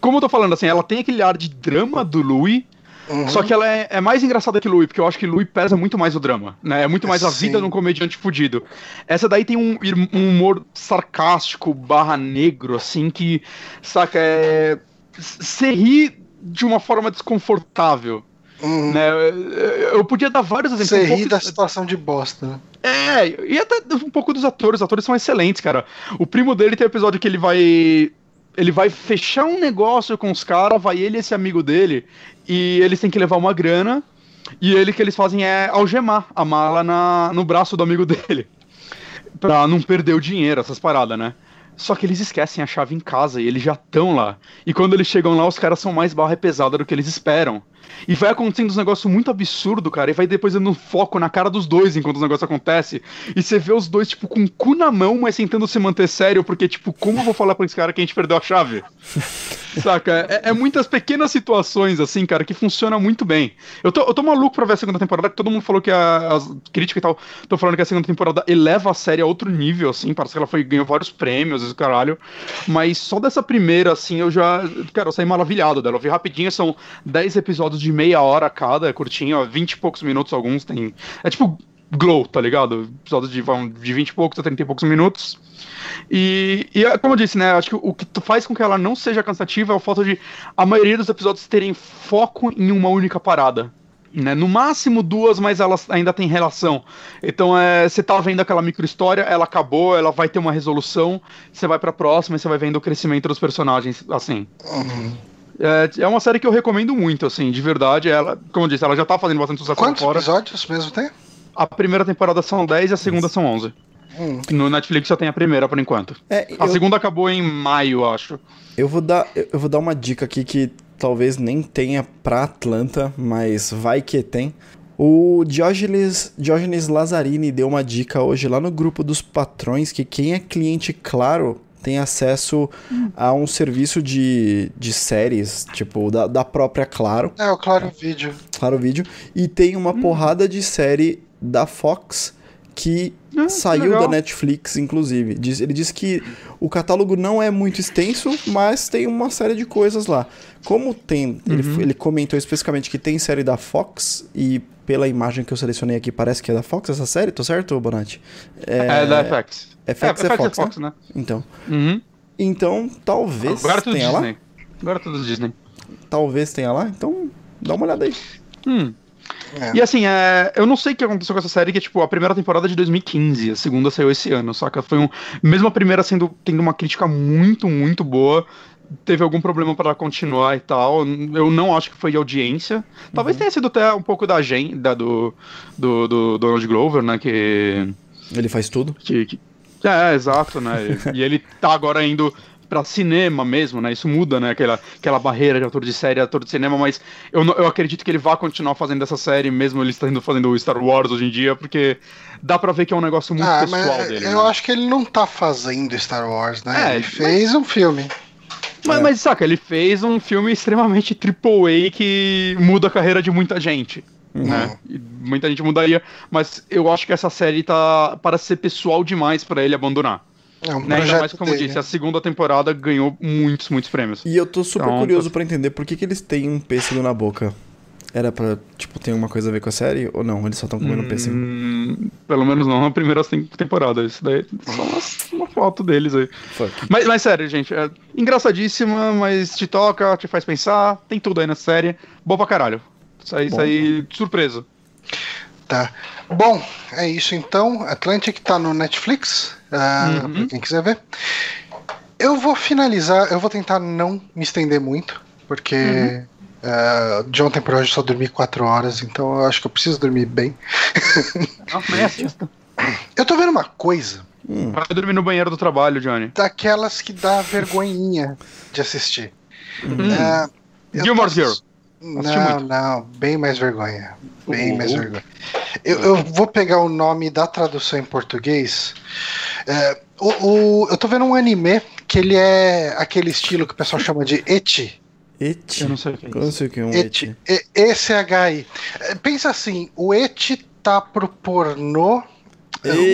como eu tô falando, assim, ela tem aquele ar de drama do Louis, Uhum. Só que ela é, é, mais engraçada que Louis, porque eu acho que Louis pesa muito mais o drama, né? É muito mais a Sim. vida de um comediante fudido. Essa daí tem um, um humor sarcástico, barra negro, assim, que, saca, é. Você ri de uma forma desconfortável. Uhum. Né? Eu podia dar vários exemplos. Você um ri da situação de bosta. Né? É, e até um pouco dos atores. Os atores são excelentes, cara. O primo dele tem um episódio que ele vai ele vai fechar um negócio com os caras, vai ele e esse amigo dele, e eles têm que levar uma grana, e ele que eles fazem é algemar a mala na, no braço do amigo dele. Pra não perder o dinheiro, essas paradas, né? Só que eles esquecem a chave em casa e eles já estão lá. E quando eles chegam lá, os caras são mais barra pesada do que eles esperam. E vai acontecendo uns negócios muito absurdo, cara. E vai depois dando foco na cara dos dois enquanto os negócios acontecem. E você vê os dois, tipo, com o cu na mão, mas tentando se manter sério, porque, tipo, como eu vou falar pra esse cara que a gente perdeu a chave? Saca? É, é, muitas pequenas situações, assim, cara, que funciona muito bem. Eu tô, eu tô maluco pra ver a segunda temporada, que todo mundo falou que a, as críticas e tal, tô falando que a segunda temporada eleva a série a outro nível, assim, parece que ela foi, ganhou vários prêmios, esse caralho. Mas só dessa primeira, assim, eu já, cara, eu saí maravilhado dela. Eu vi rapidinho, são 10 episódios de meia hora cada, é curtinho, ó, 20 e poucos minutos alguns, tem... É tipo Glow, tá ligado? Episódios de, de 20 e poucos a 30 e poucos minutos. E, e é como eu disse, né? Acho que o que faz com que ela não seja cansativa é o fato de a maioria dos episódios terem foco em uma única parada. Né? No máximo duas, mas elas ainda têm relação. Então é, você tá vendo aquela micro história, ela acabou, ela vai ter uma resolução, você vai pra próxima e você vai vendo o crescimento dos personagens, assim. Uhum. É, é uma série que eu recomendo muito, assim, de verdade. Ela, como eu disse, ela já tá fazendo bastante sucesso Quantos fora. episódios mesmo tem? A primeira temporada são 10 e a segunda são 11. Hum. No Netflix só tem a primeira por enquanto. É, a eu... segunda acabou em maio, acho. Eu vou dar, eu vou dar uma dica aqui que talvez nem tenha pra Atlanta, mas vai que tem. O Diógenes, Diógenes Lazzarini deu uma dica hoje lá no grupo dos patrões que quem é cliente claro tem acesso hum. a um serviço de, de séries, tipo, da, da própria Claro. É, o Claro Vídeo. Claro Vídeo. E tem uma hum. porrada de série da Fox que ah, saiu da Netflix, inclusive. Diz, ele disse que o catálogo não é muito extenso, mas tem uma série de coisas lá. Como tem, uhum. ele, ele comentou especificamente que tem série da Fox e pela imagem que eu selecionei aqui parece que é da Fox essa série, tô certo, Bonatti? É, é da FX. FX é, é, Fox, é Fox, né? né? Então. Uhum. Então, talvez Agora tudo tenha Disney. lá. Agora tudo Disney. Talvez tenha lá, então dá uma olhada aí. Hum. É. E assim, é, eu não sei o que aconteceu com essa série, que tipo, a primeira temporada é de 2015, a segunda saiu esse ano, saca? Foi um. Mesmo a primeira sendo tendo uma crítica muito, muito boa, teve algum problema para continuar e tal. Eu não acho que foi de audiência. Talvez uhum. tenha sido até um pouco da agenda do, do, do Donald Glover, né? Que. Ele faz tudo? Que, que... É, exato, né? e ele tá agora indo para cinema mesmo, né? Isso muda, né? Aquela, aquela barreira de ator de série, ator de cinema, mas eu, eu acredito que ele vai continuar fazendo essa série, mesmo ele estando fazendo o Star Wars hoje em dia, porque dá pra ver que é um negócio muito ah, pessoal dele. Eu né? acho que ele não tá fazendo Star Wars, né? É, ele fez mas... um filme. Mas, é. mas saca, ele fez um filme extremamente triple A que muda a carreira de muita gente. Uhum. Né? Muita gente mudaria, mas eu acho que essa série tá para ser pessoal demais para ele abandonar. É um né? Ainda mais, como eu disse, a segunda temporada ganhou muitos, muitos prêmios. E eu tô super então, curioso tô... para entender por que, que eles têm um pêssego na boca. Era pra, tipo, ter uma coisa a ver com a série? Ou não? Eles só estão comendo hum, pêssego? Pelo menos não na primeira temporada. Isso daí é só uma, uma foto deles aí. Mas, mas sério, gente, é engraçadíssima, mas te toca, te faz pensar, tem tudo aí na série. Boa pra caralho. Isso aí, isso aí surpresa. Tá. Bom, é isso então. Atlantic tá no Netflix, uh, Uhum. pra quem quiser ver. Eu vou finalizar, eu vou tentar não me estender muito, porque uh, de ontem pra hoje eu só dormi 4 horas, então eu acho que eu preciso dormir bem. Não, assista. Eu tô vendo uma coisa Vai dormir no banheiro do trabalho, Johnny. daquelas que dá vergonhinha de assistir. Hum. Uh, Gilmore tô Girl. Não, não, bem mais vergonha. Bem Uh. mais vergonha. Eu, eu vou pegar o nome da tradução em português. É, o, o- eu tô vendo um anime que ele é aquele estilo que o pessoal chama de eti. Eti. Eu não sei o que é Eu não isso. sei o que é um Eti. eti. E- ECHI. É, Pensa assim, o eti tá pro pornô.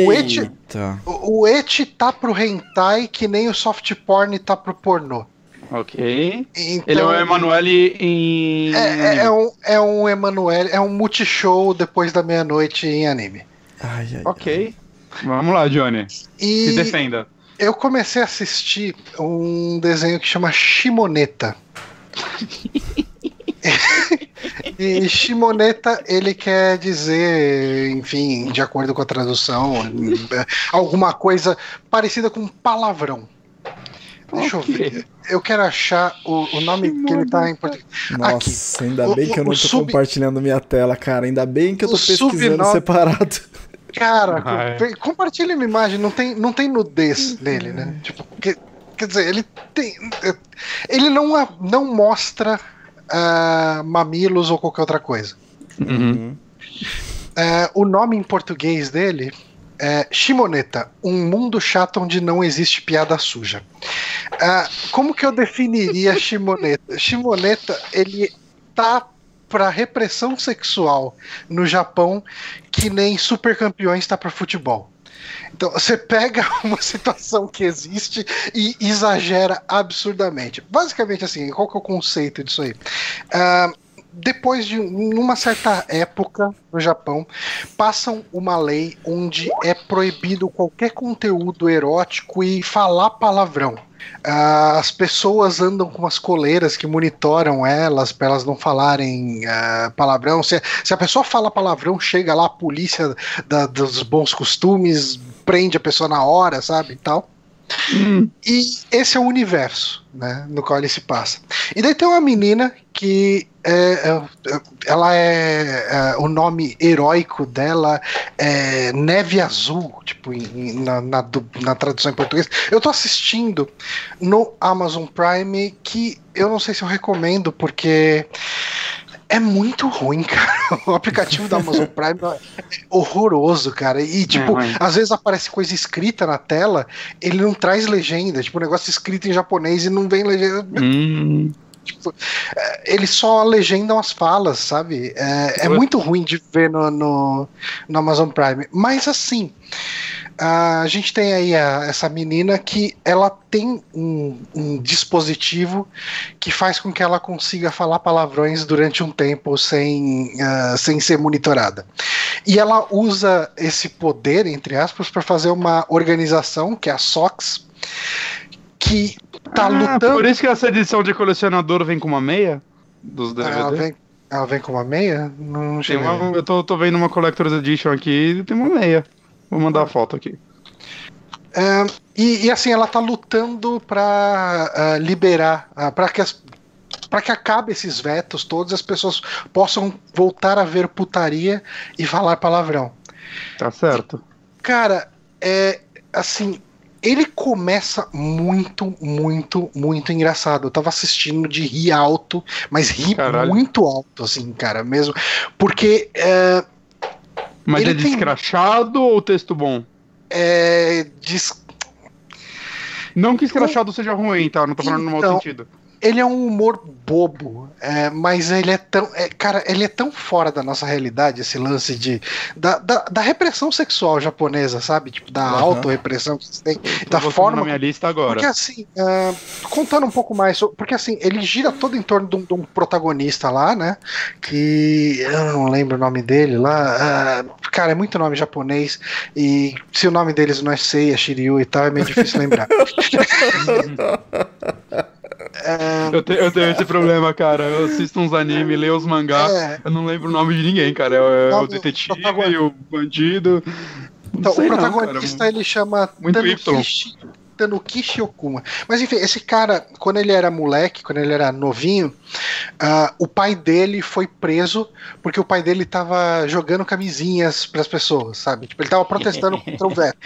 O eti, Eita. o o eti tá pro hentai que nem o soft porn tá pro pornô. Ok. Então, Ele é o Emanuele em. É, é- é um, é um Emanuel, é um multishow depois da meia-noite em anime. Ai, ai. Ok. Vamos lá, Johnny. Se E defenda. eu comecei a assistir um desenho que chama Shimoneta. e Shimoneta, ele quer dizer, enfim, de acordo com a tradução, alguma coisa parecida com palavrão. Deixa eu ver. Eu quero achar o, o nome que ele tá em português. Aqui. Nossa, ainda O- bem que eu o não tô sub- compartilhando minha tela, cara. Ainda bem que eu tô O pesquisando subnome- separado. Cara, Vai. co- compartilha uma imagem, não tem, não tem nudez nele, né? Tipo, que- quer dizer, ele tem. Ele não, não mostra ah, mamilos ou qualquer outra coisa. Uhum. Ah, o nome em português dele é Shimoneta, um mundo chato onde não existe piada suja. Ah, como que eu definiria Shimoneta? Shimoneta, ele tá pra repressão sexual no Japão que nem super campeões tá pra futebol. Então, você pega uma situação que existe e exagera absurdamente. Basicamente, assim, qual que é o conceito disso aí? Ah, depois de numa certa época no Japão, passam uma lei onde é proibido qualquer conteúdo erótico e falar palavrão. Ah, as pessoas andam com umas coleiras que monitoram elas para elas não falarem ah, palavrão. Se, se a pessoa fala palavrão, chega lá a polícia da- dos bons costumes, prende a pessoa na hora, sabe? E tal. Hum. E esse é o universo, né, no qual ele se passa. E daí tem uma menina que é, é, ela é, é, o nome heróico dela é Neve Azul, tipo em- na, na, na tradução em português. Eu tô assistindo no Amazon Prime que eu não sei se eu recomendo porque é muito ruim, cara. O aplicativo da Amazon Prime é horroroso, cara. E, tipo, ruim. às vezes aparece coisa escrita na tela, ele não traz legenda. Tipo, o negócio escrito em japonês e não vem legenda. Hum. Tipo, é, eles só legendam as falas, sabe? É, é muito ruim de ver no, no, no Amazon Prime. Mas assim, a gente tem aí a- essa menina que ela tem um, um dispositivo que faz com que ela consiga falar palavrões durante um tempo sem, ah, sem ser monitorada. E ela usa esse poder, entre aspas, para fazer uma organização, que é a SOX, que tá Ah, lutando. Por isso que essa edição de colecionador vem com uma meia dos Ela vem, ela vem com uma meia? Não Tem uma, eu tô, tô vendo uma Collector's Edition aqui e tem uma meia. Vou mandar a foto aqui. É, e, e, assim, ela tá lutando pra ah, liberar, uh, para que as para que acabe esses vetos todos as pessoas possam voltar a ver putaria e falar palavrão. Tá certo. Cara, é assim, ele começa muito, muito, muito engraçado. Eu tava assistindo de rir alto, mas rir Caralho. muito alto, assim, cara, mesmo. Porque é, Mas Ele é tem- descrachado ou texto bom? é, diz- Não que escrachado seja ruim, tá? Não tô falando no mau Então, sentido. Ele é um humor bobo, é, mas ele é tão. é, cara, ele é tão fora da nossa realidade, esse lance de. Da, da, da repressão sexual japonesa, sabe? Tipo, da Aham. auto-repressão que tem. Tô Da forma. na minha lista agora. Porque assim, ah, contando um pouco mais, porque assim, ele gira todo em torno de um, de um protagonista lá, né? Que eu não lembro o nome dele lá. ah, cara, é muito nome japonês. E se o nome deles não é Seiya, Shiryu e tal, é meio difícil lembrar. Eu, te, eu tenho esse problema, cara. Eu assisto uns animes, leio os mangá, É. eu não lembro o nome de ninguém, cara. É, o- Não, o detetive, protagonista. o bandido. Não Então, o não, protagonista cara. ele chama Muito Tanukishi, Tanukishi Okuma. Mas enfim, esse cara, quando ele era moleque, quando ele era novinho, ah, o pai dele foi preso porque o pai dele tava jogando camisinhas pras pessoas, sabe? Tipo, ele tava protestando contra o veto.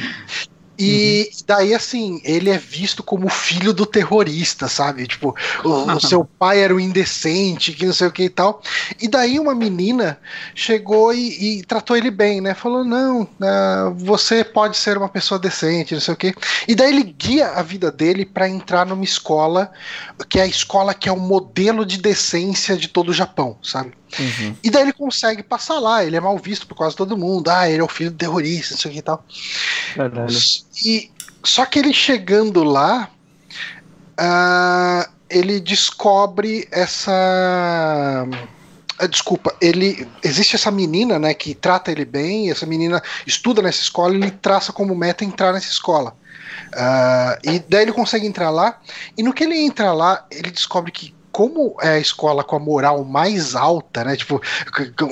E daí, assim, ele é visto como filho do terrorista, sabe? Tipo, o, o seu pai era um indecente, que não sei o que e tal. E daí uma menina chegou e, e tratou ele bem, né? Falou: não, ah, você pode ser uma pessoa decente, não sei o quê. E daí ele guia a vida dele para entrar numa escola, que é a escola que é o modelo de decência de todo o Japão, sabe? Uhum. E daí ele consegue passar lá, ele é mal visto por quase todo mundo. Ah, ele é o filho do terrorista, não sei o que e tal. Caralho. E só que ele chegando lá, ah, ele descobre essa. ah, Desculpa, ele existe essa menina, né, que trata ele bem. Essa menina estuda nessa escola, e ele traça como meta entrar nessa escola. Ah, e daí ele consegue entrar lá. E no que ele entra lá, ele descobre que como é a escola com a moral mais alta, né? Tipo,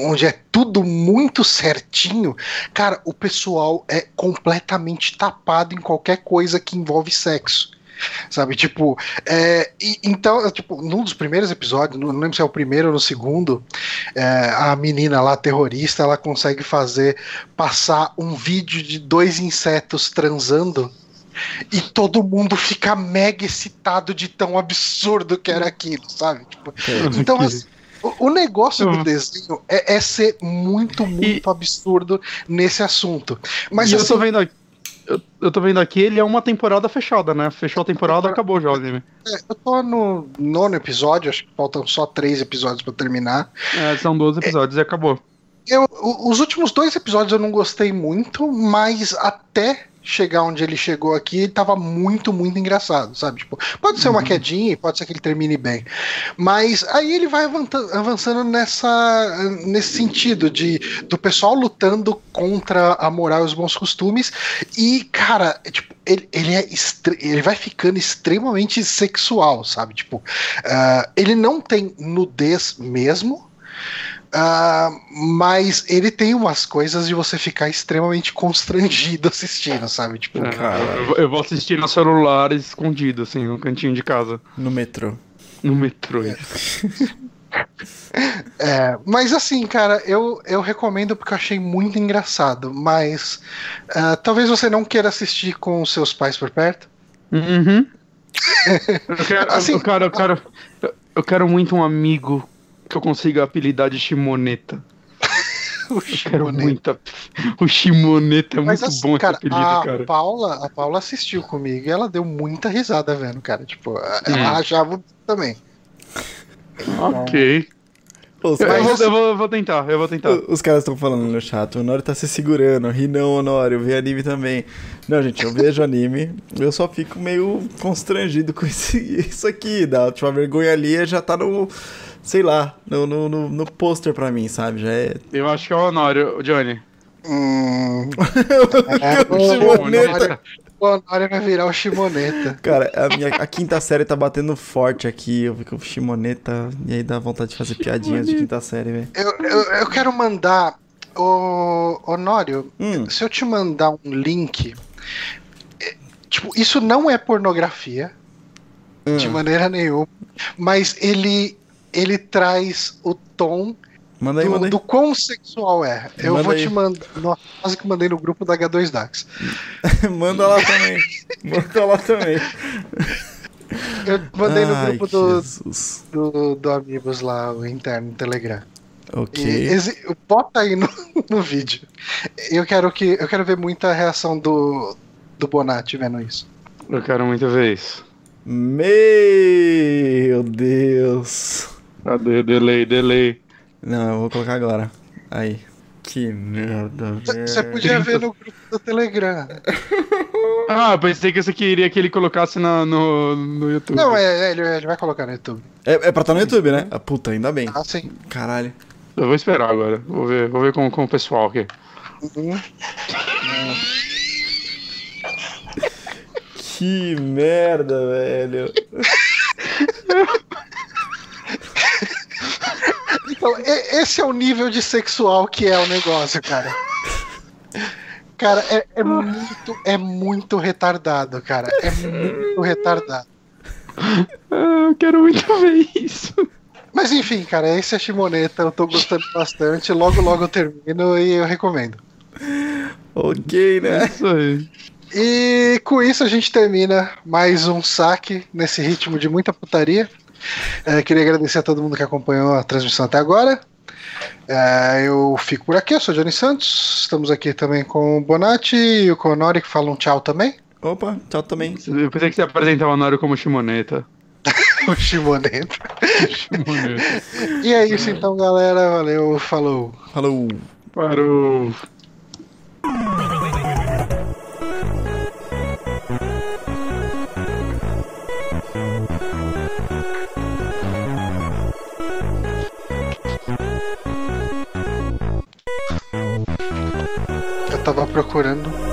onde é tudo muito certinho, cara, o pessoal é completamente tapado em qualquer coisa que envolve sexo. Sabe, tipo, é, e- então, tipo, num dos primeiros episódios, não lembro se é o primeiro ou no segundo, é, a menina lá, terrorista, ela consegue fazer passar um vídeo de dois insetos transando e todo mundo fica mega excitado de tão absurdo que era aquilo, sabe? Tipo, então, assim, o, o negócio do Uhum. desenho é, é ser muito, muito absurdo nesse assunto. Mas e eu assim, tô vendo aqui. Eu, eu tô vendo aqui, ele é uma temporada fechada, né? Fechou a temporada, acabou já o anime. é, eu tô no nono episódio, acho que faltam só três episódios pra terminar. É, são 12 episódios e acabou. Eu, os últimos dois episódios eu não gostei muito, mas até chegar onde ele chegou aqui, ele tava muito, muito engraçado, sabe? Tipo, pode ser uma quedinha e pode ser que ele termine bem. Mas aí ele vai avançando nessa, nesse sentido de do pessoal lutando contra a moral e os bons costumes. E, cara, é, tipo, ele, ele é ele vai ficando extremamente sexual, sabe? Tipo, ah, ele não tem nudez mesmo. Ah, mas ele tem umas coisas de você ficar extremamente constrangido assistindo, sabe? Tipo, É, Caralho. eu, vou- eu vou assistir no celular escondido, assim, no cantinho de casa. No metrô. No metrô. é, mas assim, cara, eu, eu recomendo porque eu achei muito engraçado. Mas ah, talvez você não queira assistir com os seus pais por perto. Uhum. Eu quero, Assim- eu, quero, eu, quero, eu quero muito um amigo que eu consiga apelidar de Shimoneta. O Shimoneta. muito. a- O Shimoneta é Mas muito assim, bom esse cara, apelido, a cara. Paula, a Paula assistiu comigo e ela deu muita risada vendo, cara. Tipo, ela Hum. achava também. Ok. Os, Eu, eu caras- vou, eu, vou, eu vou tentar, eu vou tentar. os caras estão falando no chat, o Honório tá se segurando. Ri não, Honório, vê anime também. Não, gente, eu vejo anime, eu só fico meio constrangido com esse, isso aqui. Da última vergonha ali já tá no, sei lá, no, no, no, no pôster pra mim, sabe? Já é. Eu acho que é o Honório, Johnny. Hum, é, O o. Honório, o Honório vai virar o Shimoneta. Cara, a, minha, a quinta série tá batendo forte aqui. Eu fico Shimoneta e aí dá vontade de fazer piadinhas de quinta série, velho. Eu, eu, eu quero mandar. Ô, Honório, Hum, se eu te mandar um link. é, Tipo, isso não é pornografia, de hum. maneira nenhuma. Mas ele, ele traz o tom Manda aí, manda do, aí. do quão sexual é. Eu Manda vou aí. te mandar. Nossa, quase que mandei no grupo da H2Dax. Manda lá também. Manda lá também. Eu mandei no Ai, grupo do, Jesus. do, do Amigos lá, o interno, no Telegram. E Ok. exi- bota aí no, no vídeo. Eu quero que eu quero ver muita reação do, do Bonatti vendo isso. Eu quero muito ver isso. Meu Deus. Cadê? Delay, delay. Não, eu vou colocar agora. Aí. Que merda. Você podia ver no grupo do Telegram. Ah, eu pensei que você queria que ele colocasse na- no, no YouTube. Não, é, é, ele, ele vai colocar no YouTube. É, é pra estar no YouTube, né? Ah, puta, ainda bem. Ah, sim. Caralho. Eu vou esperar agora. Vou ver, vou ver com, com o pessoal aqui. Uhum. Que merda, velho. Então, esse é o nível de sexual que é o negócio, cara. Cara, é, é muito, é muito retardado, cara. É muito retardado. Ah, eu quero muito ver isso. Mas enfim, cara, esse é Shimoneta, eu tô gostando bastante. Logo, logo eu termino e eu recomendo. Ok, né? Isso aí. E com isso a gente termina mais um saque nesse ritmo de muita putaria. É, queria agradecer a todo mundo que acompanhou a transmissão até agora. É, eu fico por aqui, eu sou o Johnny Santos. Estamos aqui também com o Bonatti e o Conori que falam tchau também. Opa, tchau também. Eu pensei que você apresentava o Noro como Shimoneta. O. Shimoneta. E é isso então, galera. Valeu, falou. Falou. Parou. Procurando